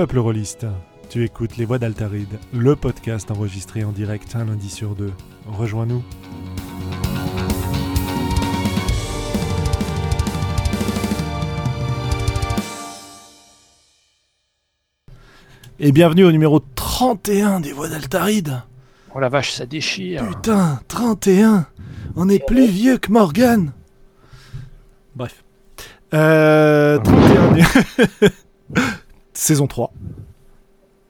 Peuple rôliste, tu écoutes Les Voix d'Altaride, le podcast enregistré en direct un lundi sur deux. Rejoins-nous. Et bienvenue au numéro 31 des Voix d'Altaride. Oh la vache, ça déchire. Putain, 31 On est plus vieux que Morgan Bref. Euh, 31 du- Saison 3.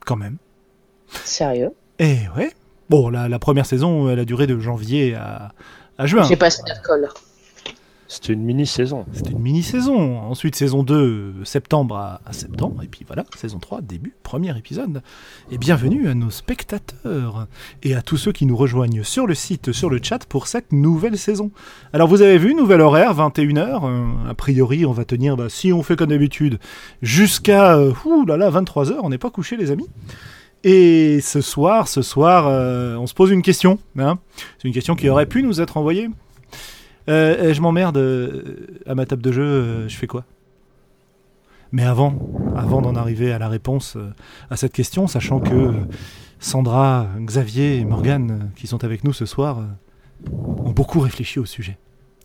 Quand même. Sérieux? Et ouais. Bon, la, la première saison, elle a duré de janvier à, à juin. J'ai passé d'alcool. C'était une mini-saison. C'était une mini-saison. Ensuite, saison 2, euh, septembre à, septembre. Et puis voilà, saison 3, début, premier épisode. Et bienvenue à nos spectateurs et à tous ceux qui nous rejoignent sur le site, sur le chat pour cette nouvelle saison. Alors, vous avez vu, nouvel horaire, 21h. Euh, a priori, on va tenir, bah, si on fait comme d'habitude, jusqu'à euh, là là, 23h. On n'est pas couché, les amis. Et ce soir, ce soir, euh, on se pose une question. Hein C'est une question qui aurait pu nous être envoyée. Euh, euh, je m'emmerde euh, à ma table de jeu, euh, je fais quoi? Mais avant, avant d'en arriver à la réponse à cette question, sachant que Sandra, Xavier et Morgane, qui sont avec nous ce soir, ont beaucoup réfléchi au sujet.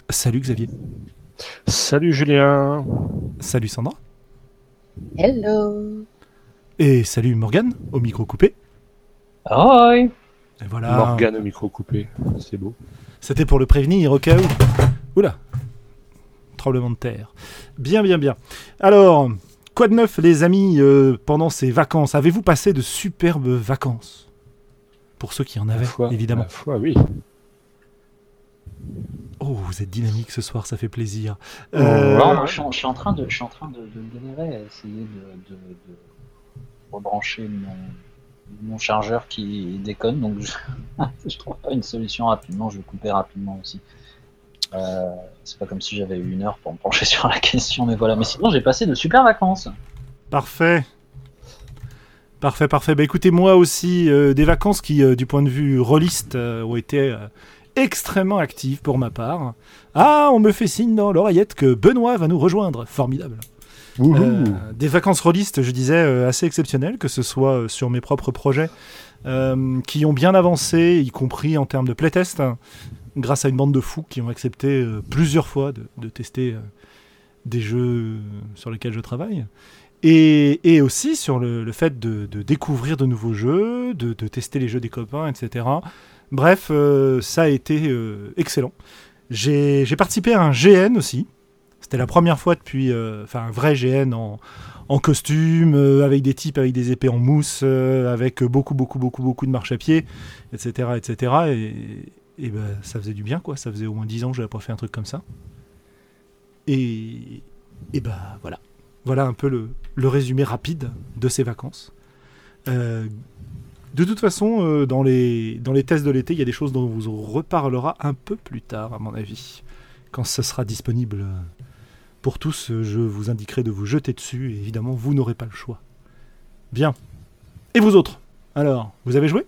Salut Xavier. Salut Julien. Salut Sandra. Hello Et salut Morgane, au micro coupé. Ahoy Et voilà. Morgane au micro coupé. C'est beau. C'était pour le prévenir au cas où. Oula. Tremblement de terre. Bien, bien, bien. Alors, quoi de neuf, les amis, euh, pendant ces vacances? Avez-vous passé de superbes vacances? Pour ceux qui en La avaient, foi, évidemment. La foi, oui. Oh, vous êtes dynamique ce soir, ça fait plaisir. Oh, Euh, non, non, je, suis en- je suis en train de, je suis en train de, de galérer à essayer de, de, de rebrancher mon, mon chargeur qui déconne, donc je, je trouve pas une solution rapidement. Je vais couper rapidement aussi. Euh, c'est pas comme si j'avais eu une heure pour me pencher sur la question, mais voilà. Mais sinon, j'ai passé de super vacances. Parfait. Parfait, parfait. Bah écoutez, moi aussi, euh, des vacances qui, euh, du point de vue rôliste, ont été extrêmement actives pour ma part. Ah, on me fait signe dans l'oreillette que Benoît va nous rejoindre. Formidable. Euh, des vacances rôlistes, je disais, euh, assez exceptionnelles, que ce soit euh, sur mes propres projets, qui ont bien avancé, y compris en termes de playtest, hein, grâce à une bande de fous qui ont accepté plusieurs fois de, tester des jeux sur lesquels je travaille. Et, aussi sur le, fait de, découvrir de nouveaux jeux, de, tester les jeux des copains, etc. Bref, ça a été excellent. J'ai participé à un GN aussi. C'était la première fois depuis, euh, enfin un vrai GN en, costume, euh, avec des types avec des épées en mousse, euh, avec beaucoup, beaucoup, beaucoup, beaucoup de marche à pied, etc., etc. Et, ben, ça faisait du bien, quoi. Ça faisait au moins 10 ans que je n'avais pas fait un truc comme ça. Et, et bah voilà. Voilà un peu le, le résumé rapide de ces vacances. De toute façon, dans, les, dans les tests de l'été, il y a des choses dont on vous reparlera un peu plus tard, à mon avis. Quand ce sera disponible pour tous, je vous indiquerai de vous jeter dessus, et évidemment, vous n'aurez pas le choix. Bien. Et vous autres? Alors, vous avez joué?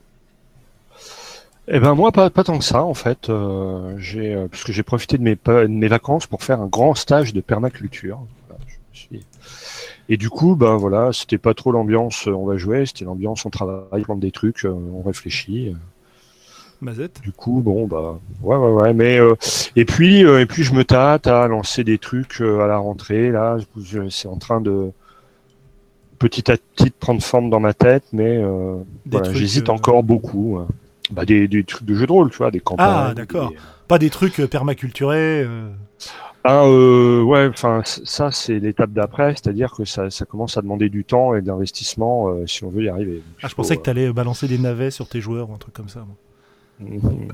Eh ben moi, pas, tant que ça, en fait. Euh, j'ai, euh, j'ai profité de mes, vacances pour faire un grand stage de permaculture. Et du coup, ben voilà, c'était pas trop l'ambiance euh, on va jouer, c'était l'ambiance on travaille, on plante des trucs, on réfléchit. Mazette Du coup, bon, bah, ouais, ouais, ouais, mais euh, et puis, euh, et puis, je me tâte à lancer des trucs euh, à la rentrée. Là, c'est en train de petit à petit de prendre forme dans ma tête, mais voilà, j'hésite encore beaucoup. hein. Bah, des, des trucs de jeux de rôle, tu vois, des campagnes. Ah, d'accord. des- Pas des trucs permaculturés Ah, ouais, enfin, ça, c'est l'étape d'après, c'est-à-dire que ça, ça commence à demander du temps et d'investissement si on veut y arriver. Ah, je pensais que tu allais balancer des navets sur tes joueurs ou un truc comme ça. moi. Euh,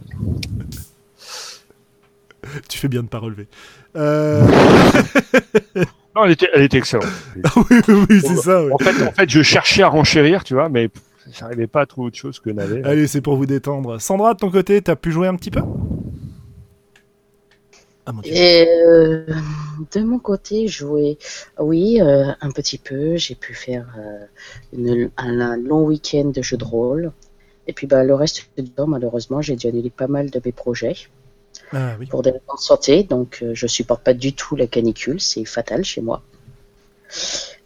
Tu fais bien de pas relever. Euh... Non, elle était, elle était excellente. oui, oui, oui, c'est ça. ouais. En fait, en fait, je cherchais à renchérir, tu vois, mais j'arrivais pas à trouver autre chose que navet. Allez, c'est pour vous détendre. Sandra, de ton côté, t'as pu jouer un petit peu? Ah mon dieu. Et euh, de mon côté, jouer, oui, euh, un petit peu. J'ai pu faire euh, une- un, un long week-end de jeu de rôle. Et puis bah, le reste du temps, malheureusement, j'ai dû annuler pas mal de mes projets Ah oui. pour des raisons de santé. Donc euh, je supporte pas du tout la canicule, c'est fatal chez moi.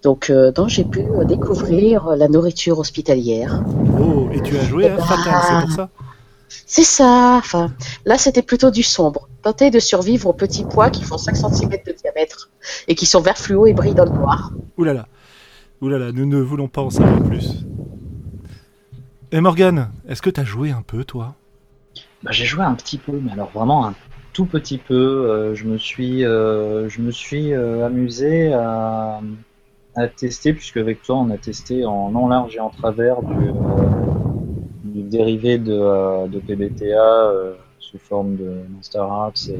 Donc, euh, j'ai pu euh, découvrir la nourriture hospitalière. Oh, et tu as joué à ben, Fatal, c'est pour ça? C'est ça. Enfin, là, c'était plutôt du sombre. Tenter de survivre aux petits pois qui font 5 cm de diamètre et qui sont vert fluo et brillent dans le noir. Ouh là là. Ouh là là, nous ne voulons pas en savoir plus. Et Morgane, est-ce que t'as joué un peu, toi? Bah, j'ai joué un petit peu, mais alors vraiment un tout petit peu. Euh, je me suis, euh, euh, amusé à, tester, puisque avec toi on a testé en long, large et en travers du, dérivé de, PBTA sous forme de Monster Apps et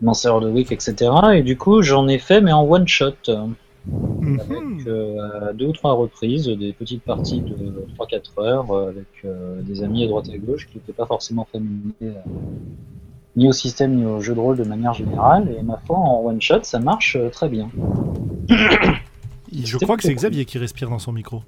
Monster of the Week, etc. Et du coup j'en ai fait, mais en one shot. Mhm. avec euh, à deux ou trois reprises des petites parties de 3-4 heures euh, avec euh, des amis à droite et à gauche qui n'étaient pas forcément familiers euh, ni au système ni au jeu de rôle de manière générale et ma foi en one shot ça marche euh, très bien. Je crois que c'est Xavier qui respire dans son micro.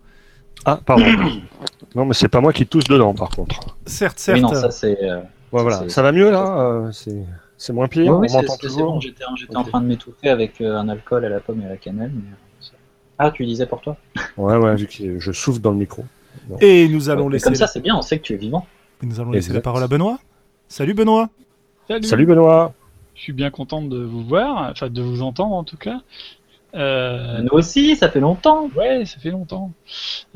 Ah, pardon. non, mais c'est pas moi qui tousse dedans, par contre. Certes, certes. Oui non ça c'est euh, Ouais, Ça, voilà. Ça va mieux là euh, C'est c'est moins pire oui, On oui, c'est toujours bon, j'étais j'étais en train de m'étouffer avec euh, un alcool à la pomme et à la cannelle mais, euh, Ah tu disais pour toi? Ouais, ouais, vu que je souffle dans le micro. Et nous allons Mais laisser, Comme ça c'est bien on sait que tu es vivant. nous allons laisser la parole à Benoît. Salut Benoît. Salut. Salut Benoît Je suis bien content de vous voir, enfin de vous entendre en tout cas. Euh, Nous aussi ça fait longtemps. ouais, ça fait longtemps.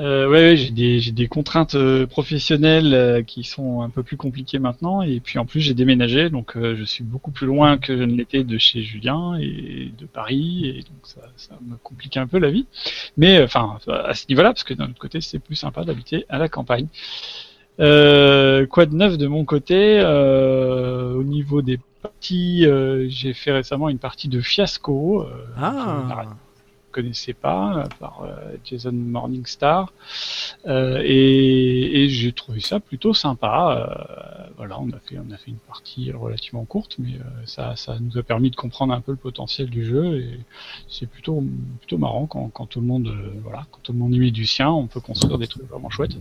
Euh, ouais, ouais, j'ai des des contraintes euh, professionnelles euh, qui sont un peu plus compliquées maintenant, et puis en plus j'ai déménagé, donc euh, je suis beaucoup plus loin que je ne l'étais de chez Julien et de Paris, et donc ça, ça me complique un peu la vie. Mais enfin à ce niveau-là, parce que d'un autre côté c'est plus sympa d'habiter à la campagne. Euh, quoi de neuf de mon côté euh, Au niveau des euh, j'ai fait récemment une partie de Fiasco. Euh, Ah. ne connaissais pas, par euh, Jason Morningstar. Euh, et et j'ai trouvé ça plutôt sympa. Euh, voilà, on a fait on a fait une partie relativement courte, mais ça ça nous a permis de comprendre un peu le potentiel du jeu et c'est plutôt plutôt marrant quand quand tout le monde voilà quand tout le monde y met du sien, on peut construire des trucs vraiment chouettes.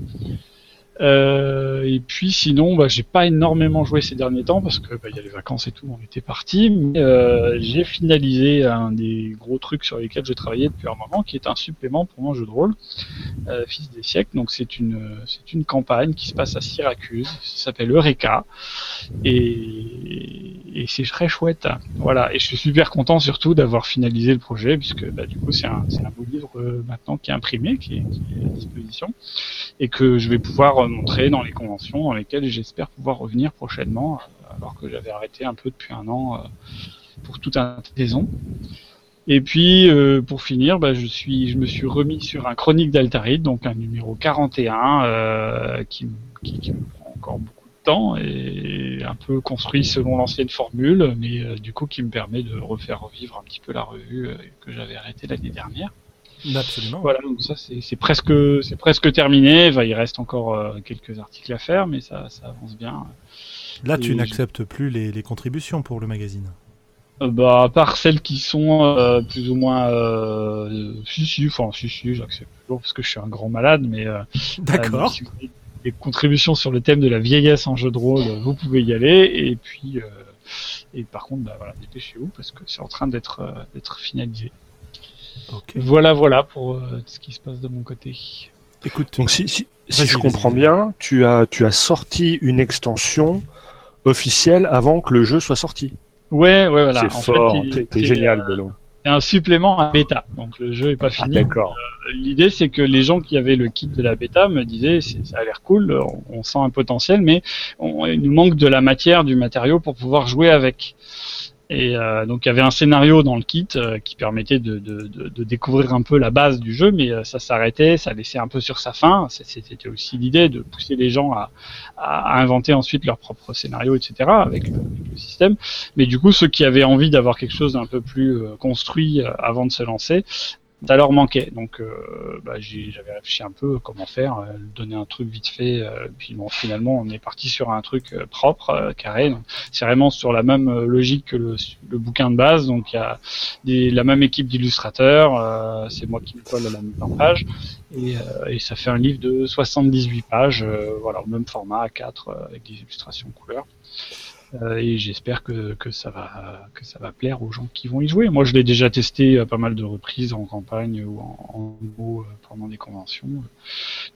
Euh, et puis sinon, bah, j'ai pas énormément joué ces derniers temps parce que bah, il y a les vacances et tout, on était parti. Mais euh, j'ai finalisé un des gros trucs sur lesquels je travaillais depuis un moment, qui est un supplément pour mon jeu de rôle, euh, Fils des siècles. Donc c'est une c'est une campagne qui se passe à Syracuse, ça s'appelle Eureka, et, et c'est très chouette. Voilà, et je suis super content surtout d'avoir finalisé le projet puisque bah, du coup c'est un c'est un beau livre euh, maintenant qui est imprimé, qui est, qui est à disposition et que je vais pouvoir euh, montrer dans les conventions dans lesquelles j'espère pouvoir revenir prochainement, euh, alors que j'avais arrêté un peu depuis un an euh, pour toute une saison. Et puis euh, pour finir, bah, je suis, je me suis remis sur un chronique d'Altarid, donc un numéro 41 euh, qui, qui, qui me prend encore beaucoup de temps et un peu construit selon l'ancienne formule, mais euh, du coup qui me permet de refaire revivre un petit peu la revue que j'avais arrêtée l'année dernière. Absolument. Voilà, donc ça c'est presque c'est presque terminé. Enfin, il reste encore euh, quelques articles à faire, mais ça, ça avance bien. Là, tu n'acceptes plus les, les contributions pour le magazine. Euh, bah, à part celles qui sont euh, plus ou moins, euh, si si, enfin si si, j'accepte toujours parce que je suis un grand malade, mais euh, D'accord. si des contributions sur le thème de la vieillesse en jeu de rôle, vous pouvez y aller. Et puis, euh, et par contre, bah voilà, dépêchez-vous parce que c'est en train d'être d'être finalisé. Voilà, voilà pour euh, ce qui se passe de mon côté. Écoute, Donc si, si, si Vas-y, je comprends bien, tu as, tu as sorti une extension officielle avant que le jeu soit sorti. Ouais, ouais, voilà. c'est fort, t'es génial, euh, Benoît. C'est un supplément à bêta, donc le jeu est pas Ah, fini. D'accord. L'idée, c'est que les gens qui avaient le kit de la bêta me disaient, c'est- ça a l'air cool, on, on sent un potentiel, mais on, il nous manque de la matière, du matériau pour pouvoir jouer avec. Et euh, donc il y avait un scénario dans le kit euh, qui permettait de, de, de, de découvrir un peu la base du jeu, mais euh, ça s'arrêtait, ça laissait un peu sur sa fin. C'était aussi l'idée de pousser les gens à, à, à inventer ensuite leur propre scénario, etc. avec le, avec le système. Mais du coup, ceux qui avaient envie d'avoir quelque chose d'un peu plus euh, construit euh, avant de se lancer, ça leur manquait. Donc, euh, bah, j'avais réfléchi un peu comment faire, euh, donner un truc vite fait. euh, puis bon, finalement, on est parti sur un truc euh, propre, carré. C'est vraiment sur la même logique que le, bouquin de base. Donc, il y a des, la même équipe d'illustrateurs. C'est moi qui me colle à la mise en page. Et, ça fait un livre de 78 pages, voilà, au même format, A4, euh, avec des illustrations couleurs. Euh, et j'espère que, que ça va que ça va plaire aux gens qui vont y jouer. Moi, je l'ai déjà testé à pas mal de reprises en campagne ou en, en MMO, euh, pendant des conventions.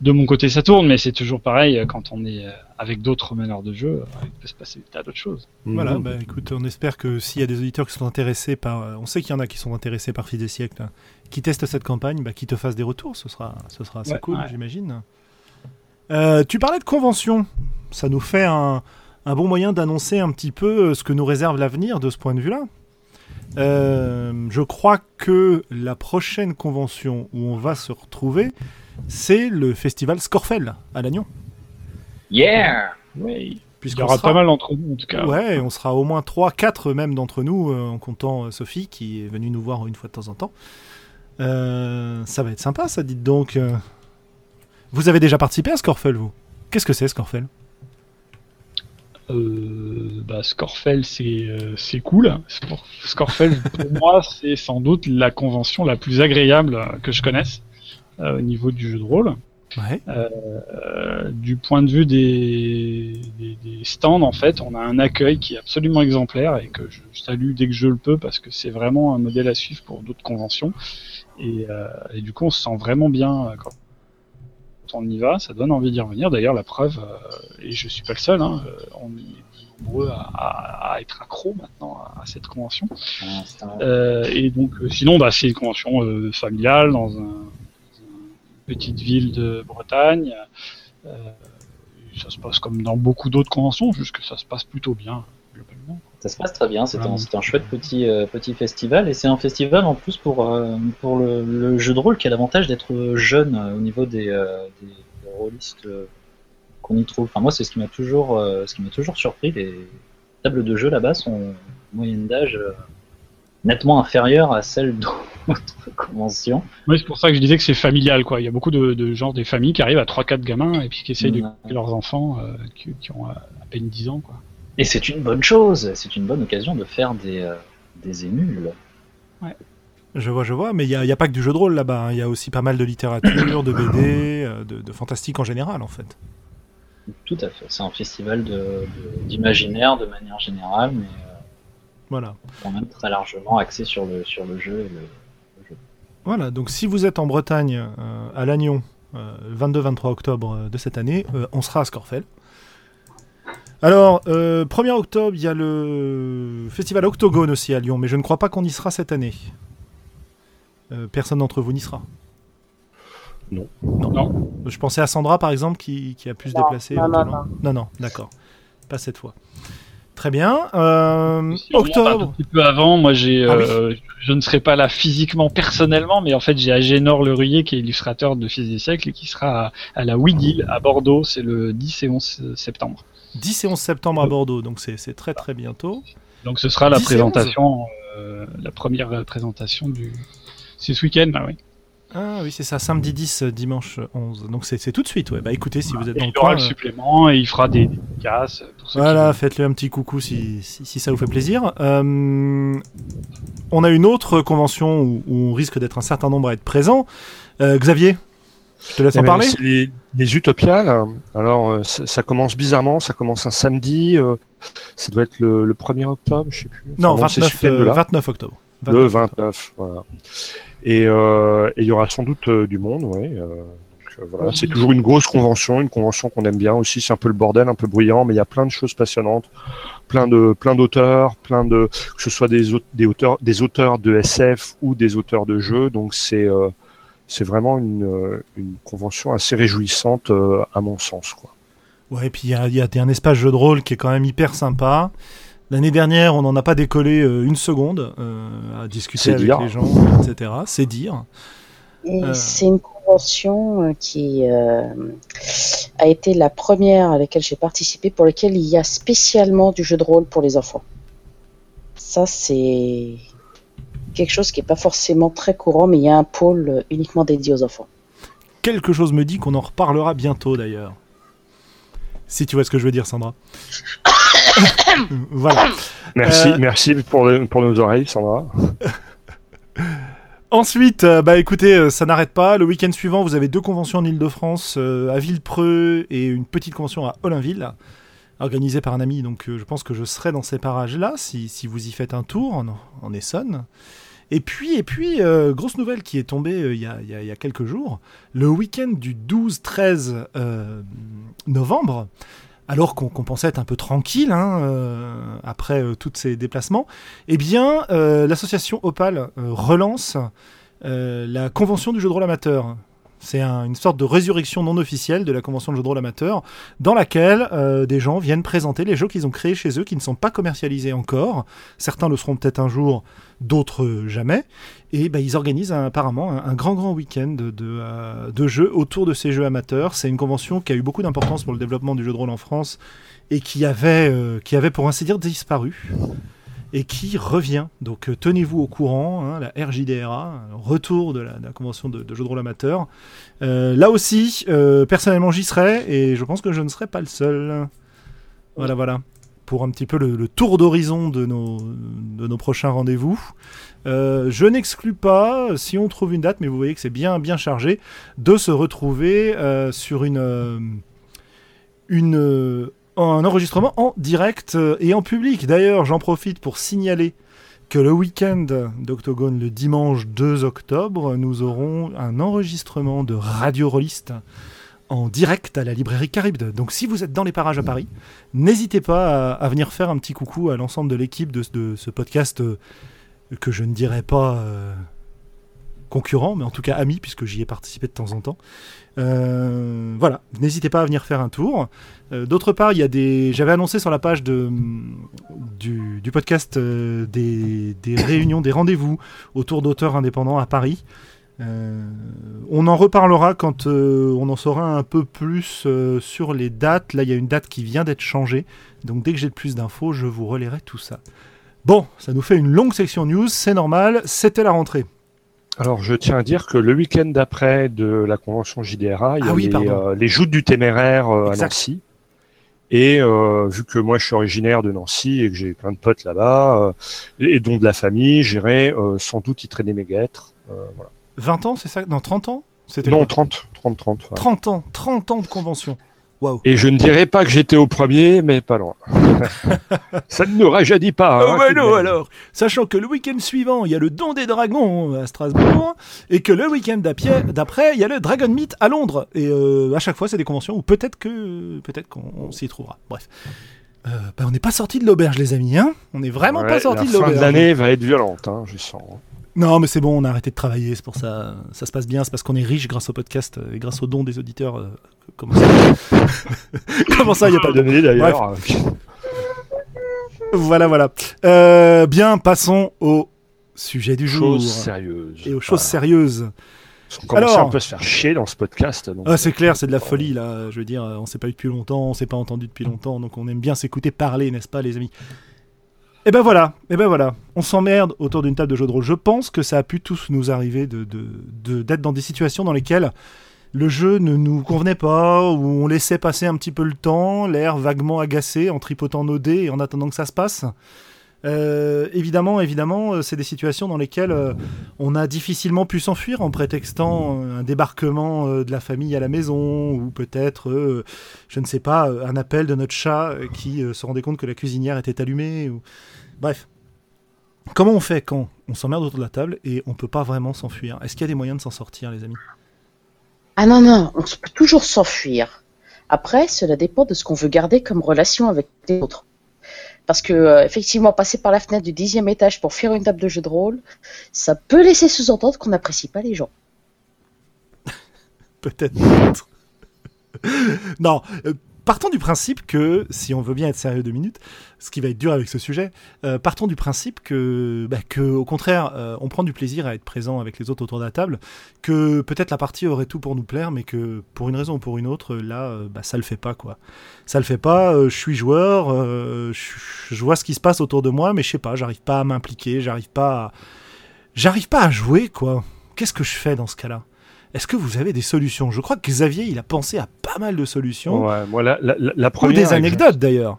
De mon côté, ça tourne, mais c'est toujours pareil euh, quand on est avec d'autres meneurs de jeu. Il peut se passer des tas d'autres choses. Voilà, Mhm. bah, écoute, on espère que s'il y a des auditeurs qui sont intéressés par. On sait qu'il y en a qui sont intéressés par Fils des siècles, hein, qui testent cette campagne, bah, qui te fassent des retours, ce sera, ce sera assez Ouais, cool, ouais. j'imagine. Euh, tu parlais de convention. Ça nous fait un, un bon moyen d'annoncer un petit peu euh, ce que nous réserve l'avenir de ce point de vue-là. Euh, je crois que la prochaine convention où on va se retrouver, c'est le festival Scorfell à Lannion. Yeah Oui. Y aura sera- pas mal d'entre nous, en tout cas. Ouais, on sera au moins 3, 4 même d'entre nous, euh, en comptant euh, Sophie qui est venue nous voir une fois de temps en temps. Euh, ça va être sympa, ça, dites donc. Vous avez déjà participé à Scorfell, vous? Qu'est-ce que c'est, Scorfell? Euh, bah, Scorfell, c'est euh, c'est cool. Scor- Scorfell, pour moi, c'est sans doute la convention la plus agréable euh, que je connaisse euh, au niveau du jeu de rôle. Ouais. Euh, du point de vue des, des, des stands, en fait, on a un accueil qui est absolument exemplaire et que je salue dès que je le peux parce que c'est vraiment un modèle à suivre pour d'autres conventions. Et, euh, et du coup, on se sent vraiment bien euh, quand on y va. Ça donne envie d'y revenir. D'ailleurs, la preuve, euh, et je suis pas le seul, hein, euh, on est nombreux à, à, à être accro maintenant à, cette convention. L'instant. Euh, et donc, sinon, bah, c'est une convention familiale dans, un, dans une petite ville de Bretagne. Ça se passe comme dans beaucoup d'autres conventions, juste que ça se passe plutôt bien, globalement. Ça se passe très bien, c'est Voilà. un, un chouette petit, euh, petit festival et c'est un festival en plus pour, euh, pour le, le jeu de rôle qui a l'avantage d'être jeune euh, au niveau des, des, des rôlistes qu'on y trouve. Enfin, moi, c'est ce qui m'a toujours, ce qui m'a toujours surpris. Les tables de jeu là-bas sont en moyenne d'âge nettement inférieure à celle d'autres conventions. Oui, c'est pour ça que je disais que c'est familial, quoi. Il y a beaucoup de, de gens, des familles qui arrivent à 3-4 gamins et puis qui essayent de Ouais. couper leurs enfants qui, qui ont à peine 10 ans, quoi. Et c'est une bonne chose, c'est une bonne occasion de faire des, euh, des émules. Je vois, je vois, mais il n'y a, il y a pas que du jeu de rôle là-bas. hein. Il y a aussi pas mal de littérature, de BD, euh, de, de fantastique en général, en fait. Tout à fait, c'est un festival de- de- d'imaginaire de, manière générale, mais euh, Voilà. quand même très largement axé sur le, sur le jeu et le, Voilà, donc si vous êtes en Bretagne, euh, à Lannion, euh, 22-23 octobre de cette année, euh, on sera à Scorfell. Alors, euh, 1er octobre, il y a le festival Octogone aussi à Lyon, mais je ne crois pas qu'on y sera cette année. Euh, personne d'entre vous n'y sera. Non. non. Non. Je pensais à Sandra, par exemple, qui, qui a pu se Non, déplacer. non, non, éventuellement. non, non, d'accord. Pas cette fois. Très bien. Euh, Si remonte Un octobre. petit peu avant, moi j'ai, Ah oui. euh, je ne serai pas là physiquement, personnellement, mais en fait j'ai Agénor Le Ruyer qui est illustrateur de Fils des siècles et qui sera à, à la Wigil à Bordeaux, c'est le 10 et 11 septembre. 10 et 11 septembre à Bordeaux, donc c'est très très bientôt. Donc ce sera la 10 et présentation, euh, la première euh, présentation du. C'est ce week-end, bah oui. Ah oui, c'est ça, samedi 10, euh, dimanche 11. Donc c'est tout de suite, ouais. Bah écoutez, si vous êtes Et dans il le y aura le supplément et il fera des pour ceux voilà, faites-le un petit coucou si, si, si ça vous fait plaisir. Euh, on a une autre convention où, où on risque d'être un certain nombre à être présent. Euh, Xavier, je te laisse en parler. les, les Utopiales. Alors, euh, ça, ça commence bizarrement. Ça commence un samedi. euh, ça doit être le, le 1er octobre, je sais plus. Non, Enfin, bon, c'est 29, ce week-end-là. euh, 29 octobre. Le 29. 29, voilà. Et euh, et il y aura sans doute euh, du monde, ouais. voilà. Oui. C'est toujours une grosse convention, une convention qu'on aime bien aussi. C'est un peu le bordel, un peu bruyant, mais il y a plein de choses passionnantes, plein de plein d'auteurs, plein de que ce soit des, au- des auteurs des auteurs de SF ou des auteurs de jeux. Donc c'est euh, c'est vraiment une, euh, une convention assez réjouissante euh, à mon sens, quoi. Ouais, et puis il y a, il y a un espace jeu de rôle qui est quand même hyper sympa. L'année dernière, on n'en a pas décollé euh, une seconde euh, à discuter avec dire. les gens, etc. C'est dire. Euh. C'est une convention qui euh, a été la première à laquelle j'ai participé, pour laquelle il y a spécialement du jeu de rôle pour les enfants. Ça, c'est quelque chose qui n'est pas forcément très courant, mais il y a un pôle euh, uniquement dédié aux enfants. Quelque chose me dit qu'on en reparlera bientôt d'ailleurs. Si tu vois ce que je veux dire, Sandra. voilà. Merci, Euh, merci pour, le- pour nos oreilles, Sandra. Ensuite, euh, bah écoutez, ça n'arrête pas. Le week-end suivant, vous avez deux conventions en Ile-de-France, euh, à Villepreux et une petite convention à Olinville. Organisé par un ami. Donc euh, je pense que je serai dans ces parages-là si, si vous y faites un tour en, Essonne. Et puis, et puis euh, grosse nouvelle qui est tombée euh, il y, a, quelques jours, le week-end du 12-13 euh, novembre, alors qu'on pensait être un peu tranquille hein, après tous ces déplacements, eh bien, l'association Opal relance la convention du jeu de rôle amateur. C'est un- une sorte de résurrection non officielle de la convention de jeu de rôle amateur, dans laquelle euh, des gens viennent présenter les jeux qu'ils ont créés chez eux, qui ne sont pas commercialisés encore. Certains le seront peut-être un jour, d'autres jamais. Et bah, ils organisent apparemment un, grand grand week-end euh, de jeux autour de ces jeux amateurs. C'est une convention qui a eu beaucoup d'importance pour le développement du jeu de rôle en France et qui avait, euh, qui avait pour ainsi dire disparu et qui revient. Donc euh, tenez-vous au courant, hein, la RJDRA, retour de la, convention de, de jeux de rôle amateur. Euh, là aussi, euh, personnellement j'y serai et je pense que je ne serai pas le seul. Voilà, voilà. Pour un petit peu le, tour d'horizon de nos, de nos prochains rendez-vous. Je n'exclus pas, si on trouve une date, mais vous voyez que c'est bien, bien chargé, de se retrouver sur une, une, un enregistrement en direct euh, et en public. D'ailleurs, j'en profite pour signaler que le week-end d'Octogone, le dimanche 2 octobre, nous aurons un enregistrement de Radio Rolliste en direct à la librairie Caribde. Donc si vous êtes dans les parages à Paris, n'hésitez pas à, venir faire un petit coucou à l'ensemble de l'équipe de, de ce podcast euh, que je ne dirais pas euh, concurrent, mais en tout cas ami, puisque j'y ai participé de temps en temps. Euh, voilà, n'hésitez pas à venir faire un tour. Euh, D'autre part, il y a des. J'avais annoncé sur la page de, du, podcast euh, des, réunions, des rendez-vous autour d'auteurs indépendants à Paris. On en reparlera quand on en saura un peu plus sur les dates. Là, il y a une date qui vient d'être changée. Donc, dès que j'ai plus d'infos, je vous relayerai tout ça. Bon, ça nous fait une longue section news, c'est normal, c'était la rentrée. Alors, je tiens à dire que le week-end d'après de la convention JDRA, il y Ah a oui, les, euh, les joutes du téméraire euh, à. Nancy. Et euh, vu que moi je suis originaire de Nancy et que j'ai plein de potes là-bas, euh, et dont de la famille, j'irai euh, sans doute y traîner mes guêtres. Euh, voilà. 20 ans, c'est ça? Non, 30 ans? C'était Non, quoi 30, 30, 30. ouais. 30 ans, 30 ans de convention. Et je ne dirais pas que j'étais au premier, mais pas loin. Ça ne nous rajeunit pas. Oh hein, ouais, tout de non, alors, sachant que le week-end suivant, il y a le Don des Dragons à Strasbourg, et que le week-end d'après, il y a le Dragon Meet à Londres. Et euh, à chaque fois, c'est des conventions où peut-être que peut-être qu'on on s'y trouvera. Bref. Euh, bah, on n'est pas sorti de l'auberge, les amis. Hein on n'est vraiment pas sorti de La fin l'auberge. de l'année va être violente, hein, je sens. Non, mais c'est bon, on a arrêté de travailler, c'est pour ça. Ça se passe bien, c'est parce qu'on est riche grâce au podcast euh, et grâce aux dons des auditeurs. euh, comment ça Comment ça, il n'y a pas de donné d'ailleurs. Voilà, voilà. Euh, bien, passons au sujet du jour. Choses sérieuses. et aux choses Voilà. sérieuses. Commence Alors- un peu à se faire chier dans ce podcast. donc. Ah, c'est clair, c'est de la folie là. Je veux dire, euh, on s'est pas eu depuis longtemps, on s'est pas entendu depuis longtemps, donc on aime bien s'écouter parler, n'est-ce pas, les amis? Et ben voilà, et ben voilà. On s'emmerde autour d'une table de jeu de rôle. Je pense que ça a pu tous nous arriver de d'être dans des situations dans lesquelles le jeu ne nous convenait pas, où on laissait passer un petit peu le temps, l'air vaguement agacé, en tripotant nos dés et en attendant que ça se passe. Euh, évidemment, évidemment, euh, c'est des situations dans lesquelles euh, on a difficilement pu s'enfuir en prétextant un débarquement de la famille à la maison ou peut-être, je ne sais pas, un appel de notre chat qui se rendait compte que la cuisinière était allumée. Ou... Bref. Comment on fait quand on s'emmerde autour de la table et on peut pas vraiment s'enfuir? Est-ce qu'il y a des moyens de s'en sortir, les amis? Ah non, non, on peut toujours s'enfuir. Après, cela dépend de ce qu'on veut garder comme relation avec les autres. Parce que, euh, effectivement, passer par la fenêtre du dixième étage pour faire une table de jeu de rôle, ça peut laisser sous-entendre qu'on n'apprécie pas les gens. Peut-être. non, euh, partons du principe que, si on veut bien être sérieux deux minutes, ce qui va être dur avec ce sujet, euh, partons du principe que, bah, au contraire, euh, on prend du plaisir à être présent avec les autres autour de la table, que peut-être la partie aurait tout pour nous plaire, mais que pour une raison ou pour une autre, là, euh, bah, ça le fait pas, quoi. Ça le fait pas, je suis joueur, je vois ce qui se passe autour de moi, mais je sais pas, j'arrive pas à m'impliquer, j'arrive pas à... J'arrive pas à jouer, quoi. Qu'est-ce que je fais dans ce cas-là? Est-ce que vous avez des solutions? Je crois que Xavier, il a pensé à pas mal de solutions. Ouais, moi, la, la, la- la Ou des anecdotes d'ailleurs.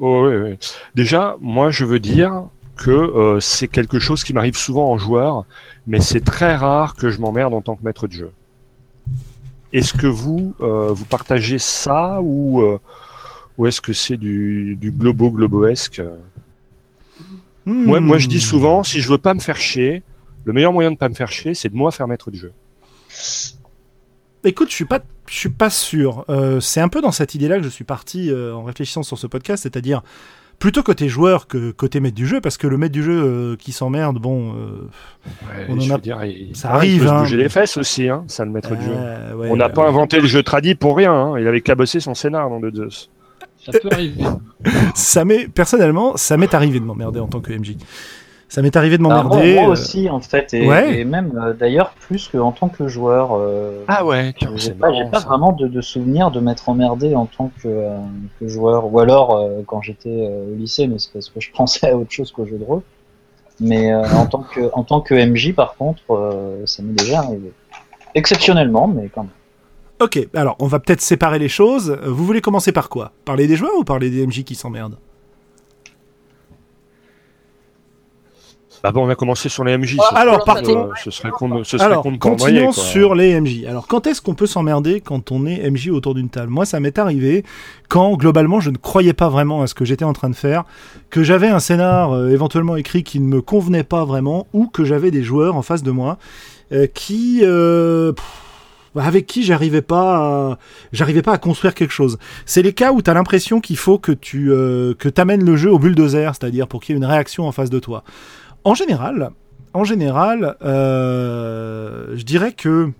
Oh, oui, oui. Déjà, moi, je veux dire que euh, c'est quelque chose qui m'arrive souvent en joueur, mais c'est très rare que je m'emmerde en tant que maître de jeu. Est-ce que vous, euh, vous partagez ça ou, euh, ou est-ce que c'est du, du globo-globoesque Hmm. moi, moi, je dis souvent, si je veux pas me faire chier, le meilleur moyen de pas me faire chier, c'est de moi faire maître du jeu. Écoute, je suis pas, je suis pas sûr. Euh, c'est un peu dans cette idée-là que je suis parti euh, en réfléchissant sur ce podcast, c'est-à-dire plutôt côté joueur que côté maître du jeu, parce que le maître du jeu euh, qui s'emmerde, bon, euh, Ouais, On en je a- veux dire, il- ça il arrive, peut se hein. bouger les fesses aussi, hein, ça, le maître du jeu. ouais, On n'a pas inventé le jeu tradi pour rien. hein. Il avait cabossé son scénar dans de Zeus. Ça peut arriver. ça m'est personnellement, ça m'est arrivé de m'emmerder en tant que MJ. Ça m'est arrivé de Ah, moi, m'emmerder. moi euh, aussi, en fait, et, ouais. et même euh, d'ailleurs plus qu'en tant que joueur. euh, Ah ouais, j'ai pas, j'ai pas vraiment de, de souvenir de m'être emmerdé en tant que, euh, que joueur, ou alors euh, quand j'étais euh, au lycée, mais c'est parce que je pensais à autre chose qu'au jeu de rôle. Mais euh, en tant que en tant que MJ, par contre, euh, ça m'est déjà arrivé. Exceptionnellement, mais quand même. Ok, alors on va peut-être séparer les choses. Vous voulez commencer par quoi? Parler des joueurs ou parler des MJ qui s'emmerdent? Bah bon, on a commencé sur les MJ. Ah, alors, par contre- ce serait con, ce Alors, continuons quoi. sur les MJ. Alors, quand est-ce qu'on peut s'emmerder quand on est MJ autour d'une table? Moi, ça m'est arrivé quand, globalement, je ne croyais pas vraiment à ce que j'étais en train de faire, que j'avais un scénar euh, éventuellement écrit qui ne me convenait pas vraiment, ou que j'avais des joueurs en face de moi euh, qui... euh, pff, avec qui j'arrivais pas à, j'arrivais pas à construire quelque chose. C'est les cas où tu as l'impression qu'il faut que tu euh, que t'amènes le jeu au bulldozer, c'est-à-dire pour qu'il y ait une réaction en face de toi. En général, euh, je dirais que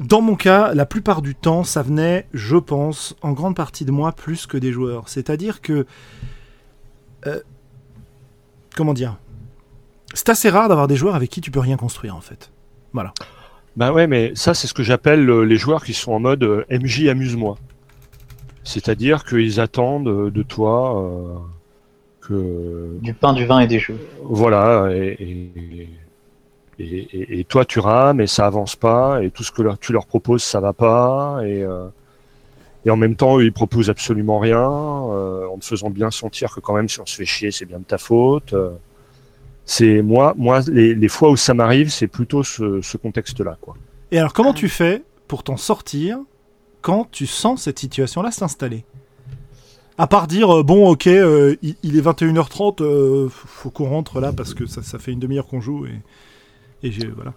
dans mon cas, la plupart du temps, ça venait, je pense, en grande partie de moi plus que des joueurs. C'est-à-dire que, euh, comment dire, c'est assez rare d'avoir des joueurs avec qui tu peux rien construire en fait. Voilà. Bah ouais, mais ça, c'est ce que j'appelle euh, les joueurs qui sont en mode MJ amuse-moi. C'est-à-dire qu'ils attendent de toi euh, que Du pain, du vin et des jeux. voilà et, et, et, et- et toi tu rames et ça avance pas et tout ce que leur- tu leur proposes ça va pas et euh, et en même temps eux, ils proposent absolument rien euh, en te faisant bien sentir que quand même si on se fait chier c'est bien de ta faute. euh. c'est moi moi les, les fois où ça m'arrive c'est plutôt ce, ce contexte-là quoi. Et alors, comment tu fais pour t'en sortir quand tu sens cette situation-là s'installer? À part dire, euh, bon, ok, euh, il, il est 21h30, euh, faut qu'on rentre là parce que ça, ça fait une demi-heure qu'on joue et, et j'ai. Voilà.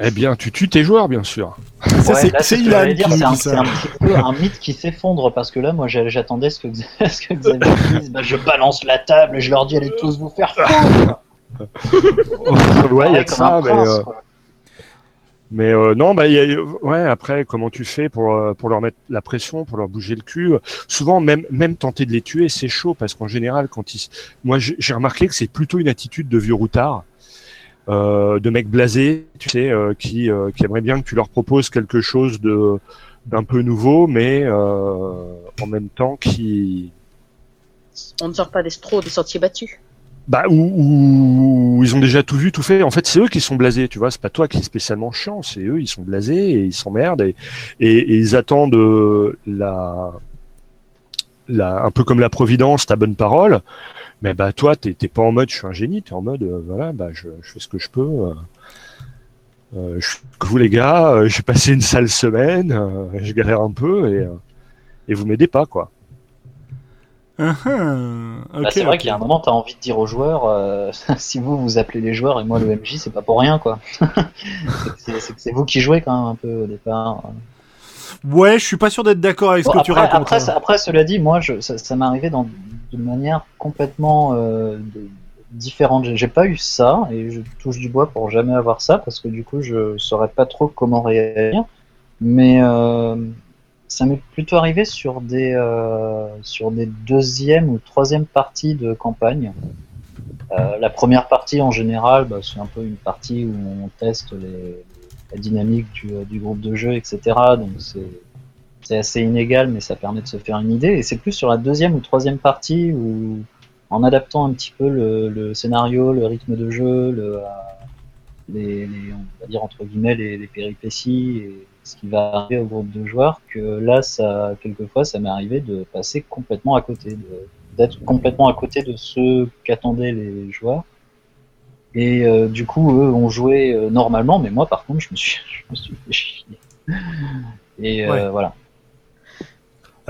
Eh bien tu tues tes joueurs bien sûr. Ça, Ouais, c'est- ce Ilan qui c'est un, ça. petit peu un mythe qui s'effondre parce que là, moi, j'a- j'attendais ce que, ce que Xavier dise. Bah, je balance la table et je leur dis allez tous vous faire foutre. ouais, il y a ça, mais, euh. Mais euh, non, bah, y a, ouais, après, comment tu fais pour, euh, pour leur mettre la pression, pour leur bouger le cul? Souvent, même, même tenter de les tuer, c'est chaud parce qu'en général, quand ils, moi, j'ai remarqué que c'est plutôt une attitude de vieux routard, euh, de mecs blasés, tu sais, euh, qui, euh, qui aimeraient bien que tu leur proposes quelque chose de d'un peu nouveau, mais euh, en même temps qui On ne sort pas des trop des sentiers battus. Bah, ou, ou ils ont déjà tout vu, tout fait. En fait, c'est eux qui sont blasés, tu vois. C'est pas toi qui est spécialement chiant, c'est eux, ils sont blasés et ils s'emmerdent et, et, ils attendent euh, la, la, un peu comme la providence, ta bonne parole. Mais bah, toi, t'es pas en mode je suis un génie, t'es en mode euh, voilà, bah, je, je fais ce que je peux. euh, euh, je suis vous les gars, j'ai passé une sale semaine, je galère un peu et, et vous m'aidez pas, quoi. Ah, Bah, c'est vrai ok. qu'il y a un moment, t'as envie de dire aux joueurs, euh, si vous vous appelez les joueurs et moi le MJ, c'est pas pour rien, quoi. C'est vous qui jouez quand même un peu au départ. Ouais, je suis pas sûr d'être d'accord avec Bon, ce que après, tu racontes. après, hein. après, cela dit, moi, je, ça, ça m'est arrivé dans de manière complètement euh, de- différente. J'ai- J'ai pas eu ça et je touche du bois pour jamais avoir ça parce que du coup, je saurais pas trop comment réagir. Mais euh, ça m'est plutôt arrivé sur des euh, sur des deuxième ou troisième parties de campagne. Euh, la première partie, en général, bah, c'est un peu une partie où on teste les, la dynamique du, du groupe de jeu, etc. Donc c'est c'est assez inégal, mais ça permet de se faire une idée. Et c'est plus sur la deuxième ou troisième partie où, en adaptant un petit peu le, le scénario, le rythme de jeu, le, euh, les, les- on va dire entre guillemets les, les péripéties et ce qui va arriver au groupe de joueurs, que là, ça, quelquefois, ça m'est arrivé de passer complètement à côté, d'être complètement à côté de ce qu'attendaient les joueurs. Et euh, du coup, eux ont joué euh, normalement, mais moi, par contre, je me suis, je me suis fait chier. Et euh, Ouais. voilà.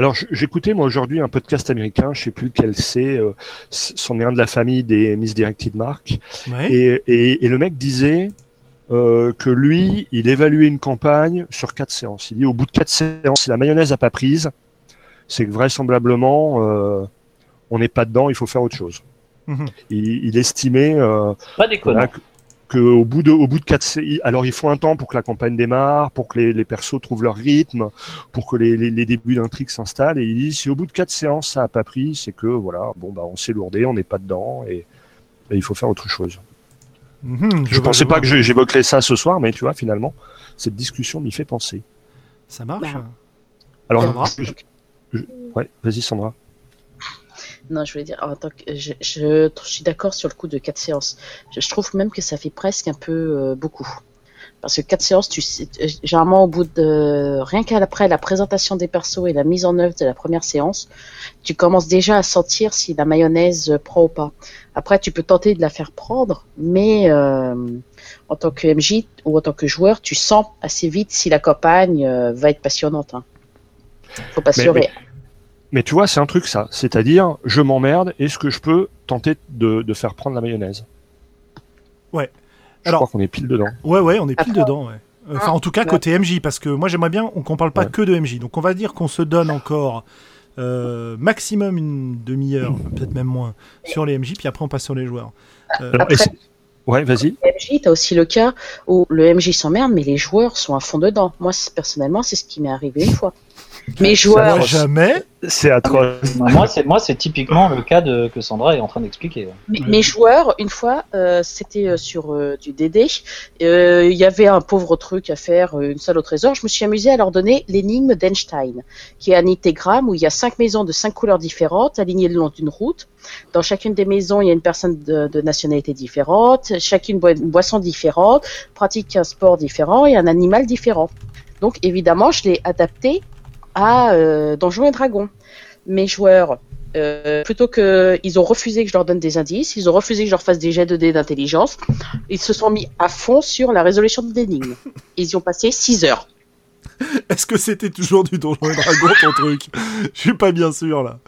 Alors j'écoutais moi aujourd'hui un podcast américain, je sais plus lequel c'est, euh, c'en est un de la famille des Misdirected Mark, Ouais. et, et, et le mec disait euh, que lui, il évaluait une campagne sur quatre séances. Il dit au bout de quatre séances, si la mayonnaise a pas prise, c'est que vraisemblablement euh, on n'est pas dedans, il faut faire autre chose. Mhm. Il, il estimait euh, Pas déconnant. voilà, que, que au bout de au bout de quatre alors il faut un temps pour que la campagne démarre, pour que les, les persos trouvent leur rythme, pour que les, les, les débuts d'intrigue s'installent. Et il dit si au bout de quatre séances ça a pas pris, c'est que voilà, bon bah on s'est lourdé, on n'est pas dedans et, et il faut faire autre chose. Mhm, Je, vois, pensais pas que je- j'évoquerais ça ce soir, mais tu vois finalement cette discussion m'y fait penser. Ça marche. Bah. Alors Sandra je- je- ouais, vas-y Sandra. Non, je voulais dire, en tant que, je, je, je suis d'accord sur le coup de quatre séances. Je, je trouve même que ça fait presque un peu euh, beaucoup. Parce que quatre séances, tu euh, généralement au bout de rien qu'après la présentation des persos et la mise en œuvre de la première séance, tu commences déjà à sentir si la mayonnaise euh, prend ou pas. Après, tu peux tenter de la faire prendre, mais euh, en tant que MJ ou en tant que joueur, tu sens assez vite si la campagne euh, va être passionnante. Hein. Faut pas se Mais-. Mais tu vois, c'est un truc ça, c'est-à-dire je m'emmerde, est-ce que je peux tenter de, de faire prendre la mayonnaise? Ouais. Je Alors- crois qu'on est pile dedans. Ouais, ouais, on est pile Après- dedans. Ouais. Euh, Enfin, Ah, en tout cas, ouais. côté MJ, parce que moi, j'aimerais bien qu'on parle pas Ouais. que de MJ. Donc, on va dire qu'on se donne encore euh, maximum une demi-heure, peut-être même moins, sur les MJ, puis après, on passe sur les joueurs. Euh, Après- ouais, vas-y. MJ, t'as aussi le cas où le MJ s'emmerde, mais les joueurs sont à fond dedans. Moi, personnellement, c'est ce qui m'est arrivé une fois. Mes joueurs, moi, jamais. C'est atroce. moi, c'est moi, c'est typiquement le cas de, que Sandra est en train d'expliquer. mes, mes joueurs, une fois, euh, c'était euh, sur euh, du DD. Euh, Il y avait un pauvre truc à faire, une salle au trésor. Je me suis amusé à leur donner l'énigme d'Einstein, qui est un ictégramme où il y a cinq maisons de cinq couleurs différentes alignées le long d'une route. Dans chacune des maisons, il y a une personne de, de nationalité différente, chacune boit une boisson différente, pratique un sport différent et un animal différent. Donc évidemment, je l'ai adapté à euh, Donjons et Dragons. Mes joueurs, euh, plutôt que ils ont refusé que je leur donne des indices, ils ont refusé que je leur fasse des jets de dés d'intelligence, ils se sont mis à fond sur la résolution d'énigmes. Ils y ont passé 6 heures. Est-ce que c'était toujours du Donjon et Dragon, ton truc? Je suis pas bien sûr, là.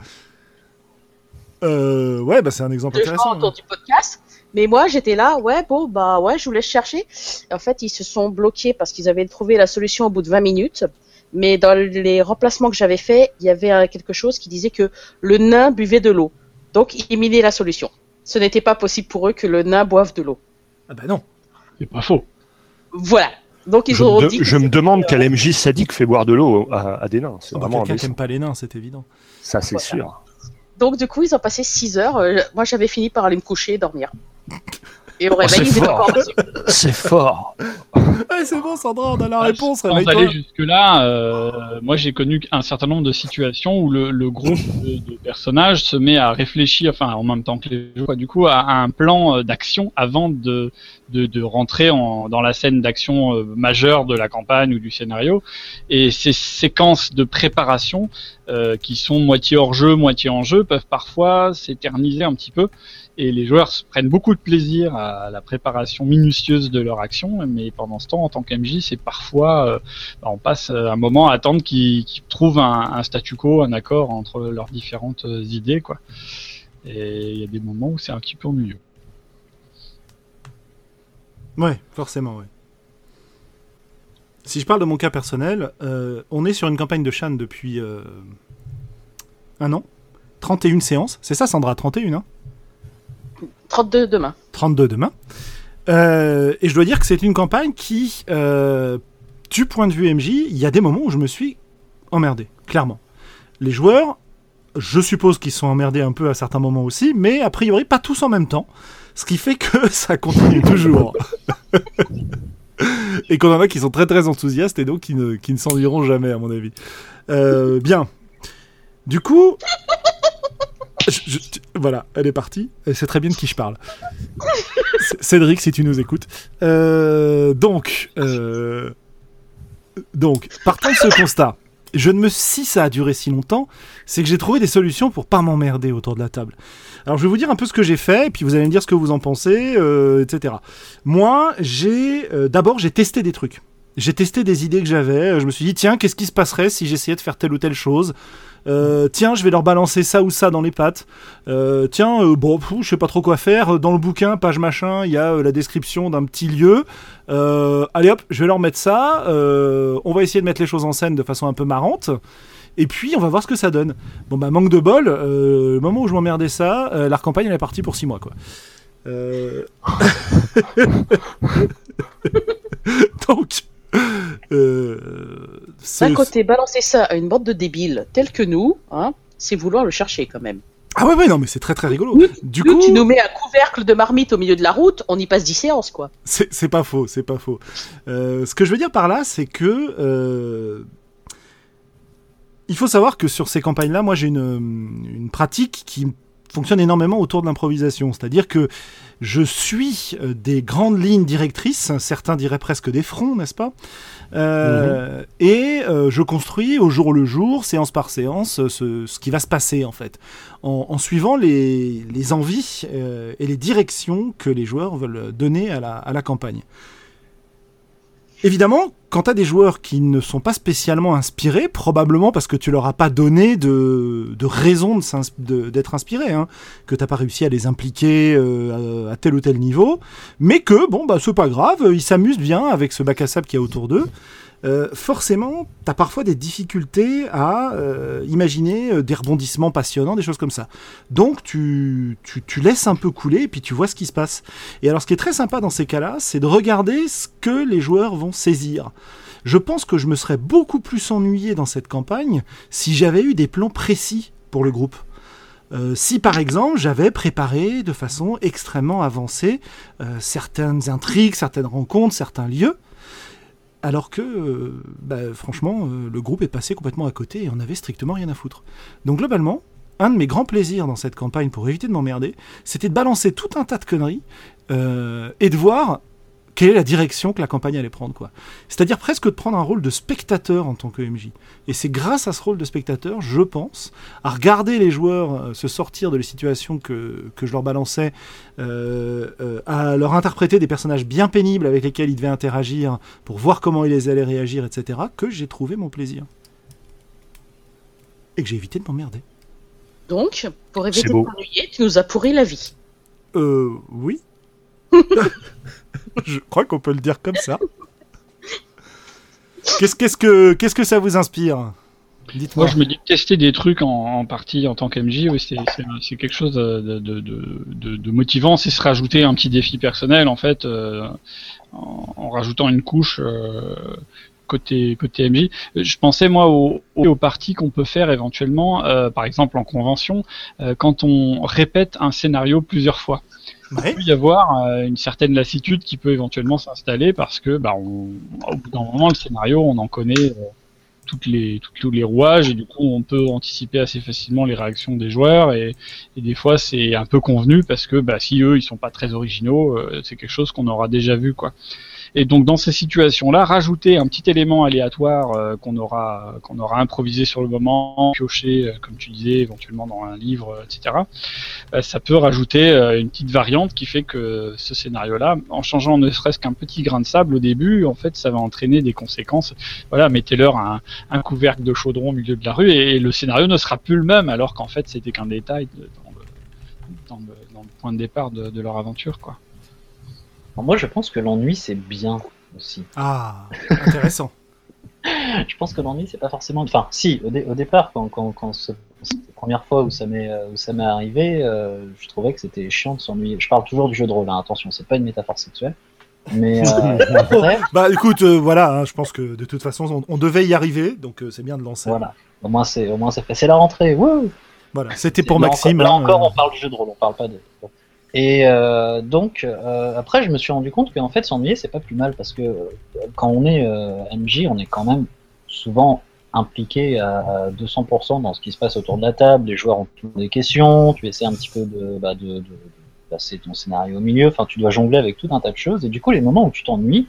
Euh, ouais, bah, c'est un exemple de gens intéressant. autour du podcast. Mais moi, j'étais là, ouais, bon, bah ouais, je vous laisse chercher. En fait, ils se sont bloqués parce qu'ils avaient trouvé la solution au bout de 20 minutes. Mais dans les remplacements que j'avais faits, il y avait euh, quelque chose qui disait que le nain buvait de l'eau. Donc, ils éliminaient la solution. Ce n'était pas possible pour eux que le nain boive de l'eau. Ah bah non. C'est pas faux. Voilà. Donc, ils Je, ont me, dit. de- je me demande euh, quel MJ sadique fait boire de l'eau à, à des nains. C'est Ah bah, vraiment Quelqu'un qui indécent. aime pas les nains, c'est évident. Ça, c'est Voilà. sûr. Donc, du coup, ils ont passé 6 heures. Euh, moi, j'avais fini par aller me coucher et dormir. Et au Oh, c'est réveil, fort. dessus. C'est fort. Ouais, c'est bon, Sandra, on a la réponse, Sans aller jusque-là, euh, moi j'ai connu un certain nombre de situations où le, le groupe de, de personnages se met à réfléchir, enfin en même temps que les joueurs, quoi, du coup, à, à un plan euh, d'action avant de, de, de rentrer en, dans la scène d'action euh, majeure de la campagne ou du scénario. Et ces séquences de préparation euh, qui sont moitié hors jeu, moitié en jeu, peuvent parfois s'éterniser un petit peu. Et les joueurs prennent beaucoup de plaisir à la préparation minutieuse de leur action, mais pendant ce temps, en tant qu'MJ, c'est parfois, euh, bah, on passe un moment à attendre qu'ils trouvent un, statu quo, un accord entre leurs différentes euh, idées, quoi. Et il y a des moments où c'est un petit peu ennuyeux. Ouais, forcément, ouais. Si je parle de mon cas personnel, euh, on est sur une campagne de Shan depuis un an. 31 séances. C'est ça, Sandra, 31, hein? 32 demain. 32 demain. Euh, et je dois dire que c'est une campagne qui, euh, du point de vue MJ, il y a des moments où je me suis emmerdé, clairement. Les joueurs, je suppose qu'ils sont emmerdés un peu à certains moments aussi, mais a priori pas tous en même temps. Ce qui fait que ça continue toujours. et qu'on en a qui sont très très enthousiastes et donc qui ne, qui ne s'ennuieront jamais, à mon avis. Euh, bien. Du coup. Je- voilà, elle est partie. Elle sait très bien de qui je parle. Cédric, si tu nous écoutes. Euh, donc, euh, donc, partant de ce constat, je ne me si ça a duré si longtemps, c'est que j'ai trouvé des solutions pour pas m'emmerder autour de la table. Alors, je vais vous dire un peu ce que j'ai fait, et puis vous allez me dire ce que vous en pensez, euh, etc. Moi, j'ai euh, d'abord j'ai testé des trucs. J'ai testé des idées que j'avais. Je me suis dit tiens, qu'est-ce qui se passerait si j'essayais de faire telle ou telle chose? Euh, tiens, je vais leur balancer ça ou ça dans les pattes. Euh, tiens, euh, bon, je sais pas trop quoi faire. Dans le bouquin, page machin, il y a la description d'un petit lieu. Allez hop, je vais leur mettre ça. On va essayer de mettre les choses en scène de façon un peu marrante. Et puis, on va voir ce que ça donne. Bon, bah, manque de bol. le moment où je m'emmerdais ça, la campagne, elle est partie pour 6 mois, quoi. Donc, euh, D'un côté, balancer ça à une bande de débiles tels que nous, hein, c'est vouloir le chercher quand même. Ah ouais, ouais, non, mais c'est très très rigolo. Oui, Du Nous, coup, tu nous mets un couvercle de marmite au milieu de la route, on y passe 10 séances, quoi. c'est c'est pas faux, c'est pas faux. Euh, ce que je veux dire par là, c'est que euh, il faut savoir que sur ces campagnes-là, moi j'ai une, une pratique qui fonctionne énormément autour de l'improvisation. C'est-à-dire que je suis euh, des grandes lignes directrices, certains diraient presque des fronts, n'est-ce pas? Euh, Et euh, je construis au jour le jour, séance par séance, ce, qui va se passer en fait, en, suivant les, envies et les directions que les joueurs veulent donner à la campagne. Évidemment, quand tu as des joueurs qui ne sont pas spécialement inspirés, probablement parce que tu leur as pas donné de, de raison de s'ins- de- d'être inspirés, hein, que t'as pas réussi à les impliquer euh, à, à tel ou tel niveau, mais que, bon, bah, c'est pas grave, ils s'amusent bien avec ce bac à sable qu'il y a autour d'eux. Euh, forcément, tu as parfois des difficultés à euh, imaginer euh, des rebondissements passionnants, des choses comme ça. Donc tu, tu, laisses un peu couler et puis tu vois ce qui se passe. Et alors ce qui est très sympa dans ces cas-là, c'est de regarder ce que les joueurs vont saisir. Je pense que je me serais beaucoup plus ennuyé dans cette campagne si j'avais eu des plans précis pour le groupe. Si par exemple j'avais préparé de façon extrêmement avancée certaines intrigues, certaines rencontres, certains lieux, alors que, euh, bah, franchement, euh, le groupe est passé complètement à côté et on avait strictement rien à foutre. Donc globalement, un de mes grands plaisirs dans cette campagne, pour éviter de m'emmerder, c'était de balancer tout un tas de conneries euh, et de voir quelle est la direction que la campagne allait prendre. quoi. C'est-à-dire presque de prendre un rôle de spectateur en tant que MJ. Et c'est grâce à ce rôle de spectateur, je pense, à regarder les joueurs euh, se sortir de les situations que, que je leur balançais, euh, euh, à leur interpréter des personnages bien pénibles avec lesquels ils devaient interagir pour voir comment ils allaient réagir, etc., que j'ai trouvé mon plaisir. Et que j'ai évité de m'emmerder. Donc, pour éviter de t'ennuyer, tu nous as pourri la vie. Euh, oui. je crois qu'on peut le dire comme ça. Qu'est-ce que, ça vous inspire? Dites-moi. Moi, je me dis tester des trucs en, partie en tant qu'MJ, oui, c'est quelque chose de, motivant. C'est se rajouter un petit défi personnel, en fait, euh, en, rajoutant une couche euh, côté côté MJ. Je pensais moi aux, parties qu'on peut faire éventuellement, euh, par exemple en convention, quand on répète un scénario plusieurs fois. Ouais. Il peut y avoir euh, une certaine lassitude qui peut éventuellement s'installer parce que, bah, on, au bout d'un moment, le scénario, on en connaît euh, toutes les, toutes, tous les rouages et du coup, on peut anticiper assez facilement les réactions des joueurs et, et des fois, c'est un peu convenu parce que, bah, si eux, ils sont pas très originaux, euh, c'est quelque chose qu'on aura déjà vu, quoi. Et donc dans ces situations-là, rajouter un petit élément aléatoire euh, qu'on aura qu'on aura improvisé sur le moment, pioché, euh, comme tu disais, éventuellement dans un livre, euh, etc. euh, ça peut rajouter euh, une petite variante qui fait que ce scénario-là, en changeant ne serait-ce qu'un petit grain de sable au début, en fait, ça va entraîner des conséquences. Voilà, mettez-leur un, un couvercle de chaudron au milieu de la rue et, le scénario ne sera plus le même, alors qu'en fait, c'était qu'un détail dans le, dans, le, dans le point de départ de, de leur aventure, quoi. Alors moi, je pense que l'ennui, c'est bien aussi. Ah, intéressant. Je pense que l'ennui, c'est pas forcément. Enfin, si, au, dé- au départ, quand, quand, quand ce- la première fois où ça m'est euh, arrivé, euh, je trouvais que c'était chiant de s'ennuyer. Je parle toujours du jeu de rôle, hein, attention, c'est pas une métaphore sexuelle. Mais euh, après, Bah écoute, euh, voilà, hein, je pense que de toute façon, on, on devait y arriver, donc c'est bien de lancer. voilà. Au moins, c'est au moins c'est fait. C'est la rentrée. Wouh Voilà, c'était pour Là Maxime. Encore, là hein, encore, on parle du jeu de rôle, on parle pas de. Et euh, donc, euh, après, je me suis rendu compte qu'en fait, s'ennuyer, c'est pas plus mal parce que euh, quand on est euh, MJ, on est quand même souvent impliqué à, à 200% dans ce qui se passe autour de la table. Les joueurs ont des questions, tu essaies un petit peu de, bah, de passer ton scénario au milieu. Enfin, tu dois jongler avec tout un tas de choses. Et du coup, les moments où tu t'ennuies,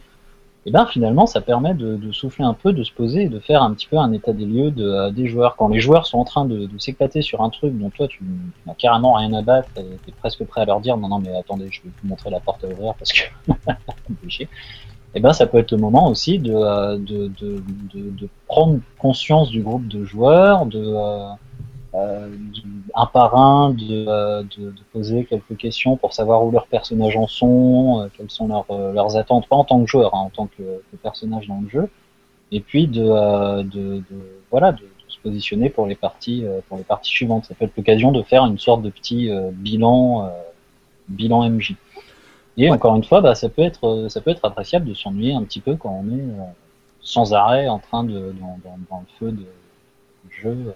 et ben finalement, ça permet de, souffler un peu, de se poser et de faire un petit peu un état des lieux de, euh, des joueurs. Quand les joueurs sont en train de, s'éclater sur un truc dont toi, tu n'as carrément rien à battre, et t'es presque prêt à leur dire non, non, mais attendez, je vais vous montrer la porte à ouvrir parce que. Et ben ça peut être le moment aussi de, euh, prendre conscience du groupe de joueurs, de, euh, un par un, de, euh, de, de poser quelques questions pour savoir où leurs personnages en sont, euh, quelles sont leurs, euh, leurs attentes, pas en tant que joueur, hein, en tant que, que personnage dans le jeu, et puis de, euh, de, de voilà de, se positionner pour les parties euh, pour les parties suivantes. Ça peut être l'occasion de faire une sorte de petit euh, bilan euh, bilan MJ. Et Ouais. encore une fois, bah, ça peut être ça peut être appréciable de s'ennuyer un petit peu quand on est euh, sans arrêt en train de dans, dans, dans le feu de, du jeu.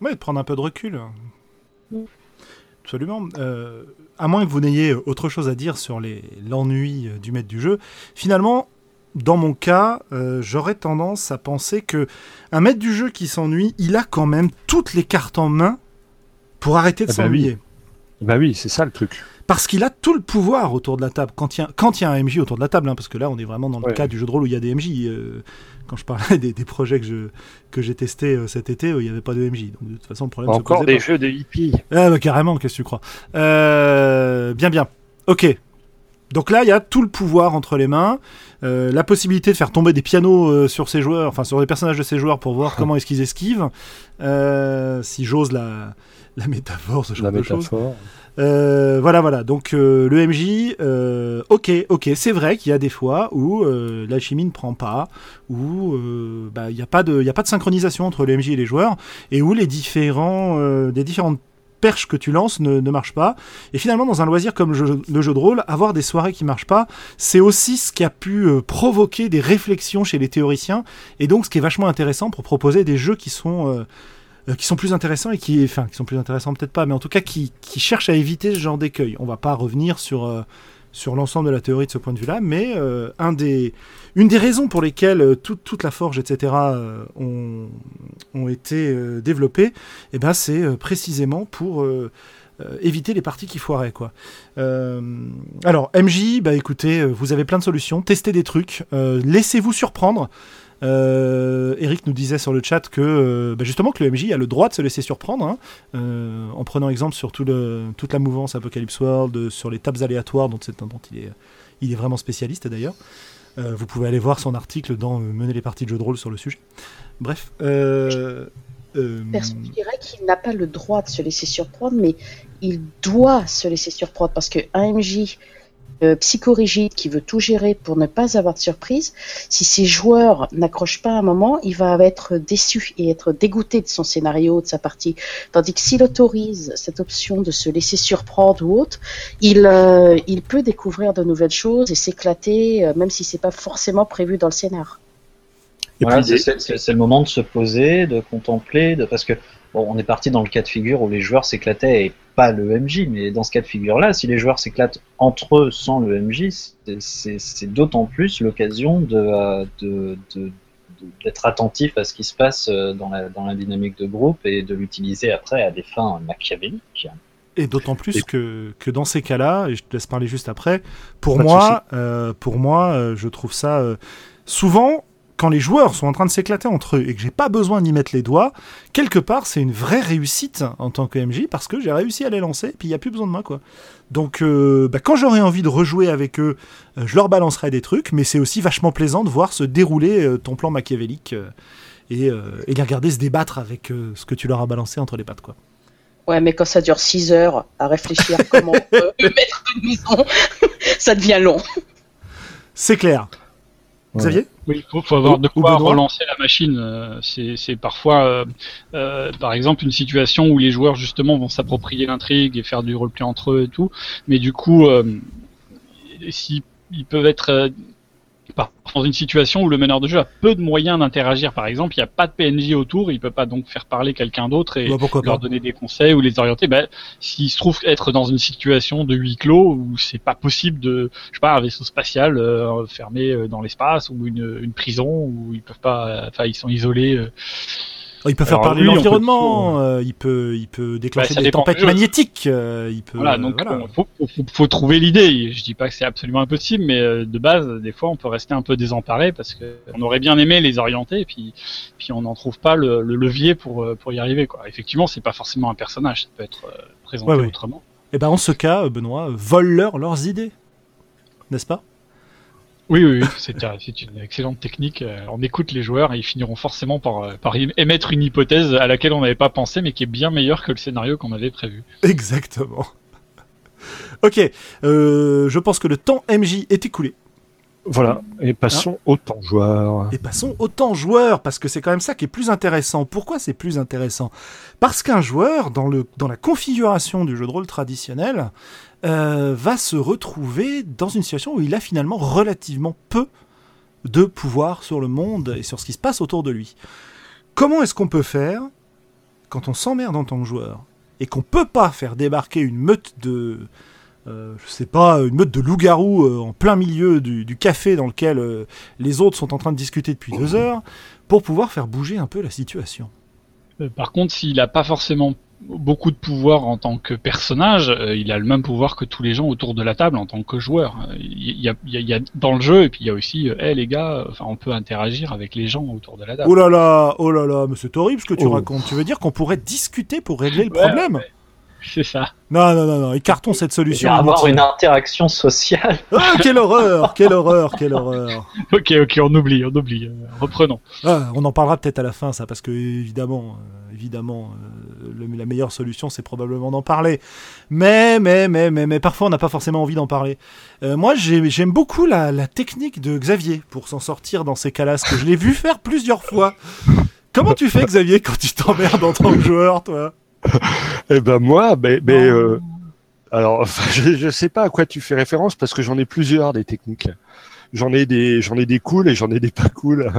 Ouais, de prendre un peu de recul. Absolument. Euh, à moins que vous n'ayez autre chose à dire sur l'ennui euh, du maître du jeu, finalement, dans mon cas, euh, j'aurais tendance à penser que un maître du jeu qui s'ennuie, il a quand même toutes les cartes en main pour arrêter de Ah bah s'ennuyer. Bah oui, c'est ça le truc. Parce qu'il a tout le pouvoir autour de la table. Quand il y a, quand il y a un MJ autour de la table, hein, parce que là, on est vraiment dans le Ouais. cas du jeu de rôle où il y a des MJ. euh, quand je parlais des, des projets que je que j'ai testés euh, cet été, euh, il n'y avait pas de MJ. Donc de toute façon, le problème Encore des pas. jeux de hippies. Ah bah carrément, qu'est-ce que tu crois? Bien, bien. Ok. Donc là, il y a tout le pouvoir entre les mains, euh, la possibilité de faire tomber des pianos euh, sur ses joueurs, enfin sur les personnages de ses joueurs pour voir comment est-ce qu'ils esquivent, euh, si j'ose la, la métaphore, ce genre La de choses. voilà, voilà. Donc le MJ, ok, ok, c'est vrai qu'il y a des fois où l'alchimie ne prend pas, où bah, il n'y a a pas de synchronisation entre le MJ et les joueurs, et où les différents, des différentes perches que tu lances ne, ne marchent pas. Et finalement, dans un loisir comme le jeu, de rôle, avoir des soirées qui marchent pas, c'est aussi ce qui a pu euh, provoquer des réflexions chez les théoriciens, et donc ce qui est vachement intéressant pour proposer des jeux qui sont euh, euh, qui sont plus intéressants et qui, enfin, qui sont plus intéressants peut-être pas, mais en tout cas qui, qui cherchent à éviter ce genre d'écueil. On va pas revenir sur sur l'ensemble de la théorie de ce point de vue-là, mais euh, une des raisons pour lesquelles euh, toute, la forge, etc., euh, ont, été développées, eh ben, c'est précisément pour éviter les parties qui foiraient. Quoi. Alors, MJ, bah, écoutez, vous avez plein de solutions, testez des trucs, laissez-vous surprendre. Euh, Eric nous disait sur le chat que euh, bah, justement que le MJ a le droit de se laisser surprendre, hein, euh, en prenant exemple sur toute la mouvance Apocalypse World, sur les tables aléatoires dont, c'est- dont il, est, il est vraiment spécialiste d'ailleurs. Vous pouvez aller voir son article dans Mener les parties de jeux de rôle sur le sujet. Bref. Je dirais qu'il n'a pas le droit de se laisser surprendre, mais il doit se laisser surprendre parce qu'un MJ psychorigide qui veut tout gérer pour ne pas avoir de surprise, si ses joueurs n'accrochent pas à un moment, il va être déçu et être dégoûté de son scénario, de sa partie. Tandis que s'il autorise cette option de se laisser surprendre ou autre, il, euh, il peut découvrir de nouvelles choses et s'éclater, euh, même si c'est pas forcément prévu dans le scénar. Voilà, c'est- le moment de se poser, de contempler, de parce que bon, on est parti dans le cas de figure où les joueurs s'éclataient et pas le MJ, mais dans ce cas de figure-là, si les joueurs s'éclatent entre eux sans le MJ, c'est- d'autant plus l'occasion de euh, de- de- de- d'être attentif à ce qui se passe euh, dans la, dans la dynamique de groupe et de l'utiliser après à des fins machiavéliques. Et d'autant plus Et- que, que dans ces cas-là, et je te laisse parler juste après, pour Pas moi, euh, pour moi, euh, je trouve ça euh, souvent quand les joueurs sont en train de s'éclater entre eux et que j'ai pas besoin d'y mettre les doigts, quelque part c'est une vraie réussite en tant que MJ parce que j'ai réussi à les lancer et puis il y a plus besoin de moi quoi. Donc euh, bah, quand j'aurai envie de rejouer avec eux, euh, je leur balancerai des trucs, mais c'est aussi vachement plaisant de voir se dérouler euh, ton plan machiavélique et, et les regarder se débattre avec ce que tu leur as balancé entre les pattes quoi. Ouais, mais quand ça dure 6 heures à réfléchir comment on peut mettre une maison, ça devient long. C'est clair. Xavier Oui, il faut, faut avoir de quoi relancer la machine. euh, C'est c'est parfois, euh, euh, par exemple, une situation où les joueurs justement vont s'approprier l'intrigue et faire du roleplay entre eux et tout. Mais du coup, euh, si ils peuvent être dans une situation où le meneur de jeu a peu de moyens d'interagir. Par exemple, il n'y a pas de PNJ autour, il peut pas donc faire parler quelqu'un d'autre et Bah, leur donner des conseils ou les orienter. Ben, s'il se trouve être dans une situation de huis clos où c'est pas possible de, je sais pas, un vaisseau spatial euh, fermé euh, dans l'espace ou une, une prison où ils peuvent pas, enfin ils sont isolés. euh, il peut faire Alors parler peut l'environnement, euh, il peut, il peut déclencher Bah, ça des tempêtes magnétiques, euh, il peut. Voilà, donc voilà. bon, faut, faut, faut- faut trouver l'idée. Je dis pas que c'est absolument impossible, mais euh, de base, des fois, on peut rester un peu désemparé parce que on aurait bien aimé les orienter, et puis, puis on n'en trouve pas le, le levier pour pour y arriver. Quoi. Effectivement, c'est pas forcément un personnage, ça peut être présenté Ouais, ouais. autrement. Et ben en ce cas, Benoît, euh, vole-leur leurs idées, n'est-ce pas? Oui, oui, oui, c'est une excellente technique. Euh, On écoute les joueurs et ils finiront forcément par, euh, par émettre une hypothèse à laquelle on n'avait pas pensé, mais qui est bien meilleure que le scénario qu'on avait prévu. Exactement. Ok, euh, je pense que le temps MJ est écoulé. Voilà. Et passons au temps joueur. Et passons au temps joueur, parce que c'est quand même ça qui est plus intéressant. Pourquoi c'est plus intéressant? Parce qu'un joueur, dans, le, dans la configuration du jeu de rôle traditionnel, euh, va se retrouver dans une situation où il a finalement relativement peu de pouvoir sur le monde et sur ce qui se passe autour de lui. Comment est-ce qu'on peut faire quand on s'emmerde en tant que joueur et qu'on peut pas faire débarquer une meute de euh, je sais pas, une meute de loups-garous euh, en plein milieu du, café dans lequel euh, les autres sont en train de discuter depuis deux heures, pour pouvoir faire bouger un peu la situation? Par contre, s'il n'a pas forcément beaucoup de pouvoir en tant que personnage, euh, il a le même pouvoir que tous les gens autour de la table en tant que joueur. Il y a, il y a- il y a dans le jeu, et puis il y a aussi, euh, hey, les gars, euh, enfin, on peut interagir avec les gens autour de la table. Oh là là, oh là là, mais c'est horrible ce que tu Oh. racontes. Tu veux dire qu'on pourrait discuter pour régler le Ouais, problème C'est ça. Non, non, non, non, écartons cette Il solution. va avoir une interaction sociale. Ah, quelle horreur, quelle horreur, quelle horreur. Ok, ok, on oublie, on oublie. Reprenons. Ah, on en parlera peut-être à la fin, ça, parce que évidemment, euh, évidemment, euh, le- la meilleure solution, c'est probablement d'en parler. Mais, mais, mais, mais, mais parfois, on n'a pas forcément envie d'en parler. Euh, moi, j'ai- j'aime beaucoup la, la technique de Xavier pour s'en sortir dans ces cas-là, parce que je l'ai vu faire plusieurs fois. Comment tu fais, Xavier, quand tu t'emmerdes en tant que joueur, toi? Eh ben moi, ben, ben, euh, alors enfin, je, je sais pas à quoi tu fais référence parce que j'en ai plusieurs des techniques. J'en ai des, j'en ai des cool et j'en ai des pas cool.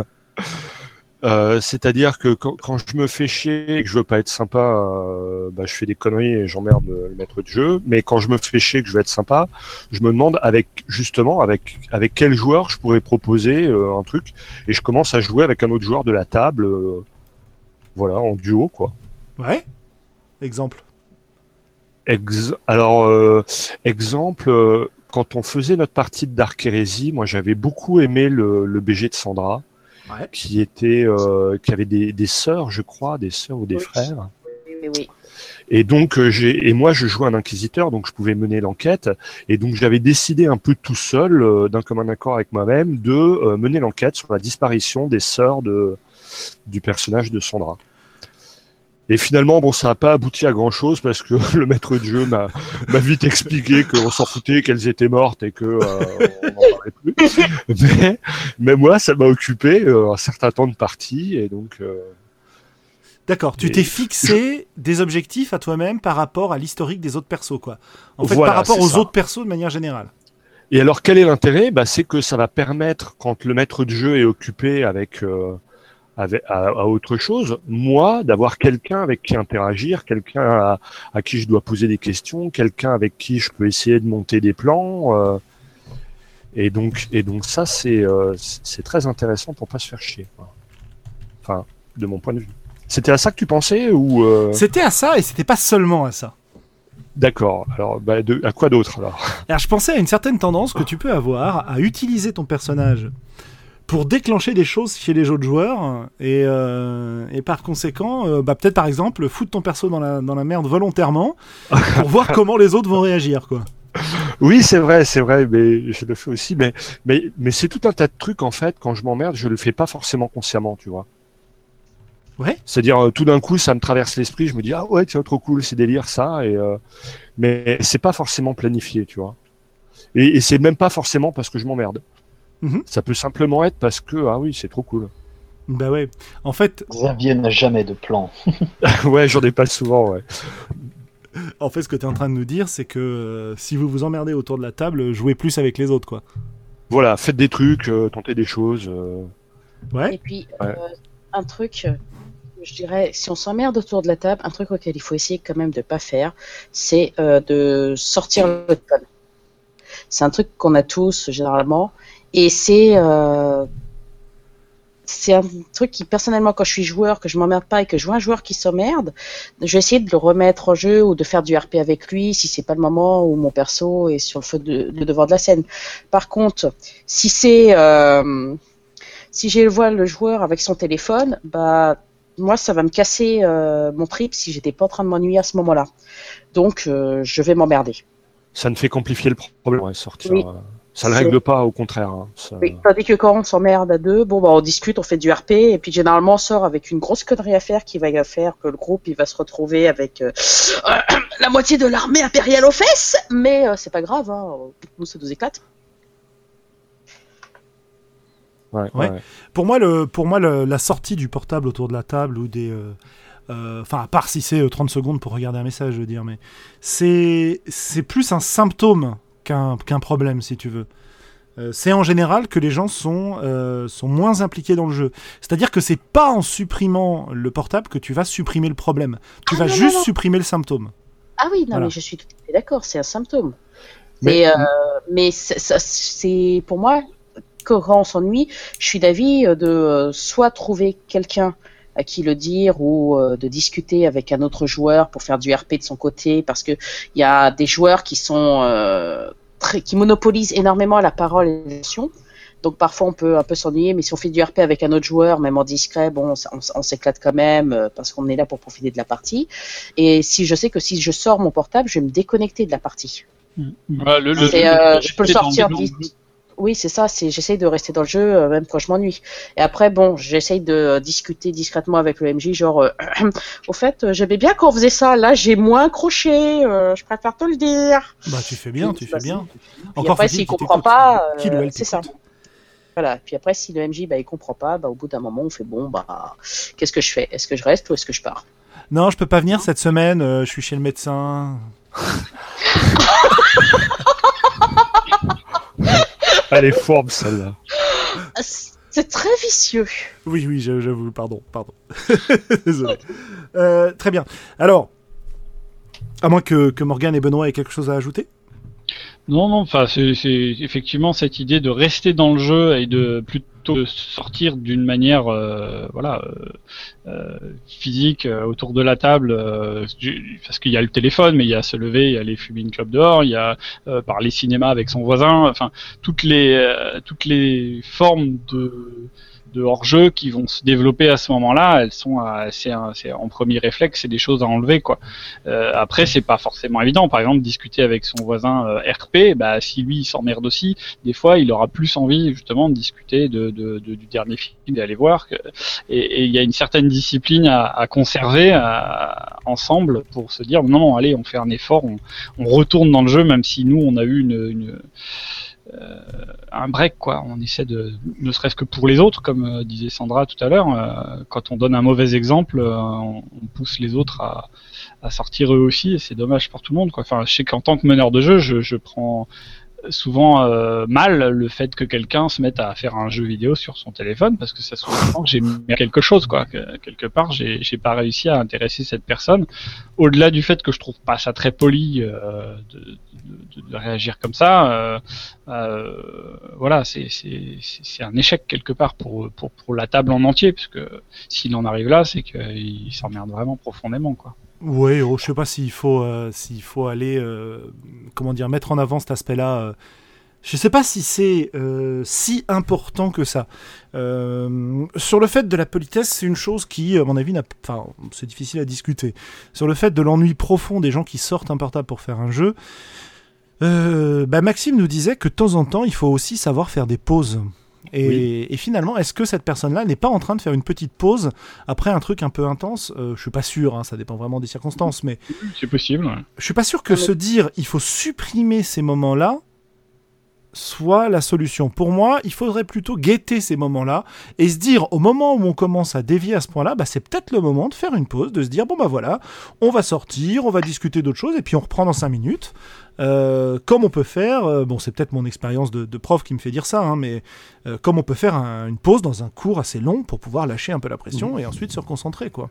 Euh, C'est-à-dire que quand, quand je me fais chier et que je veux pas être sympa, euh, bah, je fais des conneries et j'emmerde le maître de jeu. Mais quand je me fais chier et que je veux être sympa, je me demande avec justement avec avec quel joueur je pourrais proposer euh, un truc et je commence à jouer avec un autre joueur de la table, euh, voilà, en duo quoi. Ouais Exemple. Ex- Alors, euh, exemple, euh, quand on faisait notre partie de Dark Heresy, moi j'avais beaucoup aimé le, le BG de Sandra, Ouais. qui était, euh, qui avait des, des sœurs, je crois, des sœurs ou des Oui. frères. Oui, oui, oui. Et donc euh, j'ai, et moi je jouais un inquisiteur, donc je pouvais mener l'enquête. Et donc j'avais décidé un peu tout seul, euh, d'un commun accord avec moi-même, de mener l'enquête sur la disparition des sœurs de du personnage de Sandra. Et finalement, bon, ça n'a pas abouti à grand chose parce que le maître de jeu m'a vite expliqué qu'on s'en foutait, qu'elles étaient mortes et que euh, on n'en parlait plus. Mais, mais moi, ça m'a occupé euh, un certain temps de partie et donc. euh, D'accord, tu t'es fixé des objectifs à toi-même par rapport à l'historique des autres persos, quoi. En fait, Voilà, par rapport aux ça. autres persos de manière générale. Et alors, quel est l'intérêt? Bah, C'est que ça va permettre, quand le maître de jeu est occupé avec, avec à, à autre chose, moi, d'avoir quelqu'un avec qui interagir, quelqu'un à, à qui je dois poser des questions, quelqu'un avec qui je peux essayer de monter des plans. euh, et donc, et donc ça, c'est euh, c'est très intéressant pour pas se faire chier. quoi. Enfin, de mon point de vue. C'était à ça que tu pensais ou euh, C'était à ça et c'était pas seulement à ça. D'accord. Alors, bah, de, à quoi d'autre alors? Alors je pensais à une certaine tendance que tu peux avoir à utiliser ton personnage pour déclencher des choses chez les autres joueurs et, euh, et par conséquent, euh, bah, peut-être par exemple foutre ton perso dans la, dans la merde volontairement pour voir comment les autres vont réagir quoi. Oui, c'est vrai, c'est vrai, mais je le fais aussi, mais mais mais c'est tout un tas de trucs en fait. Quand je m'emmerde, je le fais pas forcément consciemment, tu vois. Ouais. C'est-à-dire euh, tout d'un coup, ça me traverse l'esprit, je me dis ah ouais, tiens, trop cool, c'est délire ça, et mais c'est pas forcément planifié, tu vois. Et, et c'est même pas forcément parce que je m'emmerde. Mhm. Ça peut simplement être parce que ah oui, c'est trop cool. Bah ouais. En fait, Xavier n'a jamais de plan. ouais, j'en ai pas souvent, ouais. en fait, ce que tu es en train de nous dire, c'est que euh, si vous vous emmerdez autour de la table, jouez plus avec les autres quoi. Voilà, faites des trucs, euh, tentez des choses. euh. Ouais. Et puis, Ouais. euh, un truc, je dirais, si on s'emmerde autour de la table, un truc auquel il faut essayer quand même de pas faire, c'est euh, de sortir le téléphone. C'est un truc qu'on a tous généralement, et c'est euh, c'est un truc qui personnellement quand je suis joueur, que je m'emmerde pas et que je vois un joueur qui s'emmerde, je vais essayer de le remettre en jeu ou de faire du RP avec lui si c'est pas le moment où mon perso est sur le feu de, le devant de la scène. Par contre, si c'est euh, si je vois le joueur avec son téléphone, bah moi ça va me casser euh, mon trip si j'étais pas en train de m'ennuyer à ce moment-là. Donc euh, je vais m'emmerder. Ça ne fait qu'amplifier le problème, ouais, sortir. Oui. euh. Ça le C'est- règle pas, au contraire. hein. Ça- Oui, tandis que quand on s'emmerde à deux, bon, bah, on discute, on fait du RP, et puis généralement on sort avec une grosse connerie à faire qui va faire que le groupe il va se retrouver avec euh, la moitié de l'armée impériale aux fesses, mais euh, c'est pas grave, hein, nous ça nous éclate. Ouais, Ouais. ouais. Pour moi, le, pour moi le- la sortie du portable autour de la table ou des. euh, euh, Enfin, à part si c'est euh, 30 secondes pour regarder un message, je veux dire, mais c'est c'est plus un symptôme qu'un problème, si tu veux. Euh, c'est en général que les gens sont, euh, sont moins impliqués dans le jeu. C'est-à-dire que c'est pas en supprimant le portable que tu vas supprimer le problème. Tu Ah, vas non, juste non. supprimer le symptôme. Ah oui, non, Voilà. mais je suis tout à fait d'accord, c'est un symptôme. Mais- Mais, euh, mais c'est- pour moi, quand on s'ennuie, je suis d'avis euh, de soit trouver quelqu'un à qui le dire ou euh, de discuter avec un autre joueur pour faire du RP de son côté parce que il y a des joueurs qui sont euh, très, qui monopolisent énormément la parole et l'action. Donc parfois on peut un peu s'ennuyer, mais si on fait du RP avec un autre joueur, même en discret, bon, on, s'éclate quand même euh, parce qu'on est là pour profiter de la partie. Et si je sais que si je sors mon portable, je vais me déconnecter de la partie. Voilà, le, le- C'est, le- euh, le- je peux le sortir vite. Oui, c'est ça. C'est j'essaye de rester dans le jeu euh, même quand je m'ennuie. Et après, bon, j'essaye de euh, discuter discrètement avec le MJ, genre, euh, au fait, j'aimais bien quand on faisait ça. Là, j'ai moins accroché. je préfère te le dire. Bah, tu fais bien, tu fais bien. Encore après, s'il comprend pas, c'est ça. Voilà. Puis après, si le MJ bah il comprend pas, bah au bout d'un moment, on fait bon, bah qu'est-ce que je fais? Est-ce que je reste ou est-ce que je pars? Non, je peux pas venir cette semaine, je suis chez le médecin. Elle est fourbe, celle-là. C'est très vicieux. Oui, oui, je- j'avoue, pardon, pardon. Désolé. Euh, très bien. Alors, à moins que, que Morgane et Benoît aient quelque chose à ajouter? Non, non, enfin, c'est effectivement cette idée de rester dans le jeu et de plutôt de sortir d'une manière, euh, voilà, euh, euh, physique autour de la table, parce qu'il y a le téléphone, mais il y a se lever, il y a les fumer une clope dehors, il y a parler cinéma avec son voisin, enfin, toutes les toutes les formes de de hors-jeu qui vont se développer à ce moment-là, elles sont, c'est en premier réflexe, c'est des choses à enlever, quoi. Euh, après, c'est pas forcément évident. Par exemple, discuter avec son voisin euh, RP, bah, si lui il s'emmerde aussi, des fois, il aura plus envie justement de discuter de, de- de- du dernier film, d'aller voir. que- et il y a une certaine discipline à, à conserver à- ensemble pour se dire non, allez, on fait un effort, on, on retourne dans le jeu, même si nous, on a eu une, une un break quoi. On essaie de, ne serait-ce que pour les autres, comme euh, disait Sandra tout à l'heure, euh, quand on donne un mauvais exemple, euh, on, on pousse les autres à, à sortir eux aussi, et c'est dommage pour tout le monde quoi. Enfin, je sais qu'en tant que meneur de jeu, je, je prends souvent euh, mal le fait que quelqu'un se mette à faire un jeu vidéo sur son téléphone parce que ça sous-entend que j'ai mis quelque chose quoi que quelque part j'ai pas réussi à intéresser cette personne. Au-delà du fait que je trouve pas ça très poli euh, de, de, de- réagir comme ça euh, euh, voilà c'est c'est un échec quelque part pour pour la table en entier puisque s'il en arrive là c'est qu'il s'emmerde vraiment profondément quoi Oui, oh, je sais pas s'il faut, euh, aller, euh, comment dire, mettre en avant cet aspect-là. euh. Je sais pas si c'est euh, si important que ça. Sur le fait de la politesse, c'est une chose qui, à mon avis, enfin, c'est difficile à discuter. Sur le fait de l'ennui profond des gens qui sortent un portable pour faire un jeu, bah, Maxime nous disait que de temps en temps, il faut aussi savoir faire des pauses. Et, Oui. et finalement, est-ce que cette personne-là n'est pas en train de faire une petite pause après un truc un peu intense? Euh, Je suis pas sûr, hein, ça dépend vraiment des circonstances, mais c'est possible ouais. je suis pas sûr que Ah, se dire il faut supprimer ces moments-là soit la solution. Pour moi, il faudrait plutôt guetter ces moments-là et se dire au moment où on commence à dévier à ce point-là, bah, c'est peut-être le moment de faire une pause, de se dire bon bah voilà, on va sortir, on va discuter d'autres choses et puis on reprend dans 5 minutes. Euh, comme on peut faire, euh, bon c'est peut-être mon expérience de, de prof qui me fait dire ça, hein, mais euh, comme on peut faire un- une pause dans un cours assez long pour pouvoir lâcher un peu la pression et ensuite se reconcentrer quoi.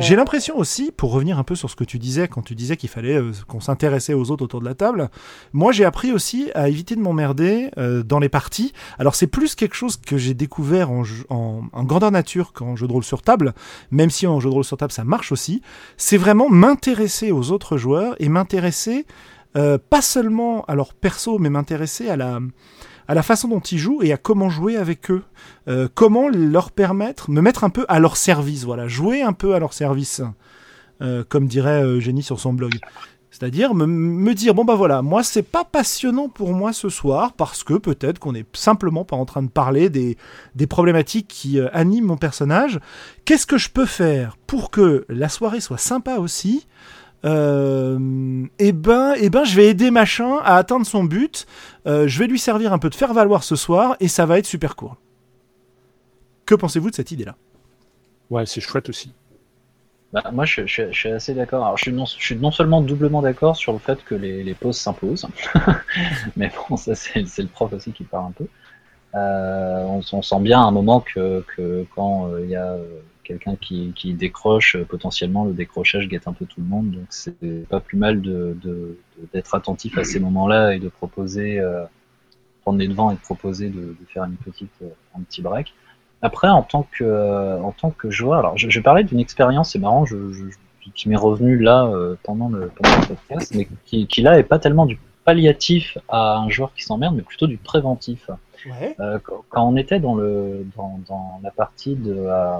J'ai l'impression aussi, pour revenir un peu sur ce que tu disais quand tu disais qu'il fallait qu'on s'intéressait aux autres autour de la table, moi j'ai appris aussi à éviter de m'emmerder dans les parties. Alors c'est plus quelque chose que j'ai découvert en, en grandeur nature qu'en jeu de rôle sur table, même si en jeu de rôle sur table ça marche aussi. C'est vraiment m'intéresser aux autres joueurs et m'intéresser euh, pas seulement à leur perso, mais m'intéresser à la façon dont ils jouent et à comment jouer avec eux. Euh, comment leur permettre, me mettre un peu à leur service, voilà, jouer un peu à leur service, euh, comme dirait Eugénie sur son blog. C'est-à-dire me, me dire bon bah voilà, moi c'est pas passionnant pour moi ce soir parce que peut-être qu'on est simplement pas en train de parler des, des problématiques qui animent mon personnage. Qu'est-ce que je peux faire pour que la soirée soit sympa aussi euh, et ben, et ben, je vais aider machin à atteindre son but. Euh, je vais lui servir un peu de faire valoir ce soir et ça va être super cool. Que pensez-vous de cette idée-là? Ouais, c'est chouette aussi. Bah, moi, je, je- je suis assez d'accord. Alors, je suis, non, je suis non seulement doublement d'accord sur le fait que les, les pauses s'imposent, mais bon, ça, c'est le prof aussi qui parle un peu. Euh, on, on sent bien à un moment que, que quand euh, il y a euh, quelqu'un qui, qui décroche, euh, potentiellement le décrochage guette un peu tout le monde. Donc, c'est pas plus mal de- de- de- d'être attentif à ces moments-là et de proposer, euh, prendre les devants et de proposer de, de faire une petite, euh, un petit break. Après, en tant que, euh, en tant que joueur, alors je, je parlais d'une expérience, c'est marrant, je, je- je- qui m'est revenu là euh, pendant, le, pendant le podcast, mais qui, qui là est pas tellement du palliatif à un joueur qui s'emmerde, mais plutôt du préventif. Ouais. Euh, quand, quand on était dans le dans, dans la partie de euh,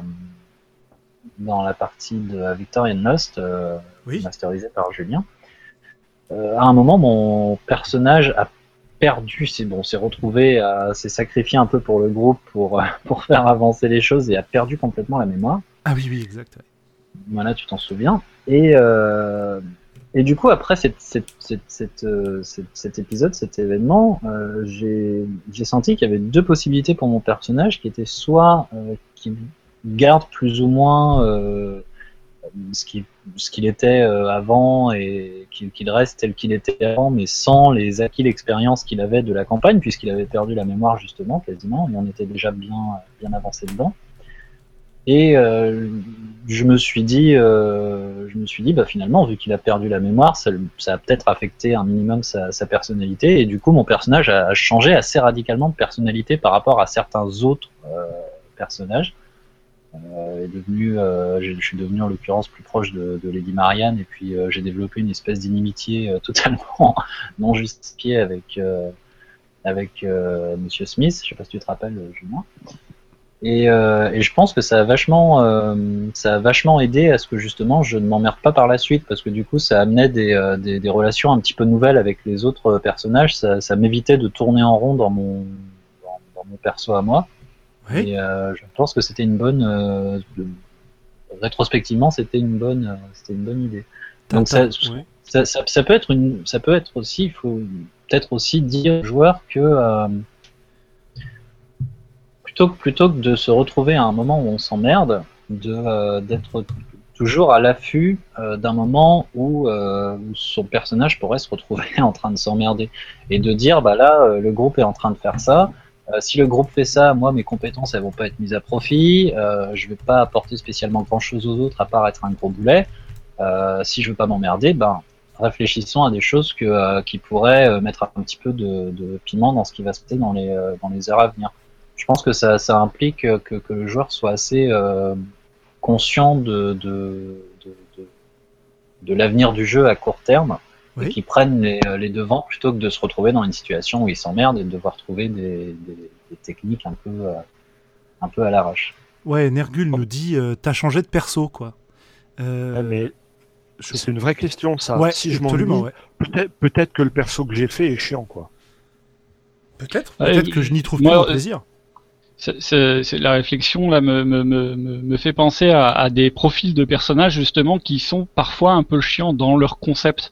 dans la partie de Victorian Lost, euh, Oui. masterisée par Julien, euh, à un moment mon personnage a perdu, c'est bon, s'est retrouvé, s'est sacrifié un peu pour le groupe pour euh, pour faire avancer les choses et a perdu complètement la mémoire. Ah oui, oui, exact. Voilà, tu t'en souviens. Et, euh, et du coup, après cette, cette, cette, cet épisode, cet événement, euh, j'ai j'ai senti qu'il y avait deux possibilités pour mon personnage, qui étaient soit euh, qu'il garde plus ou moins euh, ce qu'il était euh, avant et qu'il reste tel qu'il était avant, mais sans les acquis d'expérience qu'il avait de la campagne, puisqu'il avait perdu la mémoire justement quasiment, et on était déjà bien avancé dedans. Et euh, je me suis dit, je me suis dit, bah finalement, vu qu'il a perdu la mémoire, ça, a peut-être affecté un minimum sa, sa personnalité. Et du coup, mon personnage a, changé assez radicalement de personnalité par rapport à certains autres personnages. Euh, euh, je suis devenu en l'occurrence plus proche de, Lady Marianne, et puis euh, j'ai développé une espèce d'inimitié totalement non justifiée avec avec Monsieur Smith. Je sais pas si tu te rappelles, Julien. Et, euh, et je pense que ça a vachement, ça a vachement aidé à ce que justement je ne m'emmerde pas par la suite parce que du coup ça amenait des, relations un petit peu nouvelles avec les autres personnages. Ça, m'évitait de tourner en rond dans mon perso à moi. Oui. Et euh, je pense que c'était une bonne, euh, rétrospectivement c'était une bonne, euh, c'était une bonne idée. Donc ça, ça, ça, ça peut être une, ça peut être aussi, il faut peut-être aussi dire aux joueurs que plutôt, que- plutôt que de se retrouver à un moment où on s'emmerde, de euh, d'être toujours à l'affût euh, d'un moment où, euh, où son personnage pourrait se retrouver en train de s'emmerder et de dire bah là le groupe est en train de faire ça. Euh, si le groupe fait ça, moi mes compétences elles vont pas être mises à profit. Euh, je vais pas apporter spécialement grand chose aux autres à part être un gros boulet. Euh, si je veux pas m'emmerder, ben réfléchissons à des choses que, qui pourraient mettre un petit peu de, piment dans ce qui va se passer dans les, dans les heures à venir. Je pense que ça, ça implique que, que le joueur soit assez conscient de, de, de l'avenir du jeu à court terme Oui. et qu'il prenne les, euh, les devants plutôt que de se retrouver dans une situation où il s'emmerde et de devoir trouver des, des, des techniques un peu, euh, un peu à l'arrache. Ouais, Nergul nous dit euh, t'as changé de perso quoi. Euh, Ouais, mais je- c'est une vraie question, ça. ouais, si je absolument. m'ennuie, Ouais. peut-être que le perso que j'ai fait est chiant, quoi. Peut-être. Ouais, Peut-être que je n'y trouve euh, plaisir. C'est- la réflexion là me, me, me, me me fait penser à, à des profils de personnages justement qui sont parfois un peu chiants dans leur concept.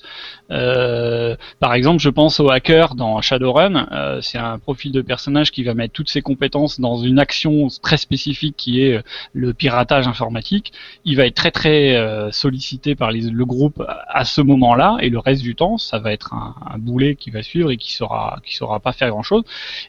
Euh, par exemple, je pense au hacker dans Shadowrun. Euh, c'est un profil de personnage qui va mettre toutes ses compétences dans une action très spécifique qui est euh, le piratage informatique. Il va être très très sollicité par les- le groupe à- ce moment-là et le reste du temps, ça va être un, un boulet qui va suivre et qui saura qui saura pas faire grand chose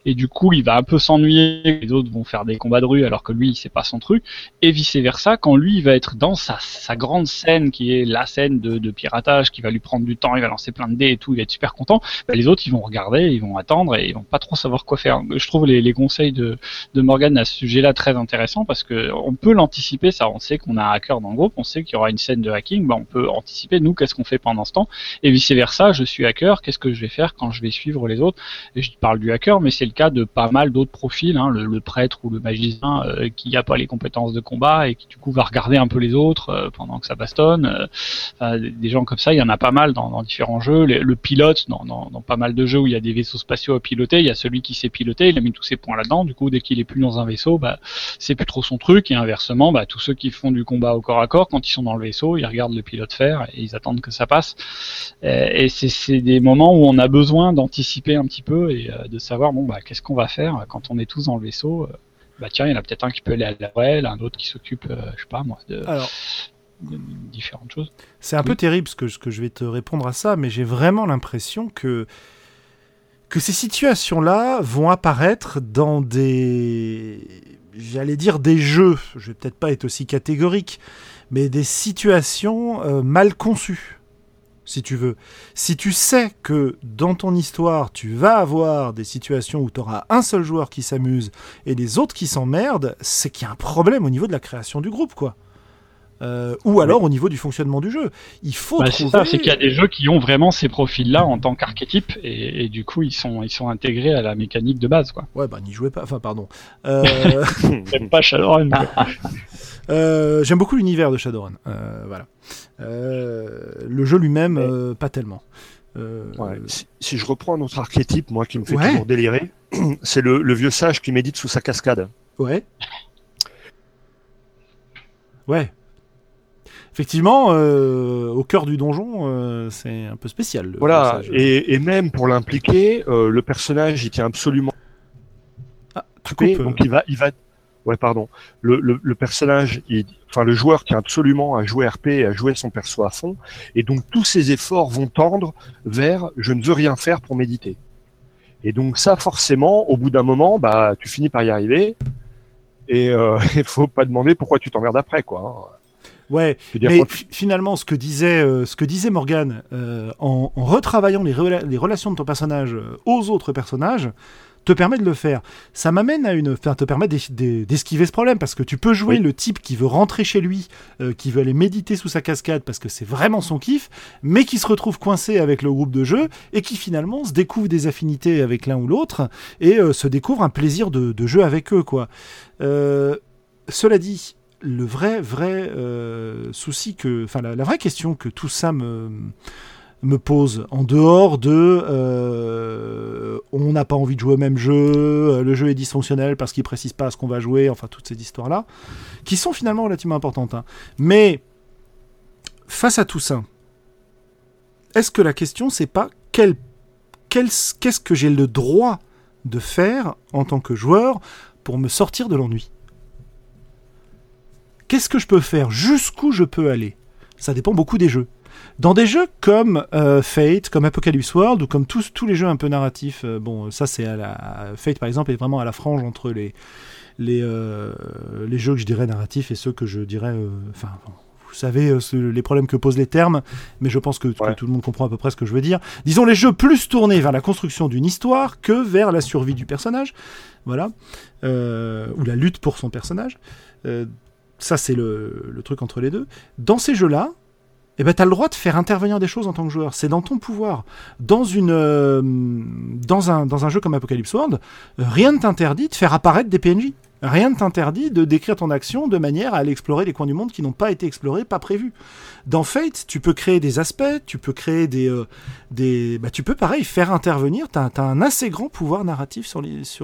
et du coup il va un peu s'ennuyer les autres vont faire des combats de rue alors que lui c'est pas son truc et vice versa quand lui il va être dans sa, sa grande scène qui est la scène de, de piratage qui va lui prendre du temps il lancer plein de dés et tout il va être super content bah, les autres ils vont regarder ils vont attendre et ils vont pas trop savoir quoi faire je trouve les, les conseils de, de Morgan à ce sujet là très intéressants parce que on peut l'anticiper ça on sait qu'on a un hacker dans le groupe on sait qu'il y aura une scène de hacking bah, on peut anticiper nous qu'est-ce qu'on fait pendant ce temps et vice versa je suis hacker qu'est-ce que je vais faire quand je vais suivre les autres et je parle du hacker, mais c'est le cas de pas mal d'autres profils, hein, le, le prêtre ou le magicien euh, qui n'a pas les compétences de combat et qui du coup va regarder un peu les autres euh, pendant que ça bastonne. Euh, des gens comme ça, il y en a pas mal dans, dans différents jeux. le pilote, dans, pas mal de jeux où il y a des vaisseaux spatiaux à piloter, il y a celui qui sait piloter, il a mis tous ses points là-dedans. Du coup, dès qu'il est plus dans un vaisseau, bah, c'est plus trop son truc. Et inversement, bah, tous ceux qui font du combat au corps à corps, quand ils sont dans le vaisseau, ils regardent le pilote faire et ils attendent que ça passe. et c'est des moments où on a besoin d'anticiper un petit peu et de savoir bon bah qu'est-ce qu'on va faire quand on est tous dans le vaisseau. Euh, bah tiens, il y en a peut-être un qui peut aller à l'aile, un autre qui s'occupe, euh, je sais pas moi, de, différentes choses. C'est un peu terrible ce que, ce que je vais te répondre à ça, mais j'ai vraiment l'impression que que ces situations-là vont apparaître dans des, j'allais dire des jeux, je vais peut-être pas être aussi catégorique, mais des situations euh, mal conçues si tu veux. Si tu sais que dans ton histoire, tu vas avoir des situations où tu auras un seul joueur qui s'amuse et les autres qui s'emmerdent, c'est qu'il y a un problème au niveau de la création du groupe, quoi. Euh, ou alors au niveau du fonctionnement du jeu. Il faut bah, C'est ça, c'est qu'il y a des jeux qui ont vraiment ces profils-là en tant qu'archétype et, du coup ils sont ils sont intégrés à la mécanique de base quoi. Ouais bah n'y jouez pas, enfin pardon. Euh... pas Shadowrun. Euh, j'aime beaucoup l'univers de Shadowrun. Euh, voilà. le jeu lui-même pas tellement. si, je reprends un autre archétype moi qui me fait toujours délirer, c'est le, le vieux sage qui médite sous sa cascade. Ouais. Ouais, effectivement, euh, au cœur du donjon, euh, c'est un peu spécial. Voilà, et, même pour l'impliquer, euh, le personnage, il tient absolument. Ah, tu coupes, donc il va, il va. Ouais, pardon. Le, le, personnage, enfin le joueur tient absolument à jouer RP, et à jouer son perso à fond, et donc tous ses efforts vont tendre vers je ne veux rien faire pour méditer. Et donc ça, forcément, au bout d'un moment, bah, tu finis par y arriver, et il faut pas demander pourquoi tu t'emmerdes après, quoi. Ouais, mais finalement, ce que disait, euh, ce que disait Morgan, euh, en, retravaillant les, les, relations de ton personnage euh, aux autres personnages, te permet de le faire. Ça m'amène à une, enfin, te permet d'esquiver ce problème parce que tu peux jouer le type qui veut rentrer chez lui, qui veut aller méditer sous sa cascade parce que c'est vraiment son kiff, mais qui se retrouve coincé avec le groupe de jeu et qui finalement se découvre des affinités avec l'un ou l'autre et se découvre un plaisir de, de, jeu avec eux, quoi. cela dit, le vrai, vrai euh, souci que, enfin, la, vraie question que tout ça me, me pose, en dehors de euh, on n'a pas envie de jouer au même jeu, euh, le jeu est dysfonctionnel parce qu'il précise pas ce qu'on va jouer, enfin, toutes ces histoires-là, qui sont finalement relativement importantes. Hein. Mais, face à tout ça, est-ce que la question, c'est pas quel, qu'est-ce que j'ai le droit de faire en tant que joueur pour me sortir de l'ennui? Qu'est-ce que je peux faire? Jusqu'où je peux aller? Ça dépend beaucoup des jeux. Dans des jeux comme euh, Fate, comme Apocalypse World, ou comme tous, tous les jeux un peu narratifs, euh, bon, ça c'est à la. Fate par exemple est vraiment à la frange entre les, les, euh, les jeux que je dirais narratifs et ceux que je dirais. Enfin, vous savez les problèmes que posent les termes, mais je pense que, que, tout le monde comprend à peu près ce que je veux dire. Disons les jeux plus tournés vers la construction d'une histoire que vers la survie du personnage, voilà, ou la lutte pour son personnage ça c'est le, truc entre les deux. Dans ces jeux-là, eh ben, tu as le droit de faire intervenir des choses en tant que joueur. C'est dans ton pouvoir. Dans, une, euh, dans, un, jeu comme Apocalypse World, rien ne t'interdit de faire apparaître des PNJ. Rien ne t'interdit de décrire ton action de manière à aller explorer les coins du monde qui n'ont pas été explorés, pas prévus. Dans Fate, tu peux créer des aspects, tu peux créer des... Euh, bah, tu peux pareil faire intervenir, tu as, un assez grand pouvoir narratif sur,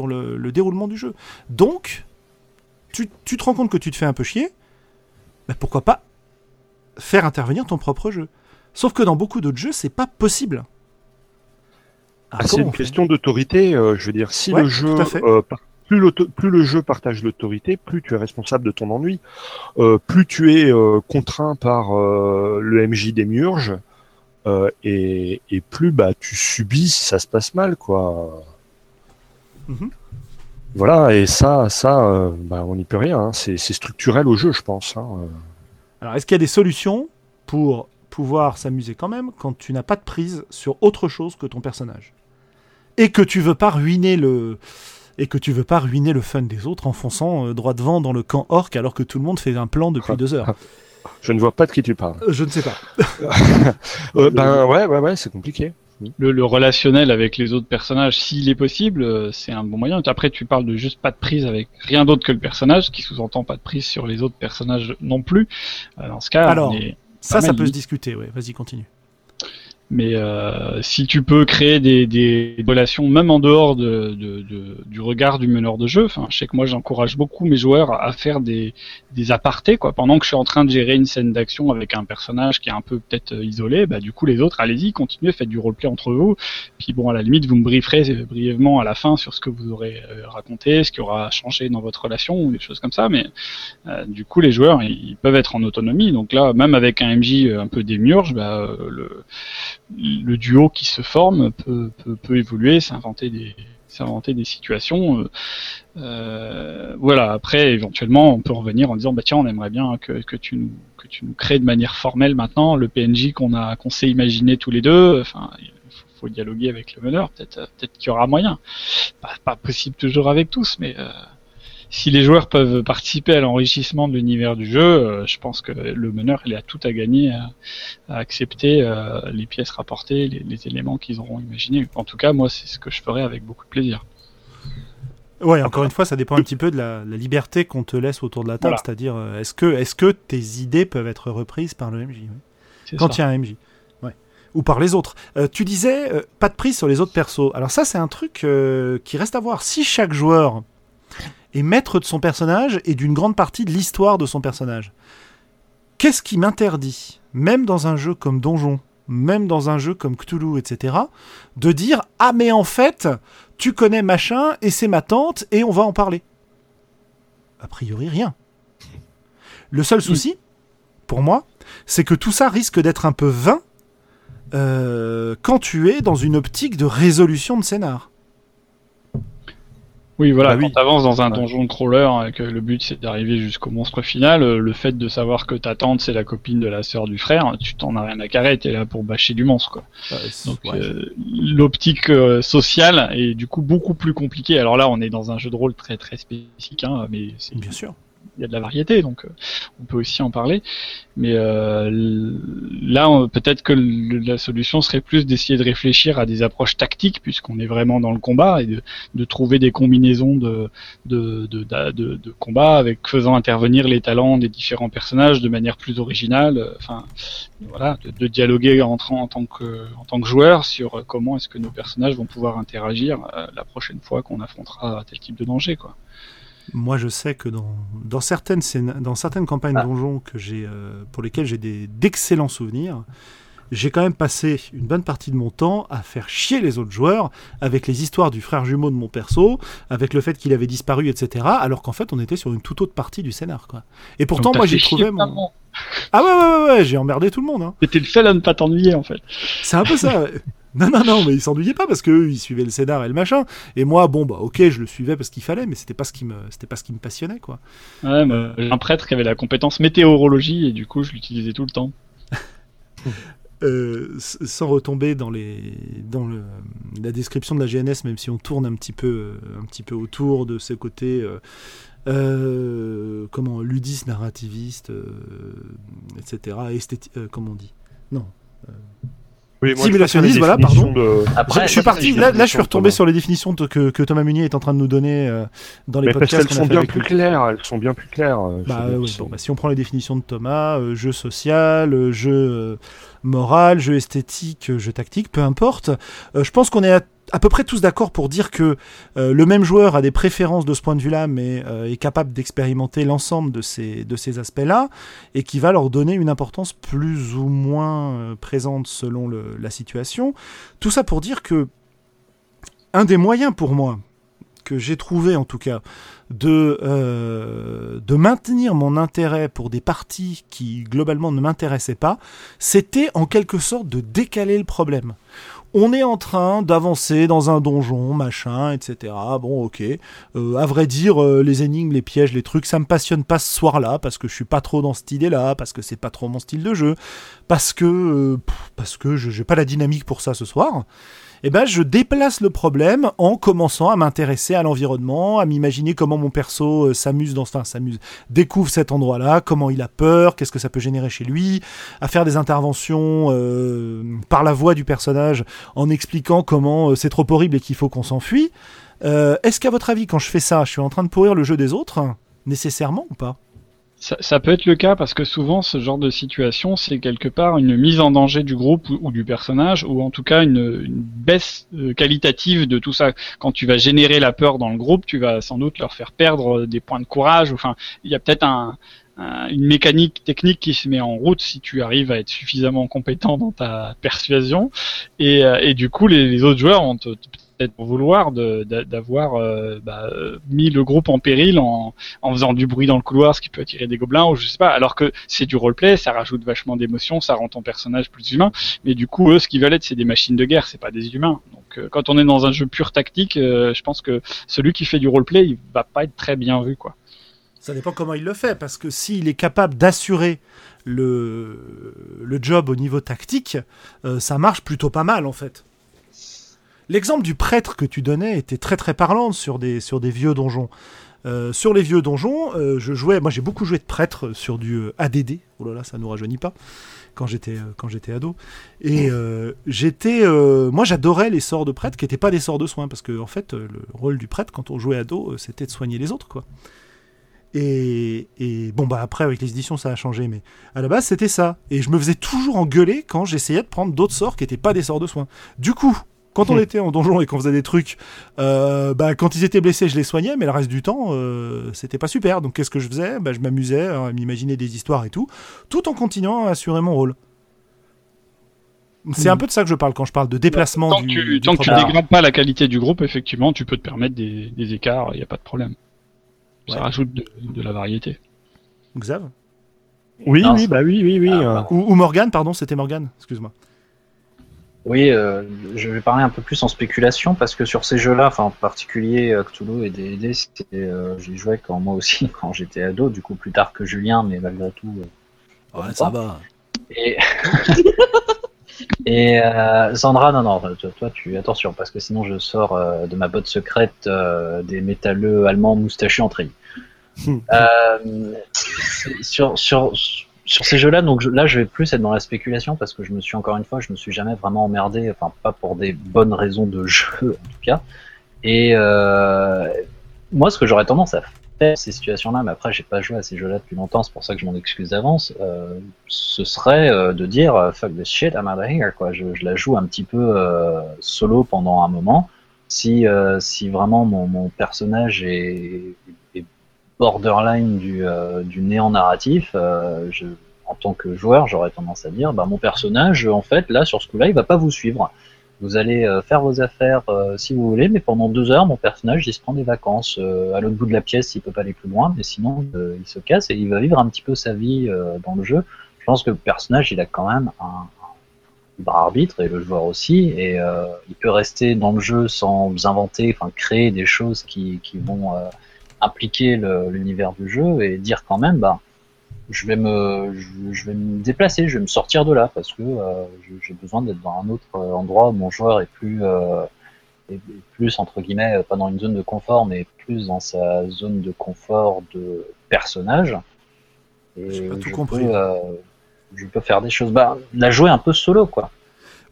le déroulement du jeu. Donc, tu, te rends compte que tu te fais un peu chier, bah, pourquoi pas faire intervenir ton propre jeu Sauf que dans beaucoup d'autres jeux, c'est pas possible. Ah, c'est une question d'autorité. Euh, je veux dire, si le jeu, euh, plus, le jeu partage l'autorité, plus tu es responsable de ton ennui, euh, plus tu es contraint par le MJ des murges, et, plus bah tu subis si ça se passe mal, quoi. Mm-hmm. Voilà, et ça, ça, euh, bah, on n'y peut rien. Hein. C'est structurel au jeu, je pense. Hein. Alors, est-ce qu'il y a des solutions pour pouvoir s'amuser quand même quand tu n'as pas de prise sur autre chose que ton personnage? Et que tu veux pas ruiner le et que tu veux pas ruiner le fun des autres en fonçant euh, droit devant dans le camp orc alors que tout le monde fait un plan depuis deux heures? Je ne vois pas de qui tu parles. Euh, je ne sais pas. ben ouais, ouais, ouais, c'est compliqué. Le, le relationnel avec les autres personnages, s'il est possible, euh, c'est un bon moyen. Après, tu parles de juste pas de prise avec rien d'autre que le personnage, qui sous-entend pas de prise sur les autres personnages non plus. Euh, Dans ce cas, Alors, on est Ça, ça peut se discuter, ouais. Vas-y, continue. Mais euh, si tu peux créer des, des relations même en dehors de, de, de- du regard du meneur de jeu, enfin, je sais que moi j'encourage beaucoup mes joueurs à faire des, des apartés quoi. Pendant que je suis en train de gérer une scène d'action avec un personnage qui est un peu peut-être euh, isolé, bah du coup les autres, allez-y, continuez, faites du roleplay entre vous. Puis bon, à la limite, vous me brieferez euh, brièvement à la fin sur ce que vous aurez euh, raconté, ce qui aura changé dans votre relation ou des choses comme ça. Mais euh, du coup, les joueurs, ils peuvent être en autonomie. Donc là, même avec un MJ un peu démiurge, bah, euh, le le duo qui se forme peut, peut, peut évoluer, s'inventer des s'inventer des situations. euh, euh, voilà. Après, éventuellement, on peut revenir en disant bah tiens, on aimerait bien que, que tu nous que tu nous crées de manière formelle maintenant le PNJ qu'on a qu'on s'est imaginé tous les deux. Enfin, il faut, dialoguer avec le meneur. Peut-être peut-être qu'il y aura moyen. Pas, pas possible toujours avec tous, mais euh, si les joueurs peuvent participer à l'enrichissement de l'univers du jeu, euh, je pense que le meneur il a tout à gagner à, à accepter euh, les pièces rapportées, les, les éléments qu'ils auront imaginés. En tout cas, moi, c'est ce que je ferai avec beaucoup de plaisir. Ouais, encore une fois, ça dépend un petit peu de la, la liberté qu'on te laisse autour de la table. Voilà. C'est-à-dire, euh, est-ce que, est que tes idées peuvent être reprises par le MJ oui. Quand il y a un MJ. Ouais. Ou par les autres. Euh, tu disais, euh, pas de prise sur les autres persos. Alors ça, c'est un truc euh, qui reste à voir. Si chaque joueur est maître de son personnage et d'une grande partie de l'histoire de son personnage, qu'est-ce qui m'interdit, même dans un jeu comme Donjon, même dans un jeu comme Cthulhu, etc., de dire Ah, mais en fait, tu connais machin et c'est ma tante et on va en parler? A priori, rien. Le seul souci, pour moi, c'est que tout ça risque d'être un peu vain euh, quand tu es dans une optique de résolution de scénar. Oui, voilà, Bah oui. quand t'avances dans un Ouais. donjon crawler et que le but c'est d'arriver jusqu'au monstre final, euh, le fait de savoir que ta tante c'est la copine de la sœur du frère, tu t'en as rien à carrer, t'es là pour bâcher du monstre, quoi. Donc Ouais. euh, l'optique euh, sociale est du coup beaucoup plus compliquée. Alors là, on est dans un jeu de rôle très très spécifique, hein, mais c'est- Bien sûr. Il y a de la variété, donc euh, on peut aussi en parler. Mais euh, là, peut-être que la solution serait plus d'essayer de réfléchir à des approches tactiques, puisqu'on est vraiment dans le combat, et de, de trouver des combinaisons de, de, de, de, de combat avec faisant intervenir les talents des différents personnages de manière plus originale. euh, Enfin, voilà, de, dialoguer entre, en tant que en tant que joueur sur comment est-ce que nos personnages vont pouvoir interagir la prochaine fois qu'on affrontera tel type de danger, quoi. Moi, je sais que dans, dans, certaines, scéna- dans certaines campagnes Ah. donjons que j'ai, euh, pour lesquelles j'ai d'excellents souvenirs, j'ai quand même passé une bonne partie de mon temps à faire chier les autres joueurs avec les histoires du frère jumeau de mon perso, avec le fait qu'il avait disparu, etc. Alors qu'en fait, on était sur une toute autre partie du scénar. Quoi. Et pourtant, moi, j'ai trouvé chier mon... maman. Ah ouais, ouais, ouais, ouais, j'ai emmerdé tout le monde. Hein. C'était le seul à ne pas t'ennuyer en fait. C'est un peu ça. Non, non, non, mais ils s'ennuyaient pas parce qu'eux, ils suivaient le scénar et le machin. Et moi, bon, bah, ok, je le suivais parce qu'il fallait, mais c'était pas ce qui me, c'était pas ce qui me passionnait, quoi. Ouais, moi, j'ai un prêtre qui avait la compétence météorologie et du coup je l'utilisais tout le temps. Euh, sans retomber dans les dans le, la description de la GNS, même si on tourne un petit peu euh, un petit peu autour de ce côté euh, euh, comment ludiste, narrativiste, euh, etc. Esthéti- euh, comment on dit? Non. Oui, Simulationniste, voilà, pardon. définitions de- Après, je, je suis parti. Là, je suis retombé Thomas. sur les définitions de- que, que Thomas Munier est en train de nous donner euh, dans les Mais parce podcasts qu'elles qu'on a sont bien plus lui. claires, elles sont bien plus claires. euh, Bah, ouais, bon, bah, si on prend les définitions de Thomas, euh, jeu social, euh, jeu euh, moral, jeu esthétique, euh, jeu tactique, peu importe, euh, je pense qu'on est à, à peu près tous d'accord pour dire que euh, le même joueur a des préférences de ce point de vue-là, mais euh, est capable d'expérimenter l'ensemble de ces, aspects-là, et qui va leur donner une importance plus ou moins euh, présente selon la situation. Tout ça pour dire que un des moyens pour moi, que j'ai trouvé en tout cas, de, de maintenir mon intérêt pour des parties qui globalement ne m'intéressaient pas, c'était en quelque sorte de décaler le problème. On est en train d'avancer dans un donjon, machin, etc. Bon, ok. Euh, à vrai dire, euh, les énigmes, les pièges, les trucs, ça me passionne pas ce soir-là parce que je suis pas trop dans cette idée-là, parce que c'est pas trop mon style de jeu, parce que euh, parce que je j'ai pas la dynamique pour ça ce soir. Eh ben, je déplace le problème en commençant à m'intéresser à l'environnement, à m'imaginer comment mon perso euh, s'amuse dans, enfin, s'amuse, découvre cet endroit-là, comment il a peur, qu'est-ce que ça peut générer chez lui, à faire des interventions euh, par la voix du personnage en expliquant comment euh, c'est trop horrible et qu'il faut qu'on s'enfuit. Est-ce qu'à votre avis, quand je fais ça, je suis en train de pourrir le jeu des autres, nécessairement ou pas? Ça, ça peut être le cas parce que souvent ce genre de situation, c'est quelque part une mise en danger du groupe ou, du personnage, ou en tout cas une, une baisse euh, qualitative de tout ça. Quand tu vas générer la peur dans le groupe, tu vas sans doute leur faire perdre euh, des points de courage. Enfin, il y a peut-être un, un- une mécanique technique qui se met en route si tu arrives à être suffisamment compétent dans ta persuasion. Et, euh, et du coup, les, les autres joueurs vont te- peut-être vouloir de- d'a- d'avoir euh, bah, euh, mis le groupe en péril en, en faisant du bruit dans le couloir, ce qui peut attirer des gobelins ou je sais pas. Alors que c'est du roleplay, ça rajoute vachement d'émotion, ça rend ton personnage plus humain. Mais du coup, eux, ce qu'ils veulent être, c'est des machines de guerre, c'est pas des humains. Donc, euh, quand on est dans un jeu pur tactique, je pense que celui qui fait du roleplay, il va pas être très bien vu, quoi. Ça dépend comment il le fait, parce que s'il est capable d'assurer le, le job au niveau tactique, ça marche plutôt pas mal en fait. L'exemple du prêtre que tu donnais était très très parlant sur des, vieux donjons. Euh, sur les vieux donjons, euh, je jouais, moi j'ai beaucoup joué de prêtre sur du euh, ADD, oh là là, ça nous rajeunit pas, quand j'étais ado. Et j'étais, moi j'adorais les sorts de prêtre qui n'étaient pas des sorts de soins, parce que en fait le rôle du prêtre quand on jouait ado, c'était de soigner les autres quoi. Et, et bon, bah après, avec les éditions, ça a changé, mais à la base, c'était ça. Et je me faisais toujours engueuler quand j'essayais de prendre d'autres sorts qui n'étaient pas des sorts de soins. Du coup, quand on était en donjon et qu'on faisait des trucs, euh, bah, quand ils étaient blessés, je les soignais, mais le reste du temps, euh, c'était pas super. Donc, qu'est-ce que je faisais? Bah, Je m'amusais à m'imaginer des histoires et tout, tout en continuant à assurer mon rôle. C'est un peu de ça que je parle quand je parle de déplacement Tant que du, tu, du tant que tu dégrades pas la qualité du groupe, effectivement, tu peux te permettre des, des écarts, il n'y a pas de problème. Ça Ouais. rajoute de, de la variété. Xav? Oui, Non, oui, bah oui, oui, oui. Ah, euh, ou, ou Morgane, pardon, c'était Morgane, excuse-moi. Oui, euh, je vais parler un peu plus en spéculation parce que sur ces jeux-là, enfin en particulier euh, Cthulhu et D&D, c'était, euh, j'y jouais quand moi aussi quand j'étais ado, du coup plus tard que Julien, mais malgré tout. euh, Ouais, ça va. Et, et euh, Sandra, non, non, toi, toi, tu attention parce que sinon je sors euh, de ma botte secrète euh, des métalleux allemands moustachus en. Euh, c'est- sur, sur, sur ces jeux-là, donc je- là, je vais plus être dans la spéculation parce que je me suis encore une fois, je me suis jamais vraiment emmerdé, enfin pas pour des bonnes raisons de jeu en tout cas. Et euh, moi, ce que j'aurais tendance à faire ces situations-là, mais après, j'ai pas joué à ces jeux-là depuis longtemps, c'est pour ça que je m'en excuse d'avance. euh, ce serait euh, de dire euh, fuck this shit, I'm out here, quoi. Je, je la joue un petit peu euh, solo pendant un moment. Si, euh, si vraiment mon, mon personnage est borderline du, euh, néant narratif, euh, en tant que joueur, j'aurais tendance à dire, bah, mon personnage, en fait, là, sur ce coup-là, il va pas vous suivre. Vous allez euh, faire vos affaires si vous voulez, mais pendant deux heures, mon personnage, il se prend des vacances à l'autre bout de la pièce, il peut pas aller plus loin, mais sinon, il se casse et il va vivre un petit peu sa vie dans le jeu. Je pense que le personnage, il a quand même un, libre arbitre et le joueur aussi, et il peut rester dans le jeu sans inventer, enfin créer des choses qui vont impliquer le- l'univers du jeu et dire quand même, bah, je vais me, je, je vais me déplacer, je vais me sortir de là parce que euh, j'ai besoin d'être dans un autre euh, endroit où mon joueur est plus, euh, est plus entre guillemets, pas dans une zone de confort, mais plus dans sa zone de confort de personnage. Et J'ai pas tout je compris. Peux, euh, je peux faire des choses, bah, la jouer un peu solo, quoi.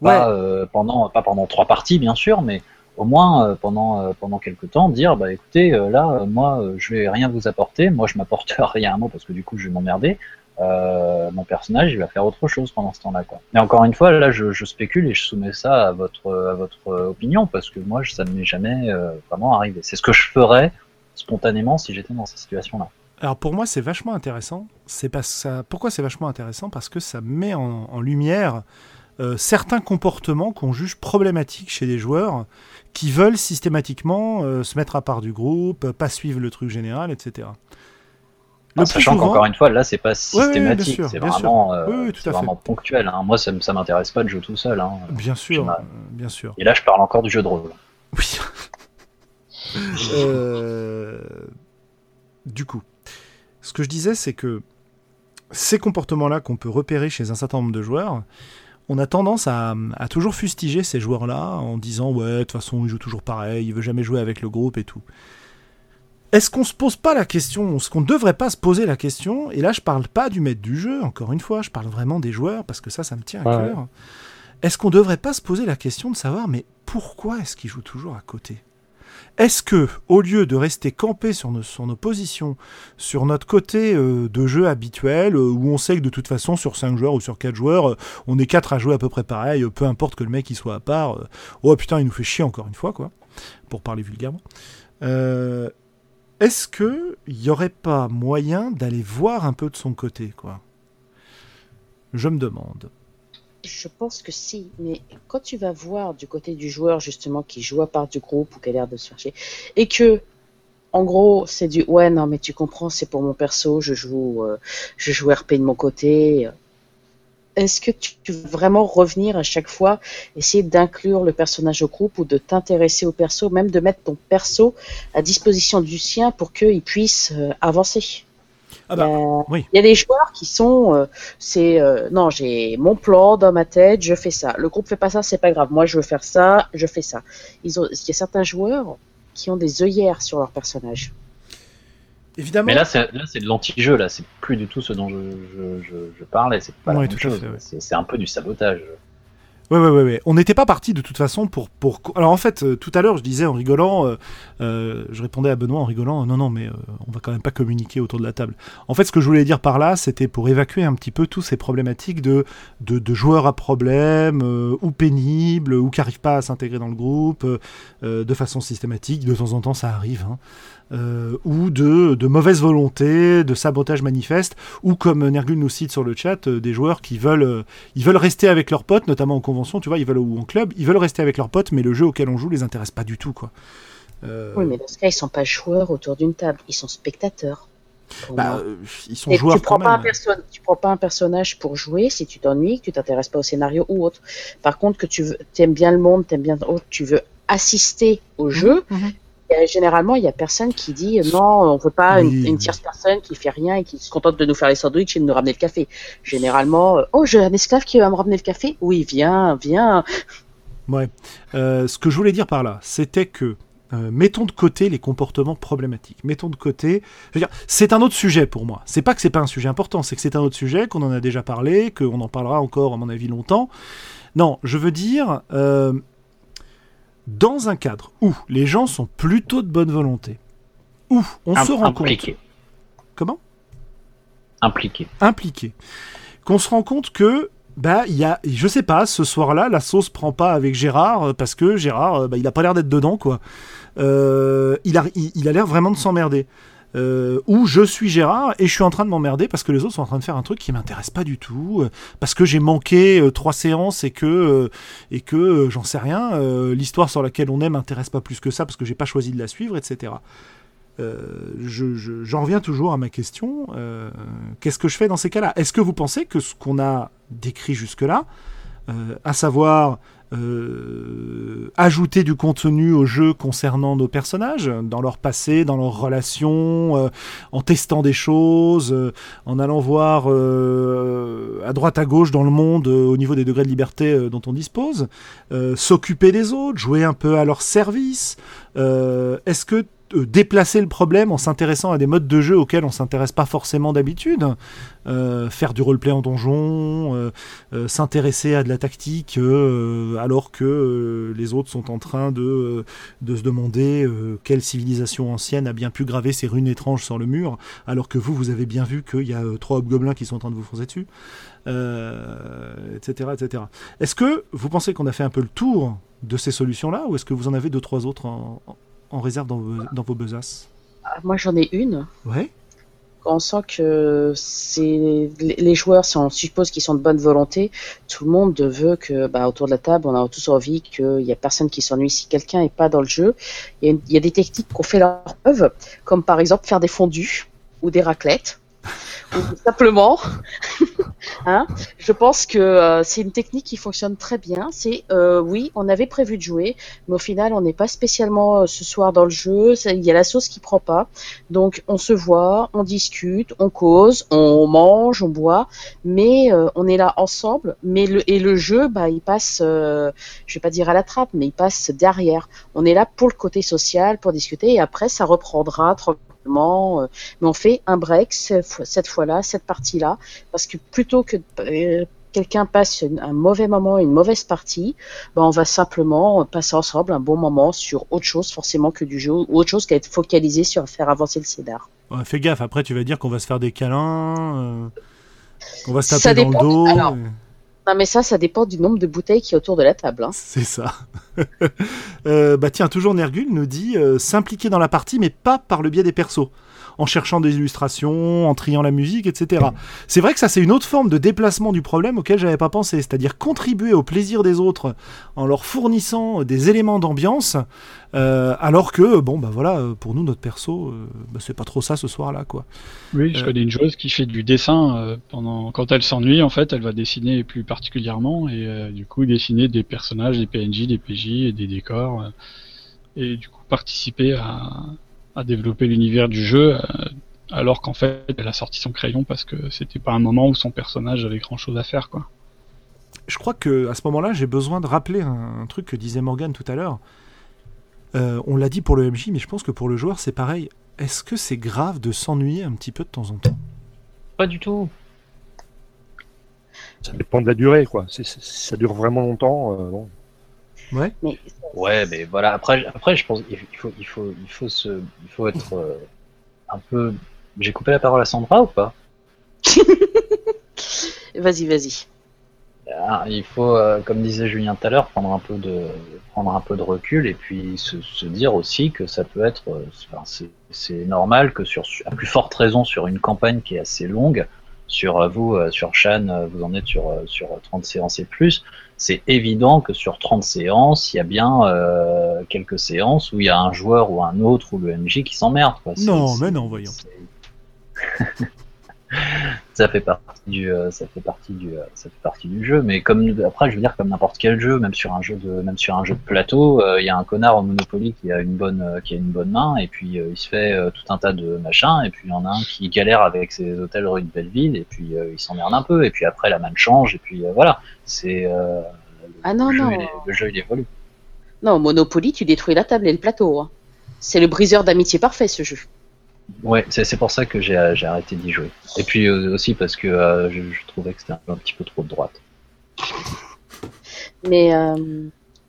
Pas, pendant, pas pendant trois parties, bien sûr, mais au moins euh, pendant euh, pendant quelques temps dire bah écoutez euh, là moi je vais rien vous apporter. Moi je m'apporte rien moi parce que du coup je vais m'emmerder. Mon personnage il va faire autre chose pendant ce temps-là quoi. Mais encore une fois là je, je spécule et je soumets ça à votre à votre opinion parce que moi ça ne m'est jamais vraiment arrivé. C'est ce que je ferais spontanément si j'étais dans cette situation là Alors pour moi, c'est vachement intéressant. C'est parce. Pourquoi c'est vachement intéressant? Parce que ça met en, lumière certains comportements qu'on juge problématiques chez des joueurs qui veulent systématiquement euh, se mettre à part du groupe, pas suivre le truc général, etc. Le plus sachant souvent- qu'encore une fois là c'est pas Ouais, ouais, systématique c'est vraiment euh, Oui, vraiment ponctuel hein. moi ça, ça m'intéresse pas de jouer tout seul hein. Bien sûr, euh, bien sûr. et là je parle encore du jeu de rôle Oui. Euh, Du coup, ce que je disais, c'est que ces comportements-là qu'on peut repérer chez un certain nombre de joueurs, on a tendance à, à toujours fustiger ces joueurs-là en disant ouais, de toute façon, il joue toujours pareil, il veut jamais jouer avec le groupe et tout. Est-ce qu'on se pose pas la question, est-ce qu'on ne devrait pas se poser la question Et là, je parle pas du maître du jeu, encore une fois, je parle vraiment des joueurs parce que ça, ça me tient à Ouais. cœur. Est-ce qu'on devrait pas se poser la question de savoir, mais pourquoi est-ce qu'il joue toujours à côté? Est-ce que, au lieu de rester campé sur nos, positions, sur notre côté euh, de jeu habituel, euh, où on sait que de toute façon, sur 5 joueurs ou sur 4 joueurs, euh, on est 4 à jouer à peu près pareil, peu importe que le mec il soit à part, oh putain, il nous fait chier encore une fois, quoi, pour parler vulgairement. Est-ce que il y aurait pas moyen d'aller voir un peu de son côté, quoi? Je me demande. Je pense que si, mais quand tu vas voir du côté du joueur justement qui joue à part du groupe ou qui a l'air de se faire chier, et que en gros c'est du ouais non mais tu comprends c'est pour mon perso je joue euh, je joue RP de mon côté. Est-ce que tu tu veux vraiment revenir à chaque fois essayer d'inclure le personnage au groupe ou de t'intéresser au perso, même de mettre ton perso à disposition du sien pour qu'il puisse euh, avancer? Ah bah, Il y a- oui. Il y a des joueurs qui sont, euh, c'est euh, non, j'ai mon plan dans ma tête, je fais ça. Le groupe fait pas ça, c'est pas grave. Moi, je veux faire ça, je fais ça. Ils ont, il y a certains joueurs qui ont des œillères sur leur personnage. Évidemment. Mais là, c'est là, c'est de l'anti-jeu, là. C'est plus du tout ce dont je, je, je, je parlais. C'est pas Ouais, la même tout à chose. fait, ouais. C'est c'est un peu du sabotage. Ouais, ouais, ouais. On n'était pas parti de toute façon pour, pour. Alors en fait, euh, tout à l'heure, je disais en rigolant, euh, euh, je répondais à Benoît en rigolant, non, non, mais on va quand même pas communiquer autour de la table. En fait, ce que je voulais dire par là, c'était pour évacuer un petit peu tous ces problématiques de, de, joueurs à problème, ou pénibles, ou qui n'arrivent pas à s'intégrer dans le groupe de façon systématique. De temps en temps, ça arrive. Hein. Euh, ou de, de mauvaise volonté, de sabotage manifeste, ou comme Nergul nous cite sur le chat, euh, des joueurs qui veulent, euh, ils veulent rester avec leurs potes, notamment en convention, tu vois, ils veulent ou en club, ils veulent rester avec leurs potes, mais le jeu auquel on joue les intéresse pas du tout, quoi. Euh, Oui, mais dans ce cas, ils sont pas joueurs autour d'une table, ils sont spectateurs. bah, ils sont Et joueurs tu prends quand pas un même. perso- tu prends pas un personnage pour jouer si tu t'ennuies, que tu t'intéresses pas au scénario ou autre. Par contre, que tu veux, aimes bien le monde, t'aimes bien autre, tu veux assister au jeu. Mhm. Et généralement, il y a personne qui dit euh, non, on veut pas Oui, une, tierce personne qui fait rien et qui se contente de nous faire les sandwichs et de nous ramener le café. Généralement, euh, oh, j'ai un esclave qui va me ramener le café. Oui, viens, viens. Ouais. Euh, ce que je voulais dire par là, c'était que euh, mettons de côté les comportements problématiques. Mettons de côté. Je veux dire, c'est un autre sujet pour moi. C'est pas que c'est pas un sujet important, c'est que c'est un autre sujet qu'on en a déjà parlé, qu'on en parlera encore à mon avis longtemps. Non, je veux dire euh, dans un cadre où les gens sont plutôt de bonne volonté, où on Im- se rend compte. impliqué. Comment? Impliqué. impliqué. Qu'on se rend compte que, bah, il y a, je sais pas, ce soir-là, la sauce prend pas avec Gérard euh, parce que Gérard, euh, bah, il a pas l'air d'être dedans, quoi. Euh, il a, il, il a l'air vraiment de s'emmerder. Euh, ou je suis Gérard et je suis en train de m'emmerder parce que les autres sont en train de faire un truc qui m'intéresse pas du tout, euh, parce que j'ai manqué euh, trois séances et que euh, j'en sais rien, l'histoire sur laquelle on est m'intéresse pas plus que ça parce que j'ai pas choisi de la suivre, etc. Je- je- J'en reviens toujours à ma question. Qu'est-ce que je fais dans ces cas-là? Est-ce que vous pensez que ce qu'on a décrit jusque-là, à savoir euh, ajouter du contenu au jeu concernant nos personnages, dans leur passé, dans leurs relations, euh, en testant des choses, euh, en allant voir à droite à gauche dans le monde au niveau des degrés de liberté dont on dispose, s'occuper des autres, jouer un peu à leur service. Est-ce que déplacer le problème en s'intéressant à des modes de jeu auxquels on s'intéresse pas forcément d'habitude, euh, faire du roleplay en donjon, euh, euh, s'intéresser à de la tactique euh, alors que euh, les autres sont en train de, euh, de se demander euh, quelle civilisation ancienne a bien pu graver ces runes étranges sur le mur, alors que vous, vous avez bien vu qu'il y a euh, trois hobgoblins qui sont en train de vous foncer dessus, euh, etc. etc. Est-ce que vous pensez qu'on a fait un peu le tour de ces solutions-là, ou est-ce que vous en avez deux, trois autres en réserve dans vos, dans vos besaces Ah, Moi, j'en ai une. Ouais Quand on sent que c'est les joueurs, si on suppose qu'ils sont de bonne volonté, tout le monde veut que, bah, autour de la table, on a tous envie qu'il y a personne qui s'ennuie. Si quelqu'un est pas dans le jeu, il y, a il y a des techniques qu'on fait leur preuve, comme par exemple faire des fondus ou des raclettes, ou simplement Hein je pense que euh, c'est une technique qui fonctionne très bien. C'est euh, oui, on avait prévu de jouer, mais au final, on n'est pas spécialement euh, ce soir dans le jeu. Il y a la sauce qui prend pas. Donc, on se voit, on discute, on cause, on mange, on boit, mais on est là ensemble. Mais et le jeu, bah, il passe, je vais pas dire à la trappe, mais il passe derrière. On est là pour le côté social, pour discuter, et après, ça reprendra. Euh, mais on fait un break cette fois- cette fois-là, cette partie-là parce que plutôt que euh, quelqu'un passe un mauvais moment, une mauvaise partie, ben on va simplement passer ensemble un bon moment sur autre chose forcément que du jeu ou autre chose qu'à être focalisé sur faire avancer le scénar. Ouais, fais gaffe, après tu vas dire qu'on va se faire des câlins, euh, qu'on va se Ça taper dans le dépend. dos. Alors, euh, Non mais ça, ça dépend du nombre de bouteilles qui est autour de la table. Hein. C'est ça. Euh, bah tiens, toujours Nergul nous dit euh, s'impliquer dans la partie, mais pas par le biais des persos. En cherchant des illustrations, en triant la musique, etc. C'est vrai que ça, c'est une autre forme de déplacement du problème auquel j'avais pas pensé, c'est-à-dire contribuer au plaisir des autres en leur fournissant des éléments d'ambiance, euh, alors que, bon, bah voilà, euh, pour nous, notre perso, euh, bah, c'est pas trop ça ce soir-là, quoi. Oui, je Euh. connais une joueuse qui fait du dessin euh, pendant quand elle s'ennuie en fait, elle va dessiner plus particulièrement et euh, du coup dessiner des personnages, des PNJ, des PJ et des décors euh, et du coup participer à, à développer l'univers du jeu euh, alors qu'en fait elle a sorti son crayon parce que c'était pas un moment où son personnage avait grand chose à faire quoi. je crois que à ce moment-là, j'ai besoin de rappeler un, un truc que disait Morgan tout à l'heure. Euh, on l'a dit pour le MJ, mais je pense que pour le joueur, c'est pareil. Est-ce que c'est grave de s'ennuyer un petit peu de temps en temps? Pas du tout. Ça dépend de la durée, quoi. Ça dure vraiment longtemps, euh, bon. Ouais. Mais Ouais, mais voilà. Après, après, je pense qu'il faut, il faut, il faut se, il faut être euh, un peu. J'ai coupé la parole à Sandra ou pas? Vas-y, vas-y. Ah, Il faut, euh, comme disait Julien tout à l'heure, prendre un peu de, prendre un peu de recul et puis se, se dire aussi que ça peut être, euh, enfin, c'est- c'est normal que sur, à plus forte raison sur une campagne qui est assez longue, sur vous, sur Shan, vous en êtes sur, sur 30 séances et plus. C'est évident que sur 30 séances, il y a bien euh, quelques séances où il y a un joueur ou un autre ou le MJ qui s'emmerde. Non, mais non, voyons. c'est- ça fait partie du, euh, ça fait partie du, euh, ça fait partie du jeu. Mais comme après, je veux dire comme n'importe quel jeu, même sur un jeu de, même sur un jeu de plateau, euh, il y a un connard au Monopoly qui a une bonne, qui a une bonne main, et puis euh, il se fait euh, tout un tas de machins, et puis il y en a un qui galère avec ses hôtels rue de Belleville, et puis il s'emmerde un peu, et puis après la main change, et puis voilà. C'est Ah non, le, jeu, non. il est- le jeu il évolue. Non, Monopoly, tu détruis la table et le plateau. hein. C'est le briseur d'amitié parfait ce jeu. Ouais, c'est c'est pour ça que j'ai j'ai arrêté d'y jouer. Et puis euh, aussi parce que euh, je, je trouvais que c'était un, petit peu trop de droite. Mais euh,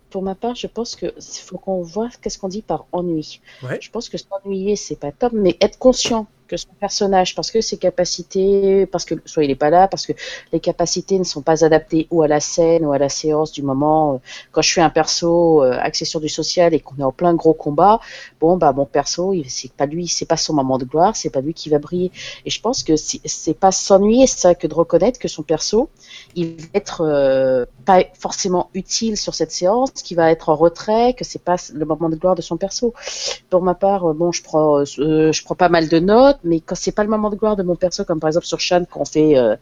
pour ma part, je pense que faut qu'on voit qu'est-ce qu'on dit par ennui. Ouais. Je pense que s'ennuyer, c'est pas top, mais être conscient que son personnage, parce que ses capacités, parce que soit il est pas là, parce que les capacités ne sont pas adaptées ou à la scène ou à la séance du moment. Quand je suis un perso euh, axé sur du social et qu'on est en plein gros combat, bon bah mon perso, c'est pas lui, c'est pas son moment de gloire, c'est pas lui qui va briller. Et je pense que c'est pas s'ennuyer, ça que de reconnaître que son perso, il va être euh, pas forcément utile sur cette séance, qu'il va être en retrait, que c'est pas le moment de gloire de son perso. Pour ma part, euh, bon, je prends, euh, je prends pas mal de notes, mais quand c'est pas le moment de gloire de mon perso, comme par exemple sur Shan, quand on fait euh,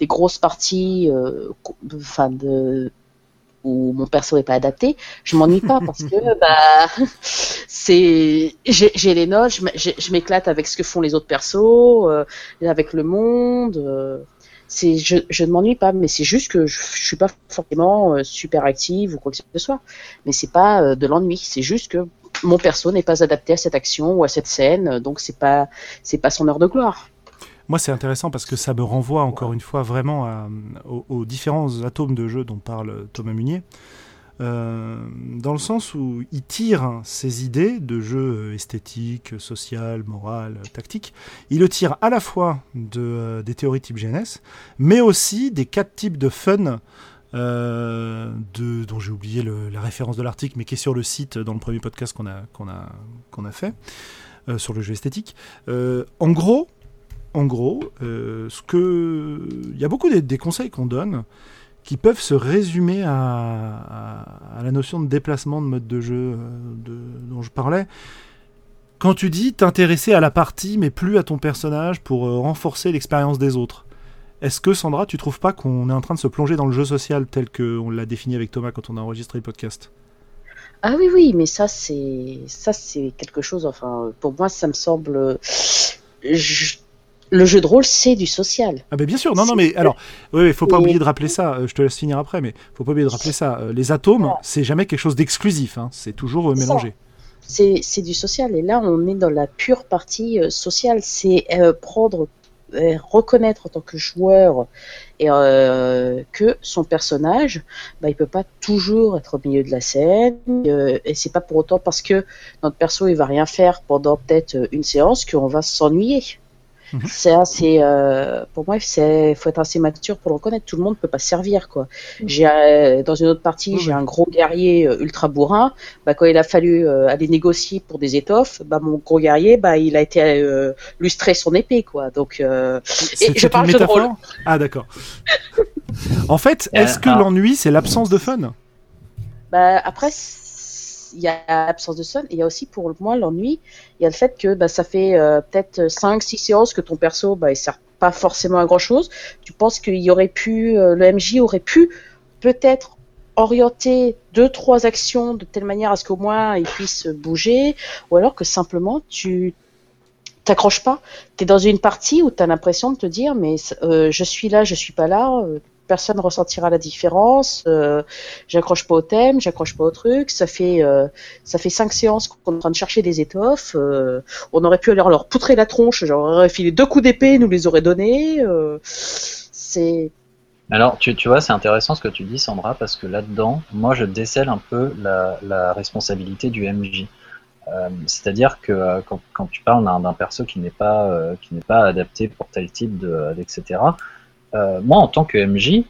des grosses parties, euh, enfin de où mon perso est pas adapté, je m'ennuie pas parce que bah c'est j'ai les notes, je m'éclate avec ce que font les autres persos, euh, avec le monde. euh, c'est je, je ne m'ennuie pas, mais c'est juste que je, je suis pas forcément super active ou quoi que ce soit. Mais c'est pas de l'ennui, c'est juste que mon perso n'est pas adapté à cette action ou à cette scène, euh, donc c'est pas c'est pas son heure de gloire. Moi, c'est intéressant parce que ça me renvoie encore une fois vraiment à- aux, aux différents atomes de jeu dont parle Thomas Munier. Euh, dans le sens où il tire ses idées de jeu esthétique, social, moral, tactique, il le tire à la fois de, euh, des théories type GNS, mais aussi des quatre types de fun euh, de, dont j'ai oublié la référence de l'article, mais qui est sur le site dans le premier podcast qu'on a, fait euh, sur le jeu esthétique. Euh, en gros, en gros, euh, que il y a beaucoup des, conseils qu'on donne qui peuvent se résumer à, à- la notion de déplacement de mode de jeu euh, de- dont je parlais. Quand tu dis t'intéresser à la partie mais plus à ton personnage pour euh, renforcer l'expérience des autres. Est-ce que Sandra, tu trouves pas qu'on est en train de se plonger dans le jeu social tel qu'on l'a défini avec Thomas quand on a enregistré le podcast? Ah oui, oui, mais ça, c'est ça, c'est quelque chose. Enfin, pour moi, ça me semble. je- Le jeu de rôle, c'est du social. Ah ben bien sûr, non, non, mais alors, oui, il faut pas oublier de rappeler ça, euh, je te laisse finir après, mais faut pas oublier de rappeler ça. Euh, les atomes, c'est jamais quelque chose d'exclusif, hein, c'est toujours euh, mélangé. C'est du social. Et là, on est dans la pure partie sociale. C'est euh, prendre, reconnaître en tant que joueur et euh, que son personnage, bah, il peut pas toujours être au milieu de la scène. euh, et c'est pas pour autant parce que notre perso il va rien faire pendant peut-être une séance qu'on va s'ennuyer. Mhm. C'est assez, euh, pour moi, c'est faut être assez mature pour le reconnaître. Tout le monde peut pas se servir quoi. J'ai euh, dans une autre partie, j'ai un gros guerrier euh, ultra bourrin. Bah, quand il a fallu euh, aller négocier pour des étoffes, bah, mon gros guerrier, bah, il a été euh, lustré son épée quoi. Donc euh, C'est je parle de. Ah d'accord. en fait, Euh, est-ce que alors- l'ennui, c'est l'absence de fun? Bah, après, il y a l'absence de son, et il y a aussi pour moi l'ennui, il y a le fait que bah, ça fait euh, peut-être 5-6 séances que ton perso, bah, il sert pas forcément à grand chose. Tu penses qu'il y aurait pu, euh, le MJ aurait pu peut-être orienter deux trois actions de telle manière à ce qu'au moins il puisse bouger, ou alors que simplement tu t'accroches pas. Tu es dans une partie où tu as l'impression de te dire mais euh, je suis là, je suis pas là, personne ressentira la différence, euh, j'accroche pas au thème, j'accroche pas au truc, ça fait euh, ça fait cinq séances qu'on est en train de chercher des étoffes, euh, on aurait pu aller leur poutrer la tronche, genre aurait filé deux coups d'épée, nous les aurait donnés, c'est Alors, tu, tu vois, c'est intéressant ce que tu dis, Sandra, parce que là-dedans, moi, je décèle un peu la, la responsabilité du MJ. C'est-à-dire que quand, tu parles d'un perso qui n'est pas qui n'est pas adapté pour tel type de etc. euh, moi, en tant que MJ,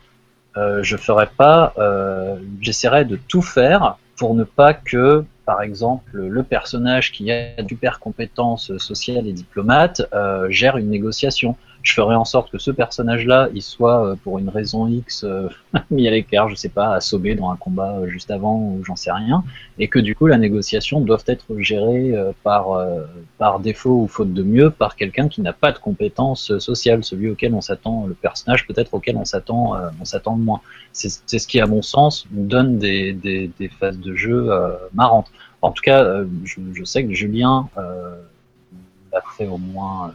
euh, je ferais pas, euh, j'essaierais de tout faire pour ne pas que, par exemple, le personnage qui a de super compétences sociales et diplomates gère une négociation. Je ferais en sorte que ce personnage-là, il soit euh, pour une raison X euh, mis à l'écart, je sais pas, assommé dans un combat euh, juste avant ou j'en sais rien, et que du coup la négociation doit être gérée par par défaut ou faute de mieux par quelqu'un qui n'a pas de compétences sociales, celui auquel on s'attend, le personnage peut-être auquel on s'attend, on s'attend moins. C'est ce qui, à mon sens, donne des des, des phases de jeu marrantes. En tout cas, je, je sais que Julien euh, l'a fait au moins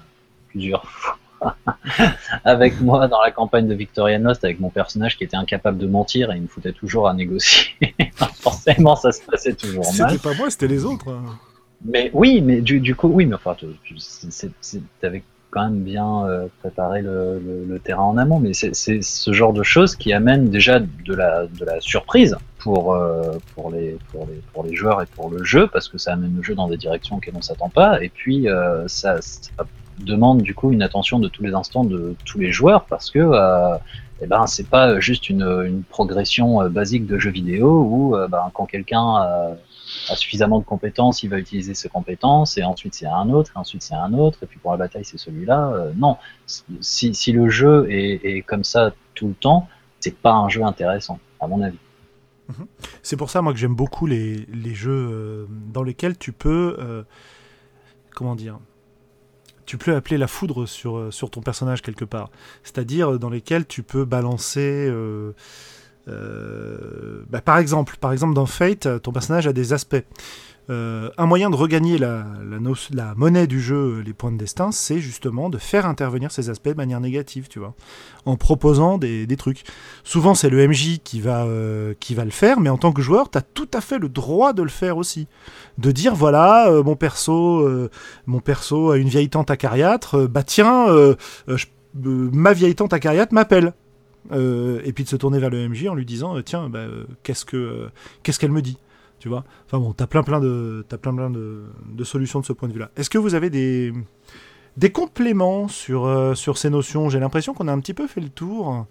plusieurs fois avec moi dans la campagne de Victorianost avec mon personnage qui était incapable de mentir et il me foutait toujours à négocier. Forcément, ça se passait toujours mal. C'était pas moi, c'était les autres. hein. Mais oui, mais du, du coup, oui, mais enfin, t'avais quand même bien euh, préparé le, le- le terrain en amont, mais c'est c'est ce genre de choses qui amène déjà de la, de la surprise pour, euh, pour, les, pour, les, pour les joueurs et pour le jeu, parce que ça amène le jeu dans des directions auxquelles on s'attend pas, et puis euh, ça, ça demande du coup une attention de tous les instants de tous les joueurs, parce que euh, eh ben, c'est pas juste une, une progression euh, basique de jeu vidéo où euh, ben, quand quelqu'un euh, a suffisamment de compétences, il va utiliser ses compétences, et ensuite c'est un autre, et ensuite c'est un autre, et puis pour la bataille c'est celui-là. Non, si, si le jeu est, est comme ça tout le temps, c'est pas un jeu intéressant, à mon avis. C'est pour ça, moi, que j'aime beaucoup les, les jeux dans lesquels tu peux. comment dire Tu peux appeler la foudre sur, euh, ton personnage quelque part. C'est-à-dire euh, dans lesquels tu peux balancer. euh, bah, par exemple, par exemple dans Fate, ton personnage a des aspects. Euh, un moyen de regagner la, monnaie du jeu, les points de destin, c'est justement de faire intervenir ces aspects de manière négative, tu vois, en proposant des, trucs. Souvent, c'est le MJ qui va, euh, qui va le faire, mais en tant que joueur, tu as tout à fait le droit de le faire aussi. De dire, voilà, euh, mon, perso, euh, mon perso a une vieille tante acariâtre, euh, bah tiens, euh, euh, euh, ma vieille tante acariâtre m'appelle. Euh, et puis de se tourner vers le MJ en lui disant, euh, tiens, bah, euh, qu'est-ce que euh, qu'est-ce qu'elle me dit? Tu vois Enfin bon, t'as plein plein de t'as plein plein de, solutions de ce point de vue-là. Est-ce que vous avez des des compléments sur euh, ces notions? J'ai l'impression qu'on a un petit peu fait le tour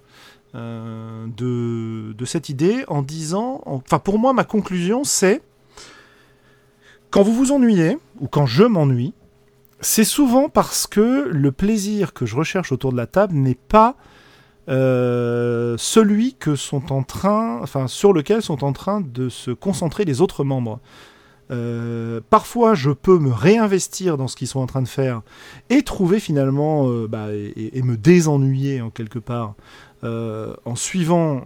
euh, de de cette idée en disant, enfin pour moi ma conclusion c'est quand vous vous ennuyez ou quand je m'ennuie, c'est souvent parce que le plaisir que je recherche autour de la table n'est pas euh, celui que sont en train, enfin sur lequel sont en train de se concentrer les autres membres. Euh, parfois, je peux me réinvestir dans ce qu'ils sont en train de faire et trouver finalement euh, bah, et, me désennuyer en quelque part en suivant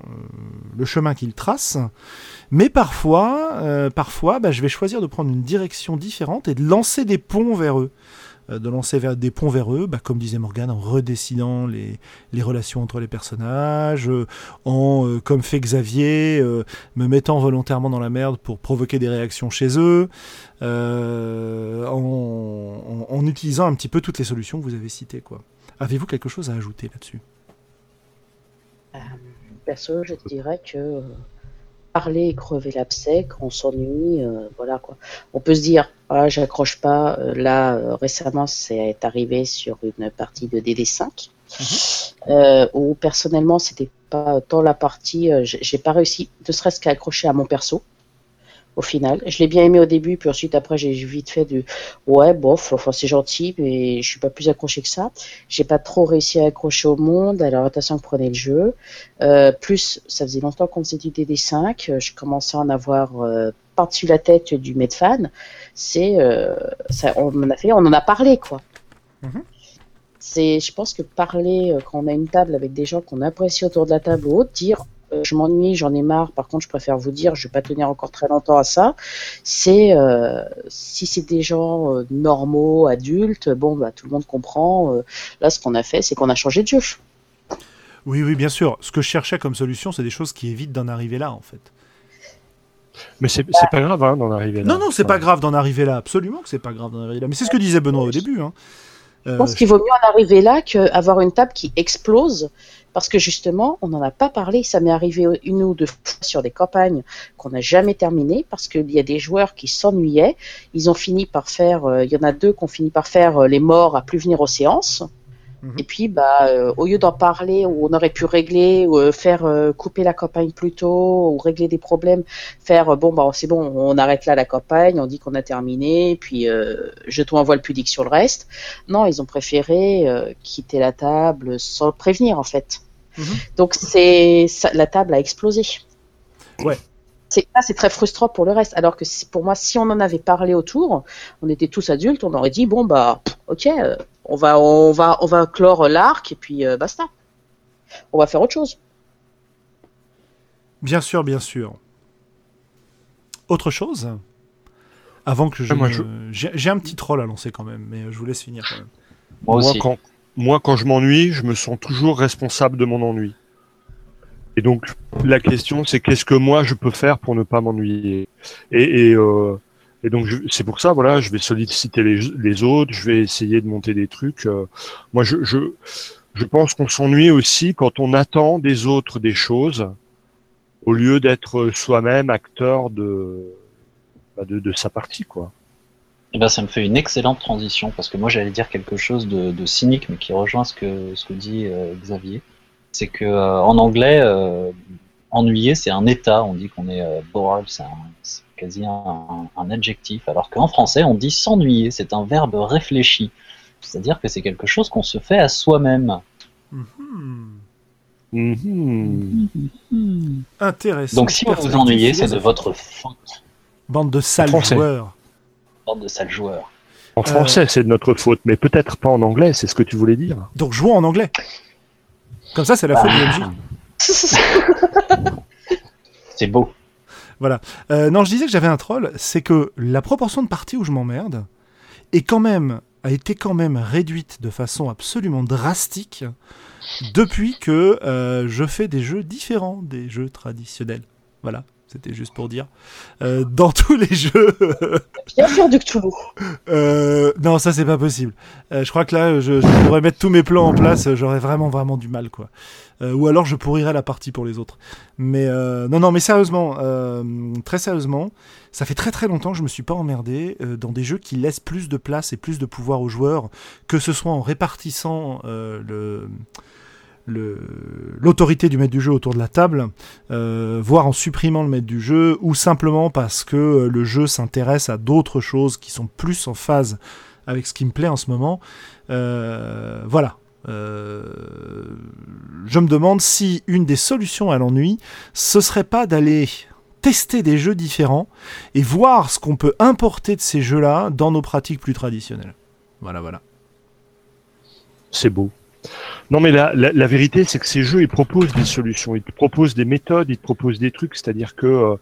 le chemin qu'ils tracent. Mais parfois, parfois, bah, je vais choisir de prendre une direction différente et de lancer des ponts vers eux. Euh, de lancer des ponts vers eux, bah, comme disait Morgan, en redessinant les, relations entre les personnages, euh, en, euh, comme fait Xavier, me mettant volontairement dans la merde pour provoquer des réactions chez eux, en, utilisant un petit peu toutes les solutions que vous avez citées. Avez-vous quelque chose à ajouter là-dessus? Perso, je dirais que parler et crever l'abcès quand on s'ennuie, euh, voilà quoi. On peut se dire, ah, j'accroche pas. euh, là, euh, récemment, c'est arrivé sur une partie de DD5, euh, où personnellement, c'était pas tant la partie, j'ai j'ai pas réussi, ne serait-ce qu'à accrocher à mon perso. Au final, je l'ai bien aimé au début, puis ensuite après j'ai vite fait du ouais bof, enfin c'est gentil, mais je suis pas plus accroché que ça. J'ai pas trop réussi à accrocher au monde, à l'orientation que prenait le jeu. Euh, plus, ça faisait longtemps qu'on faisait du DD5, euh, je commençais à en avoir euh, par-dessus la tête du Medfan. C'est, euh, ça, on en a fait, on en a parlé quoi. Mhm. C'est, je pense que parler quand on a une table avec des gens qu'on apprécie autour de la table ou autre, dire je m'ennuie, j'en ai marre. Par contre, je préfère vous dire, je vais pas tenir encore très longtemps à ça. C'est euh, si c'est des gens euh, normaux, adultes, bon bah tout le monde comprend. euh, là, ce qu'on a fait, c'est qu'on a changé de jeu. Oui, oui, bien sûr. Ce que je cherchais comme solution, c'est des choses qui évitent d'en arriver là, en fait. Mais c'est c'est pas grave hein, d'en arriver là. Non, non, c'est pas Ouais. grave d'en arriver là. Absolument que c'est pas grave d'en arriver là. Mais c'est ce que disait Benoît au début. Hein. Je Euh, pense qu'il vaut mieux en arriver là qu'avoir une table qui explose. Parce que justement, on n'en a pas parlé. Ça m'est arrivé une ou deux fois sur des campagnes qu'on n'a jamais terminées parce qu'il y a des joueurs qui s'ennuyaient. Ils ont fini par faire, euh, il y en a deux qui ont fini par faire euh, les morts à plus venir aux séances. Mhm. Et puis, bah, euh, au lieu d'en parler, où on aurait pu régler, ou euh, faire euh, couper la campagne plus tôt, ou régler des problèmes, faire euh, bon, bah, c'est bon, on arrête là la campagne, on dit qu'on a terminé, puis euh, jetons un voile pudique sur le reste. Non, ils ont préféré euh, quitter la table sans le prévenir, en fait. Mhm. Donc, c'est la table a explosé. Ouais. C'est ça, c'est très frustrant pour le reste. Alors que si- pour moi, si on en avait parlé autour, on était tous adultes, on aurait dit bon bah, ok, euh, on va, on va, on va clore l'arc et puis euh, basta. On va faire autre chose. Bien sûr, bien sûr. Autre chose? Avant que je. Ah, je- J'ai un petit troll à lancer quand même, mais je vous laisse finir quand même. Moi aussi. quand, moi, quand je m'ennuie, je me sens toujours responsable de mon ennui. Et donc, la question, c'est qu'est-ce que moi je peux faire pour ne pas m'ennuyer? Et, euh, et donc, c'est pour ça, voilà, je vais solliciter les, les autres, je vais essayer de monter des trucs. euh. moi, je, je, je pense qu'on s'ennuie aussi quand on attend des autres des choses, au lieu d'être soi-même acteur de, bah, de, de sa partie, quoi. Eh ben, ça me fait une excellente transition parce que moi j'allais dire quelque chose de, de cynique mais qui rejoint ce que, ce que dit euh, Xavier. C'est que euh, en anglais, euh, ennuyer c'est un état. On dit qu'on est euh, bored, c'est quasi un, un adjectif. Alors qu'en français on dit s'ennuyer, c'est un verbe réfléchi. C'est-à-dire que c'est quelque chose qu'on se fait à soi-même. Mhm. Mhm. Intéressant. Donc si vous vous ennuyez, c'est de votre faute, Bande de sales Français. joueurs. bande de sales joueurs. En français, c'est de notre faute, mais peut-être pas en anglais, c'est ce que tu voulais dire. Donc jouons en anglais. Comme ça, c'est la faute Ah. du MJ. C'est beau. Euh, non, je disais que j'avais un troll, c'est que la proportion de parties où je m'emmerde est quand même a été quand même réduite de façon absolument drastique depuis que euh, je fais des jeux différents des jeux traditionnels. Voilà, c'était juste pour dire. Euh, dans tous les jeux, Bien sûr du Cthulhu. euh, non, ça c'est pas possible. Euh, je crois que là, je, je pourrais mettre tous mes plans en place, j'aurais vraiment vraiment du mal, quoi. Ou alors je pourrirais la partie pour les autres. Mais euh, non, non, mais sérieusement, très sérieusement, ça fait très très longtemps que je me suis pas emmerdé dans des jeux qui laissent plus de place et plus de pouvoir aux joueurs, que ce soit en répartissant le- l'autorité du maître du jeu autour de la table, euh, voire en supprimant le maître du jeu, ou simplement parce que euh, le jeu s'intéresse à d'autres choses qui sont plus en phase avec ce qui me plaît en ce moment. Euh, voilà. Je me demande si une des solutions à l'ennui, ce serait pas d'aller tester des jeux différents et voir ce qu'on peut importer de ces jeux-là dans nos pratiques plus traditionnelles. Voilà, voilà. C'est beau. Non, mais la, la, la vérité, c'est que ces jeux, ils proposent des solutions, ils te proposent des méthodes, ils te proposent des trucs, c'est-à-dire que. euh,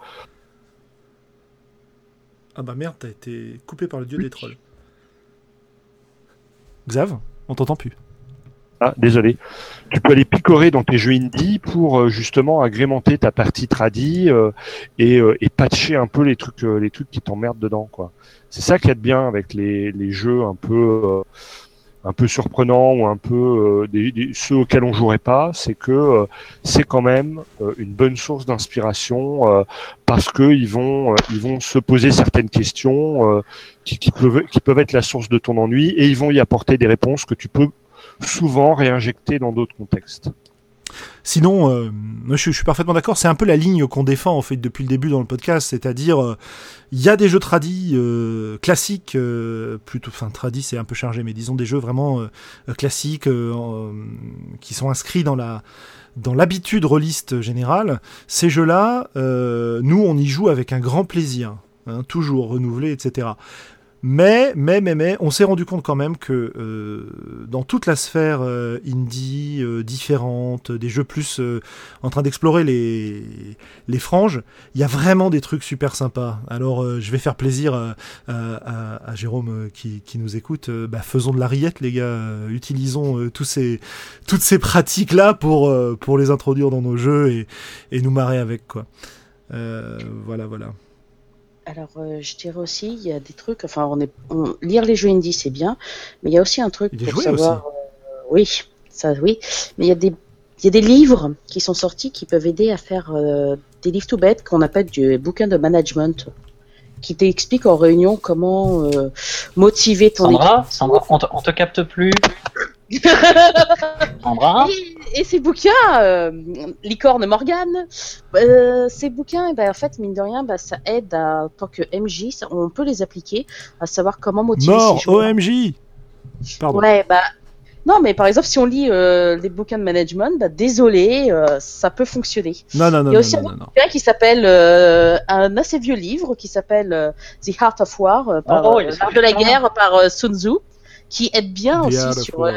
Ah bah merde, t'as été coupé par le dieu des trolls. Xav, on t'entend plus. Ah, désolé. Tu peux aller picorer dans tes jeux indie pour euh, justement agrémenter ta partie tradie euh, et, euh, et patcher un peu les trucs, euh, les trucs qui t'emmerdent dedans, quoi. C'est ça qui est bien avec les, les jeux un peu, euh, un peu surprenants ou un peu euh, ceux auxquels on jouerait pas, c'est que euh, c'est quand même euh, une bonne source d'inspiration euh, parce que ils vont, ils vont se poser certaines questions qui, qui peuvent, qui peuvent être la source de ton ennui et ils vont y apporter des réponses que tu peux souvent réinjecter dans d'autres contextes. Sinon, euh, je, suis- parfaitement d'accord. C'est un peu la ligne qu'on défend en fait depuis le début dans le podcast, c'est-à-dire euh, il y a des jeux tradis euh, classiques, plutôt, enfin tradis c'est un peu chargé, mais disons des jeux vraiment classiques qui sont inscrits dans l'habitude rôliste générale. Ces jeux-là, nous on y joue avec un grand plaisir, hein, toujours renouvelé, etc. Mais, mais, mais, mais, on s'est rendu compte quand même que euh, dans toute la sphère euh, indie euh, différente, des jeux plus euh, en train d'explorer les, les franges, il y a vraiment des trucs super sympas. Alors, euh, je vais faire plaisir à, à- à- à Jérôme euh, qui, qui nous écoute. Euh, bah, faisons de la rillette, les gars. Euh, utilisons euh, tous ces, toutes ces pratiques-là pour, euh, pour les introduire dans nos jeux et, et nous marrer avec, quoi. Euh, voilà, voilà. Alors, euh, je dirais aussi, il y a des trucs, enfin, on est, on- lire les jeux indie, c'est bien, mais il y a aussi un truc pour savoir. euh, oui, ça, oui, mais il y a des, il y a des livres qui sont sortis qui peuvent aider à faire euh, des livres tout bêtes qu'on appelle du bouquin de management, qui t'explique en réunion comment euh, motiver ton Sandra, Sandra, on te, on te capte plus. Sandra, Et, et ces bouquins, euh, Licorne Morgane, euh, ces bouquins, eh ben, en fait, mine de rien, bah, ça aide à, en tant que MJ, ça- on peut les appliquer à savoir comment motiver Mort, ses joueurs. OMJ Pardon. Ouais, bah. Non, mais par exemple, si on lit euh, des bouquins de management, bah, désolé, euh, ça peut fonctionner. Non, non, non, Il y a aussi non, un non, non. bouquin qui s'appelle euh, un assez vieux livre qui s'appelle euh, The Art of War euh, par Oh, euh, l'art de la guerre par euh, Sun Tzu, qui aide bien aussi sur euh,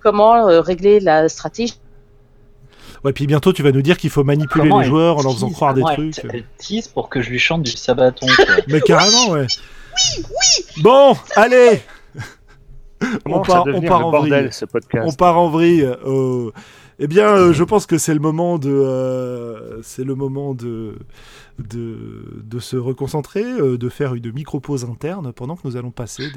comment euh, régler la stratégie. Ouais, puis bientôt tu vas nous dire qu'il faut manipuler comment les joueurs en leur faisant croire des trucs. Elle tease pour que je lui chante du sabaton. quoi. Mais carrément, ouais. Oui, oui. Bon, allez, Comment part- on part en bordel vrille. ce podcast on part en vrille. euh, Eh bien, euh, je pense que c'est le moment de, euh, c'est le moment de, de, se reconcentrer, euh, de faire une micro-pause interne pendant que nous allons passer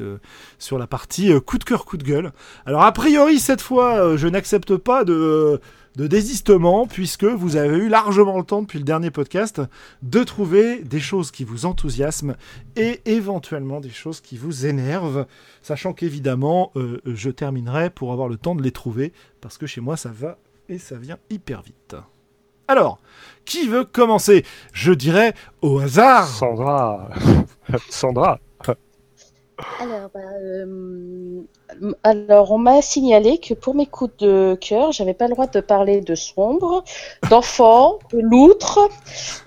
sur la partie euh, coup de cœur, coup de gueule. Alors, a priori, cette fois, euh, je n'accepte pas de, désistement, puisque vous avez eu largement le temps depuis le dernier podcast de trouver des choses qui vous enthousiasment et éventuellement des choses qui vous énervent, sachant qu'évidemment, je terminerai pour avoir le temps de les trouver, parce que chez moi, ça va et ça vient hyper vite. Alors, qui veut commencer? Je dirais au hasard. Sandra, Sandra, Alors, bah, euh, alors, on m'a signalé que pour mes coups de cœur, j'avais pas le droit de parler de sombre, d'enfants, de loutre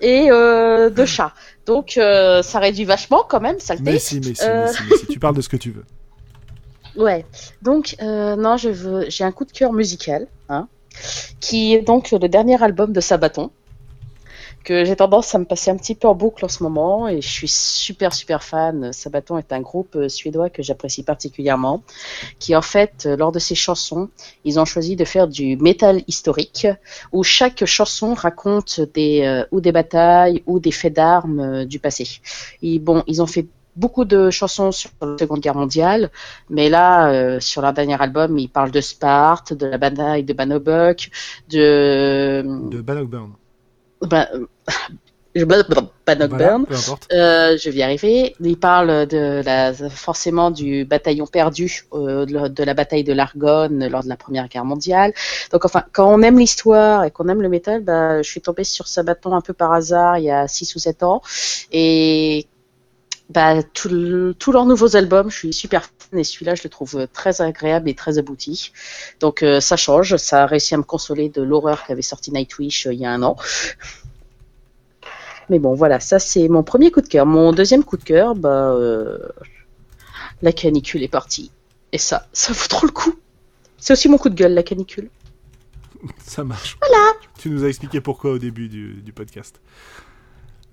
et euh, de chat. Donc, euh, ça réduit vachement quand même, saleté. Mais si, mais si, Euh. mais si, mais si, tu parles de ce que tu veux. Ouais. Donc, euh, non, je veux, j'ai un coup de cœur musical, hein, qui est donc le dernier album de Sabaton, que j'ai tendance à me passer un petit peu en boucle en ce moment, et je suis super super fan. Sabaton est un groupe euh, suédois que j'apprécie particulièrement, qui en fait, euh, lors de ses chansons, ils ont choisi de faire du métal historique, où chaque chanson raconte des euh, ou des batailles ou des faits d'armes du passé. Bon, ils ont fait beaucoup de chansons sur la Seconde Guerre mondiale, mais là, euh, sur leur dernier album, ils parlent de Sparte, de la bataille de Bannockburn, de... De Bannockburn. Ba- je- Bannockburn, Voilà, euh, je vais y arriver. Il parle de la, forcément du bataillon perdu euh, de de la bataille de l'Argonne lors de la Première Guerre mondiale. Donc enfin, quand on aime l'histoire et qu'on aime le métal, bah, je suis tombée sur Sabaton un peu par hasard il y a 6 ou 7 ans. Et bah, tout le- tous leurs nouveaux albums, je suis super fan et celui-là, je le trouve très agréable et très abouti. Donc euh, ça change, ça a réussi à me consoler de l'horreur qu'avait sorti Nightwish euh, il y a un an. Mais bon, voilà, ça c'est mon premier coup de cœur. Mon deuxième coup de cœur, bah, euh, la canicule est partie. Et ça, ça vaut trop le coup. C'est aussi mon coup de gueule, la canicule. Ça marche. Voilà. Tu nous as expliqué pourquoi au début du, du podcast.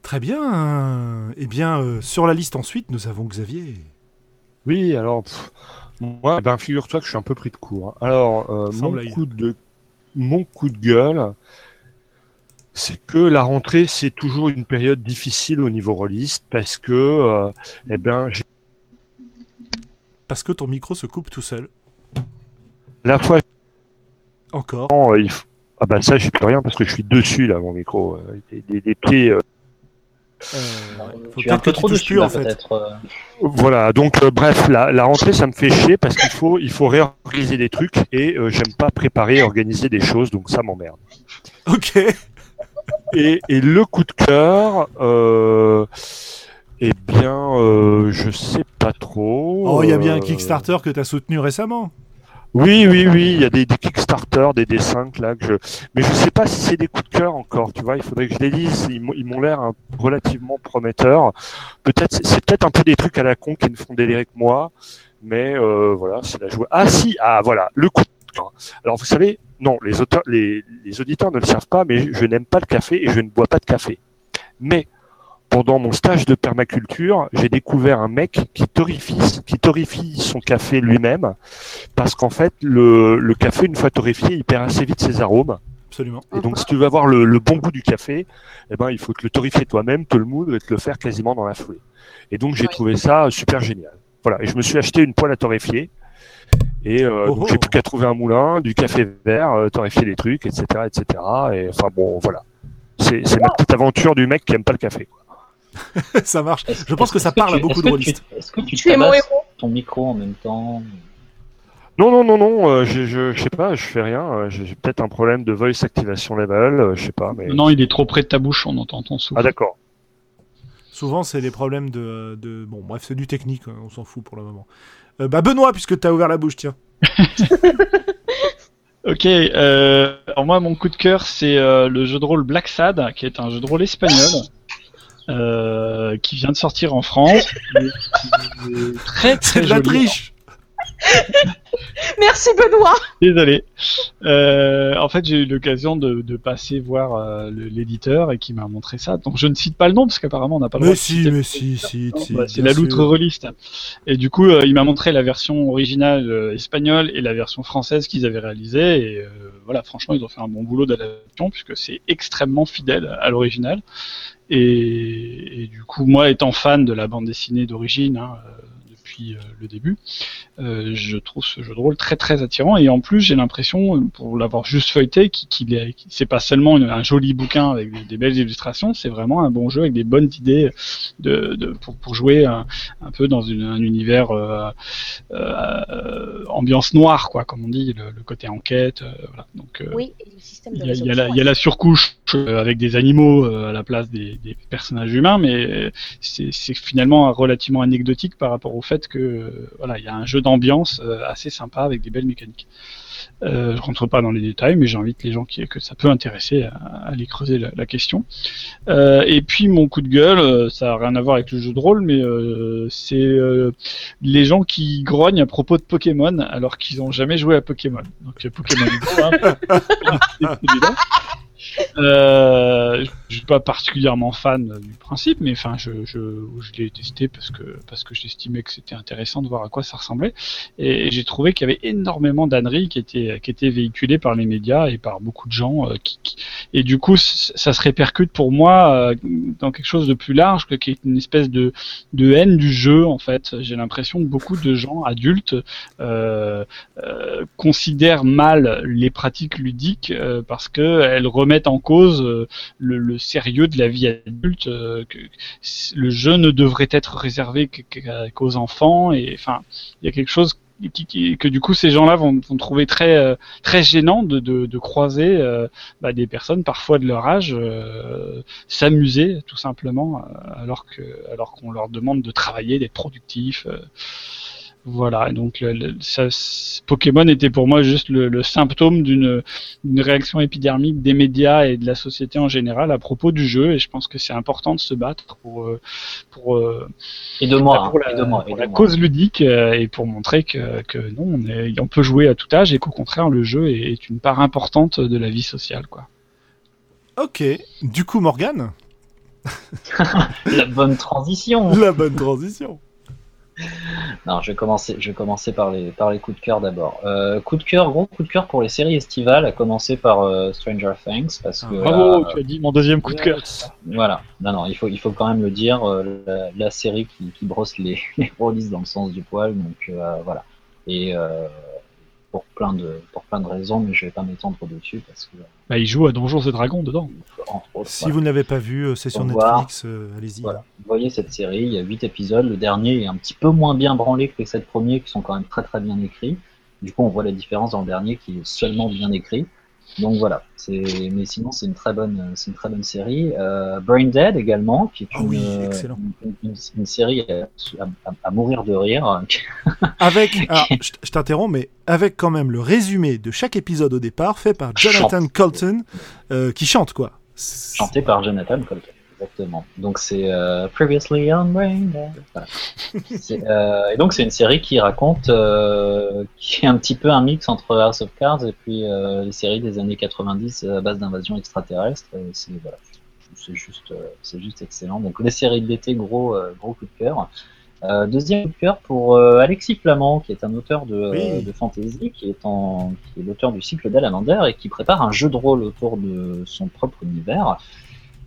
Très bien. Eh bien, euh, sur la liste ensuite, nous avons Xavier. Oui, alors, pff, moi, ben, figure-toi que je suis un peu pris de court. hein. Alors, euh, mon, coup de, mon coup de gueule, c'est que la rentrée, c'est toujours une période difficile au niveau rôliste parce que, euh, eh ben, j'ai Parce que ton micro se coupe tout seul. la fois, Encore. il faut- ah ben ça, j'ai plus rien parce que je suis dessus là, mon micro, des, des- des pieds. Euh, faut tu es un peut-être peu trop dessus en fait. euh. Voilà, donc euh, bref, la, la rentrée, ça me fait chier parce qu'il faut, il faut réorganiser des trucs et euh, j'aime pas préparer et organiser des choses, donc ça m'emmerde. Ok. Et, et le coup de cœur, euh, eh bien, euh, je sais pas trop. Oh, il y a bien un Kickstarter que tu as soutenu récemment. Oui, oui, oui, il y a des, des Kickstarter, des dessins là que je. Mais je sais pas si c'est des coups de cœur encore. Tu vois, il faudrait que je les lise. Ils m'ont- l'air hein, relativement prometteurs. Peut-être, c'est c'est peut-être un peu des trucs à la con qui ne font délirer que moi. Mais euh, voilà, c'est la joie. Ah si, ah voilà, le coup de cœur. Alors vous savez, non, les auteurs, les, les auditeurs ne le savent pas, mais je n'aime pas le café et je ne bois pas de café. Mais pendant mon stage de permaculture, j'ai découvert un mec qui torrifie, qui torrifie son café lui-même, parce qu'en fait, le, le café, une fois torréfié, il perd assez vite ses arômes. Absolument. Et donc, si tu veux avoir le, le bon goût du café, eh ben, il faut te le torréfier toi-même, te le moudre et te le faire quasiment dans la foulée. Et donc, j'ai Oui. trouvé ça super génial. Voilà. Et je me suis acheté une poêle à torréfier. Et euh, Oh donc, oh. j'ai plus qu'à trouver un moulin, du café vert, euh, torréfier les trucs, etc., etc. Et enfin bon, voilà. C'est c'est ma petite aventure du mec qui aime pas le café. quoi. ça marche. Je pense que ça parle à tu- beaucoup de rôlistes. Est-ce que tu, Tu es mon héros. ton micro en même temps Non, non, non, non. euh, je, je, je sais pas. Je fais rien. euh, J'ai peut-être un problème de voice activation level. euh, je sais pas. Mais Non, il est trop près de ta bouche, on entend ton souffle. ah d'accord. Souvent, c'est des problèmes de, de- Bon, bref, c'est du technique, hein, on s'en fout pour le moment. Euh, bah, Benoît, puisque tu as ouvert la bouche, tiens. Ok, euh, alors moi mon coup de cœur c'est euh, le jeu de rôle Black Sad, qui est un jeu de rôle espagnol, euh, qui vient de sortir en France. qui est très C'est très de la triche Merci Benoît. Désolé. Euh, en fait, j'ai eu l'occasion de, de passer voir euh, l'éditeur et qui m'a montré ça. Donc, je ne cite pas le nom parce qu'apparemment, on n'a pas le droit Mais de si, mais si, si, si. Bah, c'est la loutre sûr. rôliste. Et du coup, euh, il m'a montré la version originale euh, espagnole et la version française qu'ils avaient réalisée. Et euh, voilà, franchement, ils ont fait un bon boulot d'adaptation puisque c'est extrêmement fidèle à l'original. Et, et du coup, moi, étant fan de la bande dessinée d'origine hein, euh, depuis euh, le début, euh, je trouve ce jeu de rôle très très attirant. Et en plus, j'ai l'impression, pour l'avoir juste feuilleté, qu'il est, c'est pas seulement un joli bouquin avec des, des belles illustrations, c'est vraiment un bon jeu avec des bonnes idées de, de pour, pour jouer un, un peu dans une- un univers euh, ambiance noire, quoi, comme on dit, le, le côté enquête. voilà. Donc, Oui, et le système de il y, a, la, résolution il y a la surcouche avec des animaux à la place des, des personnages humains, mais c'est finalement relativement anecdotique par rapport au fait que euh, voilà, il y a un jeu d'ambiance euh, assez sympa avec des belles mécaniques. Euh, je rentre pas dans les détails, mais j'invite les gens qui, que ça peut intéresser à, à aller creuser la, la question. Euh, et puis mon coup de gueule, euh, ça a rien à voir avec le jeu de rôle, mais euh, c'est les gens qui grognent à propos de Pokémon alors qu'ils ont jamais joué à Pokémon. Donc Pokémon Go, hein. Euh, je suis pas particulièrement fan du principe, mais enfin, je, je, je l'ai testé parce que parce que j'estimais que c'était intéressant de voir à quoi ça ressemblait, et j'ai trouvé qu'il y avait énormément d'âneries qui étaient qui étaient véhiculées par les médias et par beaucoup de gens, euh, qui, qui- et du coup, ça se répercute pour moi euh, dans quelque chose de plus large, qui est une espèce de de haine du jeu en fait. J'ai l'impression que beaucoup de gens adultes euh, considèrent mal les pratiques ludiques parce que elles remettent en cause euh, le, sérieux de la vie adulte. euh, que le jeu ne devrait être réservé qu'aux enfants et enfin il y a quelque chose que du coup ces gens-là vont, trouver très euh, très gênant de, croiser bah, des personnes parfois de leur âge s'amuser tout simplement alors que alors qu'on leur demande de travailler d'être productif Voilà, et donc le, le- ça, c- Pokémon était pour moi juste le, le symptôme d'une réaction épidermique des médias et de la société en général à propos du jeu, et je pense que c'est important de se battre pour euh, pour, euh, Et de moi, pour la, et de moi, pour et la de moi. cause ludique euh, et pour montrer que, que non, on, est- on peut jouer à tout âge et qu'au contraire le jeu est, est une part importante de la vie sociale, quoi. Ok, du coup Morgane, La bonne transition. la bonne transition. Non, je vais commencer, je vais commencer par les, par les coups de cœur d'abord. Euh, coup de cœur, gros coup de cœur pour les séries estivales, à commencer par euh, Stranger Things, parce Ah, que Bravo, euh, tu as dit mon deuxième coup de cœur. voilà, non, non, il faut, il faut quand même le dire, euh, la, la série qui, qui brosse les, les releases dans le sens du poil, donc euh, voilà. Et euh, pour plein de, pour plein de raisons, mais je vais pas m'étendre dessus parce que Bah, il joue à Donjons et Dragons dedans. entre autres, Si voilà. vous ne l'avez pas vu, euh, c'est sur. Netflix, euh, allez-y. Voilà. Vous voyez cette série, il y a 8 épisodes. Le dernier est un petit peu moins bien branlé que les 7 premiers qui sont quand même très très bien écrits. Du coup, on voit la différence dans le dernier qui est seulement bien écrit. Donc voilà, c'est mais sinon c'est une très bonne c'est une très bonne série. Euh, Brain Dead également, qui est Ah une, oui, excellent. une, une- une série à, à- à mourir de rire. Avec, alors, je t'interromps, mais avec quand même le résumé de chaque épisode au départ, fait par Jonathan Chante. Colton, euh, qui chante quoi. Chanté par Jonathan Colton. Exactement. Donc c'est euh, Previously on Dead. Voilà. Euh, et donc c'est une série qui raconte, euh, qui est un petit peu un mix entre House of Cards et puis les séries des années 90 à base d'invasion extraterrestre. C'est voilà, c'est juste, c'est juste excellent. Donc les séries de l'été, gros, gros coup de cœur. Euh, deuxième coup de cœur pour euh, Alexis Flamand, qui est un auteur de, Oui. euh, de fantasy, qui est, en, qui est l'auteur du cycle d'Alamander et qui prépare un jeu de rôle autour de son propre univers.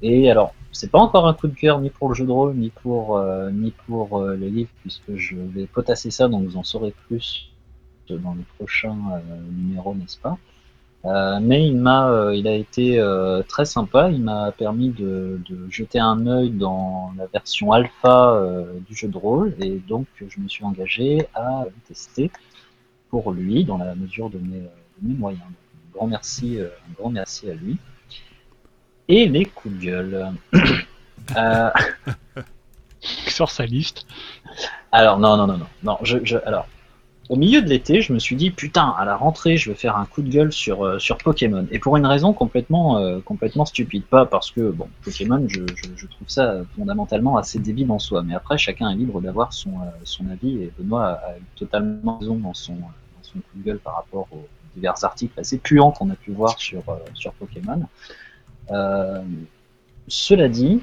Et alors, c'est pas encore un coup de cœur ni pour le jeu de rôle, ni pour, euh, ni pour euh, les livres, puisque je vais potasser ça, donc vous en saurez plus dans les prochains euh, numéros, n'est-ce pas? Euh, Mais il m'a, euh, il a été euh, très sympa. Il m'a permis de, jeter un œil dans la version alpha euh, du jeu de rôle, et donc je me suis engagé à le tester pour lui, dans la mesure de mes, moyens. Grand merci, euh, un grand merci à lui. Et les coups de gueule. Euh, Il sort sa liste. alors non non non non. Non je, je alors au milieu de l'été je me suis dit putain à la rentrée je vais faire un coup de gueule sur euh, sur Pokémon. Et pour une raison complètement euh, complètement stupide. Pas parce que bon Pokémon je, je, je trouve ça fondamentalement assez débile en soi. Mais après chacun est libre d'avoir son euh, son avis. Et Benoît a, eu totalement raison dans son dans son coup de gueule par rapport aux divers articles assez puants qu'on a pu voir sur sur Pokémon cela dit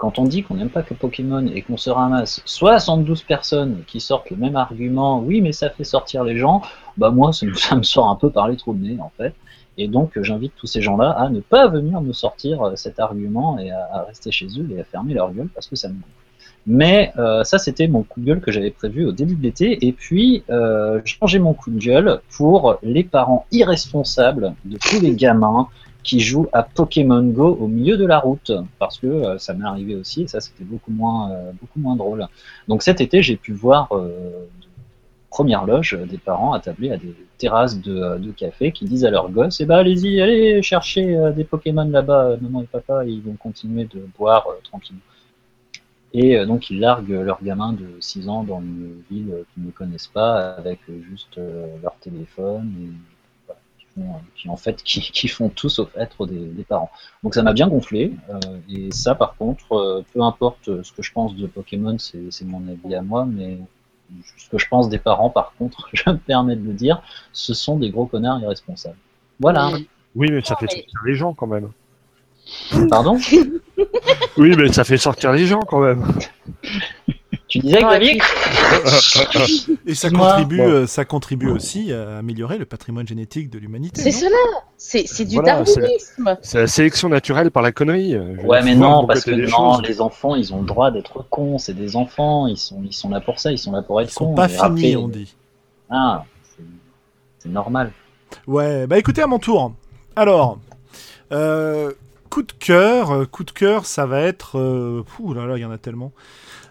quand on dit qu'on n'aime pas que Pokémon et qu'on se ramasse 72 personnes qui sortent le même argument, oui mais ça fait sortir les gens, bah moi ça me, sort un peu par les trous de nez en fait. Et donc euh, j'invite tous ces gens-là à ne pas venir me sortir euh, cet argument et à, à rester chez eux et à fermer leur gueule parce que ça me gonfle. Mais euh, ça c'était mon coup de gueule que j'avais prévu au début de l'été et puis euh, j'ai changé mon coup de gueule pour les parents irresponsables de tous les gamins qui joue à Pokémon Go au milieu de la route parce que euh, ça m'est arrivé aussi et ça c'était beaucoup moins euh, beaucoup moins drôle. Donc cet été j'ai pu voir première loge des parents attablés à des terrasses de, café qui disent à leurs gosses eh ben allez-y allez chercher des Pokémon là-bas maman et papa ils vont continuer de boire tranquillement. Et euh, donc ils larguent leurs gamins de 6 ans dans une ville qu'ils ne connaissent pas avec juste euh, leur téléphone et voilà, qui, font, euh, qui en fait qui, qui font tout sauf être des, des parents. Donc ça m'a bien gonflé euh, et ça par contre euh, peu importe ce que je pense de Pokémon c'est c'est mon avis à moi mais ce que je pense des parents par contre je me permets de le dire ce sont des gros connards irresponsables. Voilà. Oui, mais ça Non, fait mais- sortir les gens quand même. Pardon Oui, mais ça fait sortir les gens quand même. Tu disais Non, et Xavier puis- Et ça contribue, euh, ça contribue aussi à améliorer le patrimoine génétique de l'humanité. C'est non cela, c'est c'est du Voilà, c'est- darwinisme. C'est la sélection naturelle par la connerie. euh, Je Ouais, mais voir non, mon parce côté que des non, choses. les enfants, ils ont le droit d'être cons. C'est des enfants, ils sont, ils sont là pour ça, ils sont là pour être Ils sont cons. pas Et après- finis, on dit. Ah, c'est- c'est normal. Ouais, bah écoutez à mon tour. Alors, euh, coup de cœur, euh, coup de cœur, ça va être, ouh là là, il y en a tellement.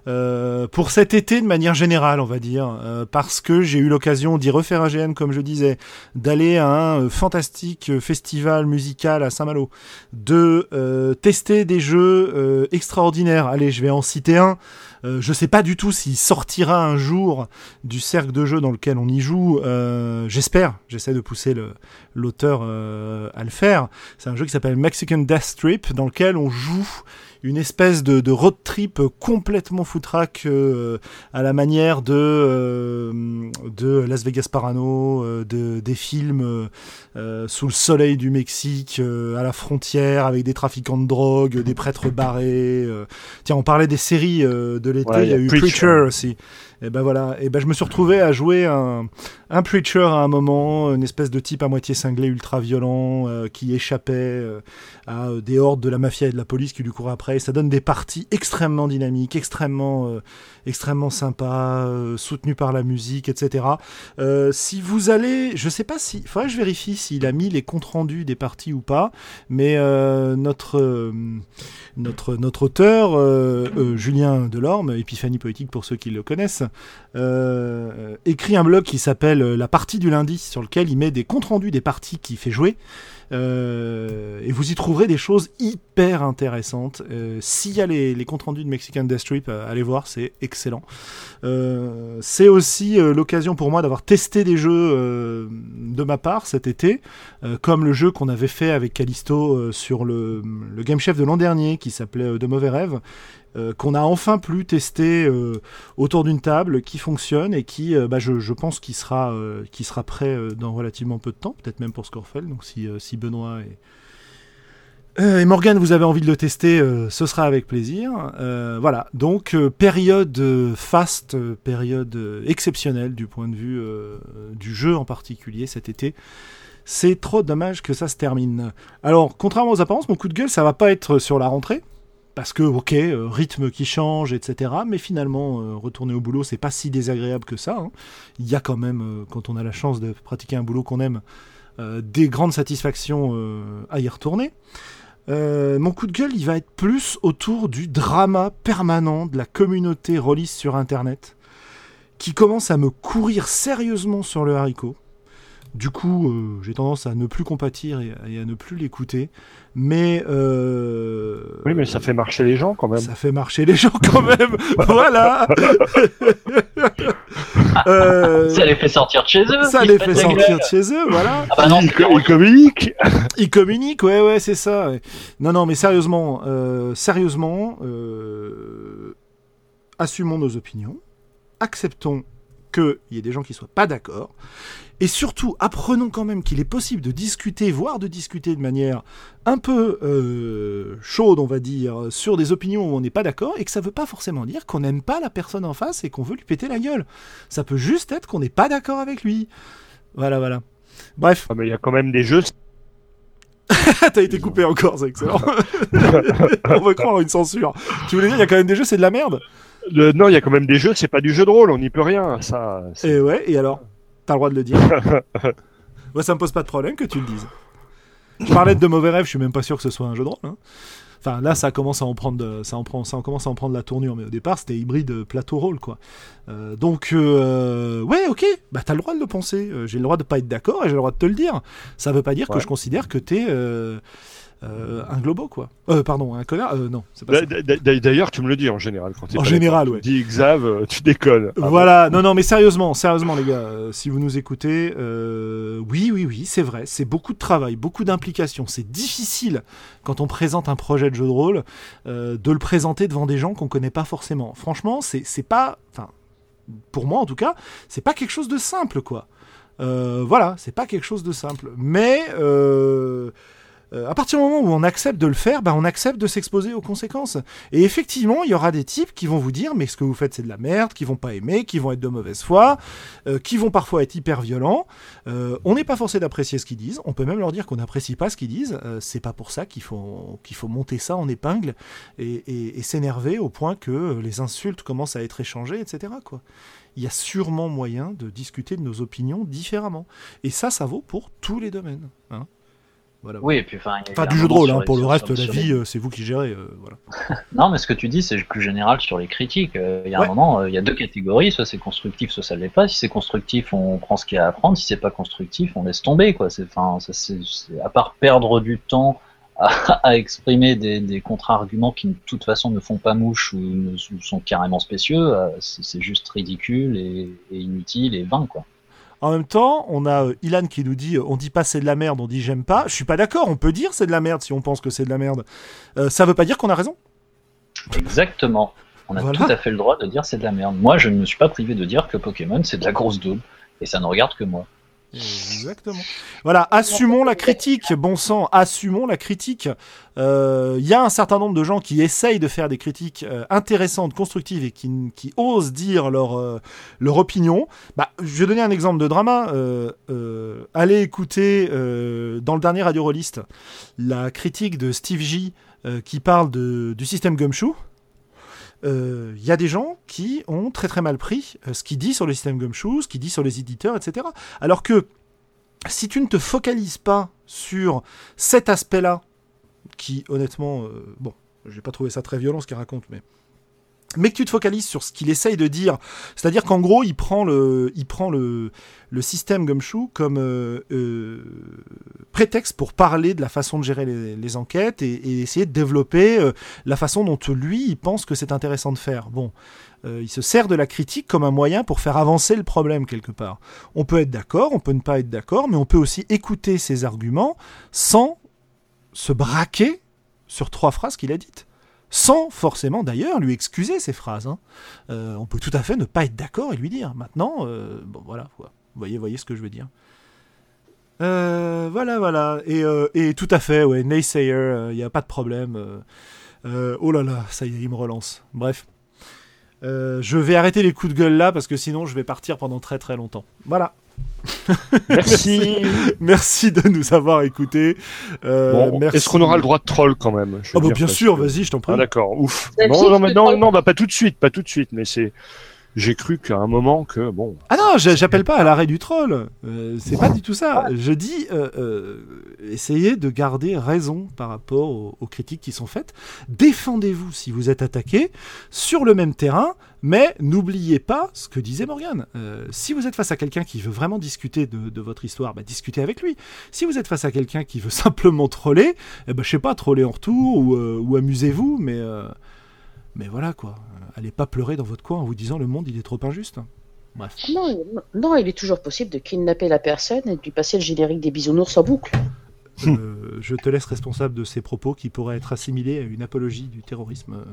Euh, pour cet été de manière générale, on va dire, euh, parce que j'ai eu l'occasion d'y refaire un comme je disais, d'aller à un fantastique festival musical à Saint-Malo, de tester des jeux extraordinaires. Allez, je vais en citer un. Euh, je sais pas du tout s'il sortira un jour du cercle de jeu dans lequel on y joue. Euh, J'espère. J'essaie de pousser l'auteur euh, à le faire. C'est un jeu qui s'appelle Mexican Death Trip, dans lequel on joue une espèce de, de road trip complètement foutraque euh, à la manière de euh, de Las Vegas Parano, euh, de des films sous le soleil du Mexique, euh, à la frontière, avec des trafiquants de drogue, des prêtres barrés. euh. Tiens, on parlait des séries euh, de l'été, il y a eu Preacher, Preacher. aussi. Et ben voilà, et ben je me suis retrouvé à jouer un, un Preacher à un moment, une espèce de type à moitié cinglé, ultra violent, euh, qui échappait euh, à euh, des hordes de la mafia et de la police qui lui couraient après. Ça donne des parties extrêmement dynamiques, extrêmement, extrêmement sympas, soutenues par la musique, etc. Si vous allez, je sais pas si, faudrait que je vérifie s'il a mis les comptes rendus des parties ou pas, mais notre notre notre auteur Julien Delorme, Épiphanie poétique pour ceux qui le connaissent, écrit un blog qui s'appelle euh, La partie du lundi, sur lequel il met des comptes rendus des parties qu'il fait jouer. Euh, et vous y trouverez des choses hyper intéressantes. Euh, S'il y a les, comptes rendus de Mexican Death Trip, allez voir, c'est excellent. C'est aussi l'occasion pour moi d'avoir testé des jeux de ma part cet été, comme le jeu qu'on avait fait avec Callisto sur le, Game Chef de l'an dernier qui s'appelait De Mauvais Rêves. Euh, qu'on a enfin pu tester euh, autour d'une table, qui fonctionne et qui, euh, bah, je, pense, sera, prêt dans relativement peu de temps, peut-être même pour Scorefell. Donc si, Benoît et, et Morgan, vous avez envie de le tester, ce sera avec plaisir. Voilà, donc période faste, période exceptionnelle du point de vue du jeu en particulier cet été. C'est trop dommage que ça se termine. Alors, contrairement aux apparences, mon coup de gueule, ça va pas être sur la rentrée. Parce que, ok, euh, rythme qui change, etc. Mais finalement, euh, retourner au boulot, c'est pas si désagréable que ça. hein. Il y a quand même, euh, quand on a la chance de pratiquer un boulot qu'on aime, des grandes satisfactions à y retourner. Mon coup de gueule, il va être plus autour du drama permanent de la communauté rôliste sur Internet, qui commence à me courir sérieusement sur le haricot. Du coup, euh, j'ai tendance à ne plus compatir et, et à ne plus l'écouter. Mais, euh, Oui, mais ça fait marcher les gens quand même. ça fait marcher les gens quand même. voilà. Euh, Ça les fait sortir de chez eux. ça les fait sortir de chez eux, voilà. Ah bah non, ils, communiquent. Ils communiquent, ouais, ouais, c'est ça. ouais. Non, non, mais sérieusement, euh, sérieusement, euh, assumons nos opinions, acceptons qu'il y ait des gens qui soient pas d'accord, et surtout apprenons quand même qu'il est possible de discuter, voire de discuter de manière un peu euh, chaude, on va dire, sur des opinions où on n'est pas d'accord, et que ça veut pas forcément dire qu'on n'aime pas la personne en face et qu'on veut lui péter la gueule. Ça peut juste être qu'on n'est pas d'accord avec lui. Voilà, voilà. Bref. Ah, mais il y a quand même des jeux. T'as été coupé encore, c'est excellent. On va croire à une censure. Tu voulais dire, il y a quand même des jeux, c'est de la merde? Le- non, il y a quand même des jeux. C'est pas du jeu de rôle. On n'y peut rien. Ça. Et ouais, et alors? T'as le droit de le dire. Moi, ça me pose pas de problème que tu le dises. Je parlais de, de mauvais rêves, je suis même pas sûr que ce soit un jeu de rôle. hein. Enfin, là, ça commence à en prendre, ça en prend, ça en commence à en prendre la tournure, mais au départ, c'était hybride euh, plateau rôle, quoi. Euh, donc, euh, ouais, ok, bah t'as le droit de le penser. J'ai le droit de pas être d'accord et j'ai le droit de te le dire. Ça veut pas dire que je considère que t'es euh, euh, un globo, quoi. Euh, pardon, un connard. Euh, non, c'est pas d'a- D'ailleurs, tu me le dis en général. Quand En général, ouais. Tu dis Xav, tu déconnes. Ah bon Voilà, non, non, mais sérieusement, sérieusement, les gars, si vous nous écoutez, oui, oui, oui, c'est vrai, c'est beaucoup de travail, beaucoup d'implication. C'est difficile quand on présente un projet de jeu de rôle de le présenter devant des gens qu'on connaît pas forcément. Franchement, c'est c'est pas, enfin, pour moi en tout cas, c'est pas quelque chose de simple, quoi. Euh, voilà, c'est pas quelque chose de simple. Mais euh, à partir du moment où on accepte de le faire, bah, on accepte de s'exposer aux conséquences. Et effectivement, il y aura des types qui vont vous dire, mais ce que vous faites, c'est de la merde, qui vont pas aimer, qui vont être de mauvaise foi, euh, qui vont parfois être hyper violents. Euh, on n'est pas forcé d'apprécier ce qu'ils disent. On peut même leur dire qu'on n'apprécie pas ce qu'ils disent. Euh, c'est pas pour ça qu'il faut qu'il faut monter ça en épingle et, et- s'énerver au point que euh, les insultes commencent à être échangées, etc. Quoi. Il y a sûrement moyen de discuter de nos opinions différemment. Et ça, ça vaut pour tous les domaines. hein. Voilà. Oui, et puis enfin. un du jeu de rôle, hein, pour le reste, la les- vie, euh, c'est vous qui gérez. euh, voilà. Non, mais ce que tu dis, c'est plus général sur les critiques. Euh, Il y a Ouais. un moment, euh, il y a deux catégories, soit c'est constructif, soit ça ne l'est pas. Si c'est constructif, on prend ce qu'il y a à apprendre. Si c'est pas constructif, on laisse tomber. Quoi. C'est, enfin, ça, c'est, c'est- à part perdre du temps à, à exprimer des, des contre-arguments qui de toute façon ne font pas mouche ou, ne, ou sont carrément spécieux, euh, c'est c'est juste ridicule et, et inutile et vain quoi. En même temps, on a euh, Ilan qui nous dit euh, on dit pas c'est de la merde, on dit j'aime pas. Je suis pas d'accord, on peut dire c'est de la merde si on pense que c'est de la merde. Euh, ça veut pas dire qu'on a raison. Exactement. On a Voilà. tout à fait le droit de dire c'est de la merde. Moi, je ne me suis pas privé de dire que Pokémon c'est de la grosse daube et ça ne regarde que moi. Exactement. Voilà, assumons la critique, bon sang, assumons la critique. Euh, Il y a un certain nombre de gens qui essayent de faire des critiques euh, intéressantes, constructives et qui, osent dire leur, euh, opinion. Bah, je vais donner un exemple de drama. Euh, euh, allez écouter euh, dans le dernier Radio Rollist la critique de Steve J euh, qui parle du système Gumshoe. Euh, Il y a des gens qui ont très très mal pris euh, ce qu'il dit sur le système Gumshoe, ce qu'il dit sur les éditeurs, etc. Alors que si tu ne te focalises pas sur cet aspect-là, qui honnêtement, euh, bon, j'ai pas trouvé ça très violent ce qu'il raconte, mais mais que tu te focalises sur ce qu'il essaye de dire, c'est-à-dire qu'en gros, il prend le, système Gumshoe comme euh, euh, prétexte pour parler de la façon de gérer les, enquêtes et, essayer de développer euh, la façon dont lui, il pense que c'est intéressant de faire. Bon, il se sert de la critique comme un moyen pour faire avancer le problème quelque part. On peut être d'accord, on peut ne pas être d'accord, mais on peut aussi écouter ses arguments sans se braquer sur trois phrases qu'il a dites. Sans forcément d'ailleurs lui excuser ces phrases. hein. Euh, on peut tout à fait ne pas être d'accord et lui dire. Maintenant, euh, bon voilà. Vous voyez, voyez ce que je veux dire. Euh, voilà, voilà. Et, tout à fait, ouais, Naysayer, il n'y a pas de problème. oh là là, ça y est, il me relance. Bref. Je vais arrêter les coups de gueule là parce que sinon je vais partir pendant très très longtemps. Voilà. Merci. Merci de nous avoir écoutés. Euh, Bon. Est-ce qu'on aura le droit de troll quand même? Bah, dire, bien sûr, que- vas-y, je t'en prie. Ah d'accord, ouf. Non, non, mais non, bah pas tout de suite, pas tout de suite, mais c'est. J'ai cru qu'à un moment que bon. Ah non, j'a- j'appelle pas à l'arrêt du troll. Euh, c'est pas du tout ça. Je dis, euh, euh, essayez de garder raison par rapport aux, aux critiques qui sont faites. Défendez-vous si vous êtes attaqué sur le même terrain, mais n'oubliez pas ce que disait Morgan. Euh, si vous êtes face à quelqu'un qui veut vraiment discuter de, de votre histoire, bah, discutez avec lui. Si vous êtes face à quelqu'un qui veut simplement troller, eh ben, je sais pas, troller en retour ou, euh, ou amusez-vous, mais, euh, mais voilà quoi. Allez pas pleurer dans votre coin en vous disant le monde il est trop injuste. Bref. Non, il- non, il est toujours possible de kidnapper la personne et de lui passer le générique des bisounours en boucle. Je te laisse responsable de ces propos qui pourraient être assimilés à une apologie du terrorisme.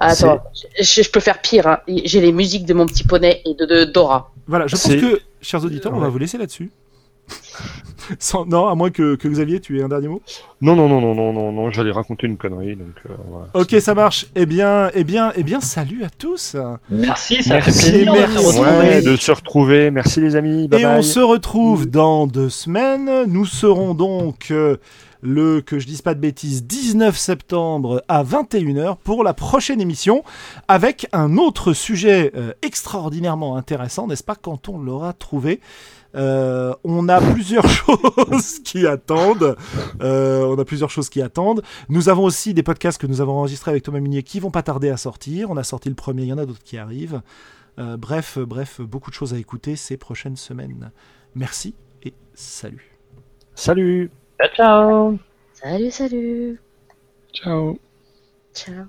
Ah, attends, je, je peux faire pire. hein. J'ai les musiques de mon petit poney et de, de Dora. Voilà, je pense que, chers auditeurs, on va vous laisser là-dessus. Sans- non, à moins que, que Xavier, tu aies un dernier mot? Non, non, non, non, non, non, non, j'allais raconter une connerie, donc euh, voilà. Ok, ça marche. Eh bien, eh bien, eh bien, salut à tous. Merci, ça Merci, fait plaisir de merci. se retrouver. Ouais, de se retrouver. Merci les amis. Bye Et bye. on se retrouve dans deux semaines. Nous serons donc euh, le, que je dise pas de bêtises, 19 septembre à 21h pour la prochaine émission avec un autre sujet euh, extraordinairement intéressant, n'est-ce pas, quand on l'aura trouvé Euh, on a plusieurs choses qui attendent. Euh, on a plusieurs choses qui attendent. Nous avons aussi des podcasts que nous avons enregistrés avec Thomas Munier qui vont pas tarder à sortir. On a sorti le premier, il y en a d'autres qui arrivent. Bref, bref, beaucoup de choses à écouter ces prochaines semaines. Merci et salut. Salut. Ciao, ciao. Salut, salut. Ciao. Ciao.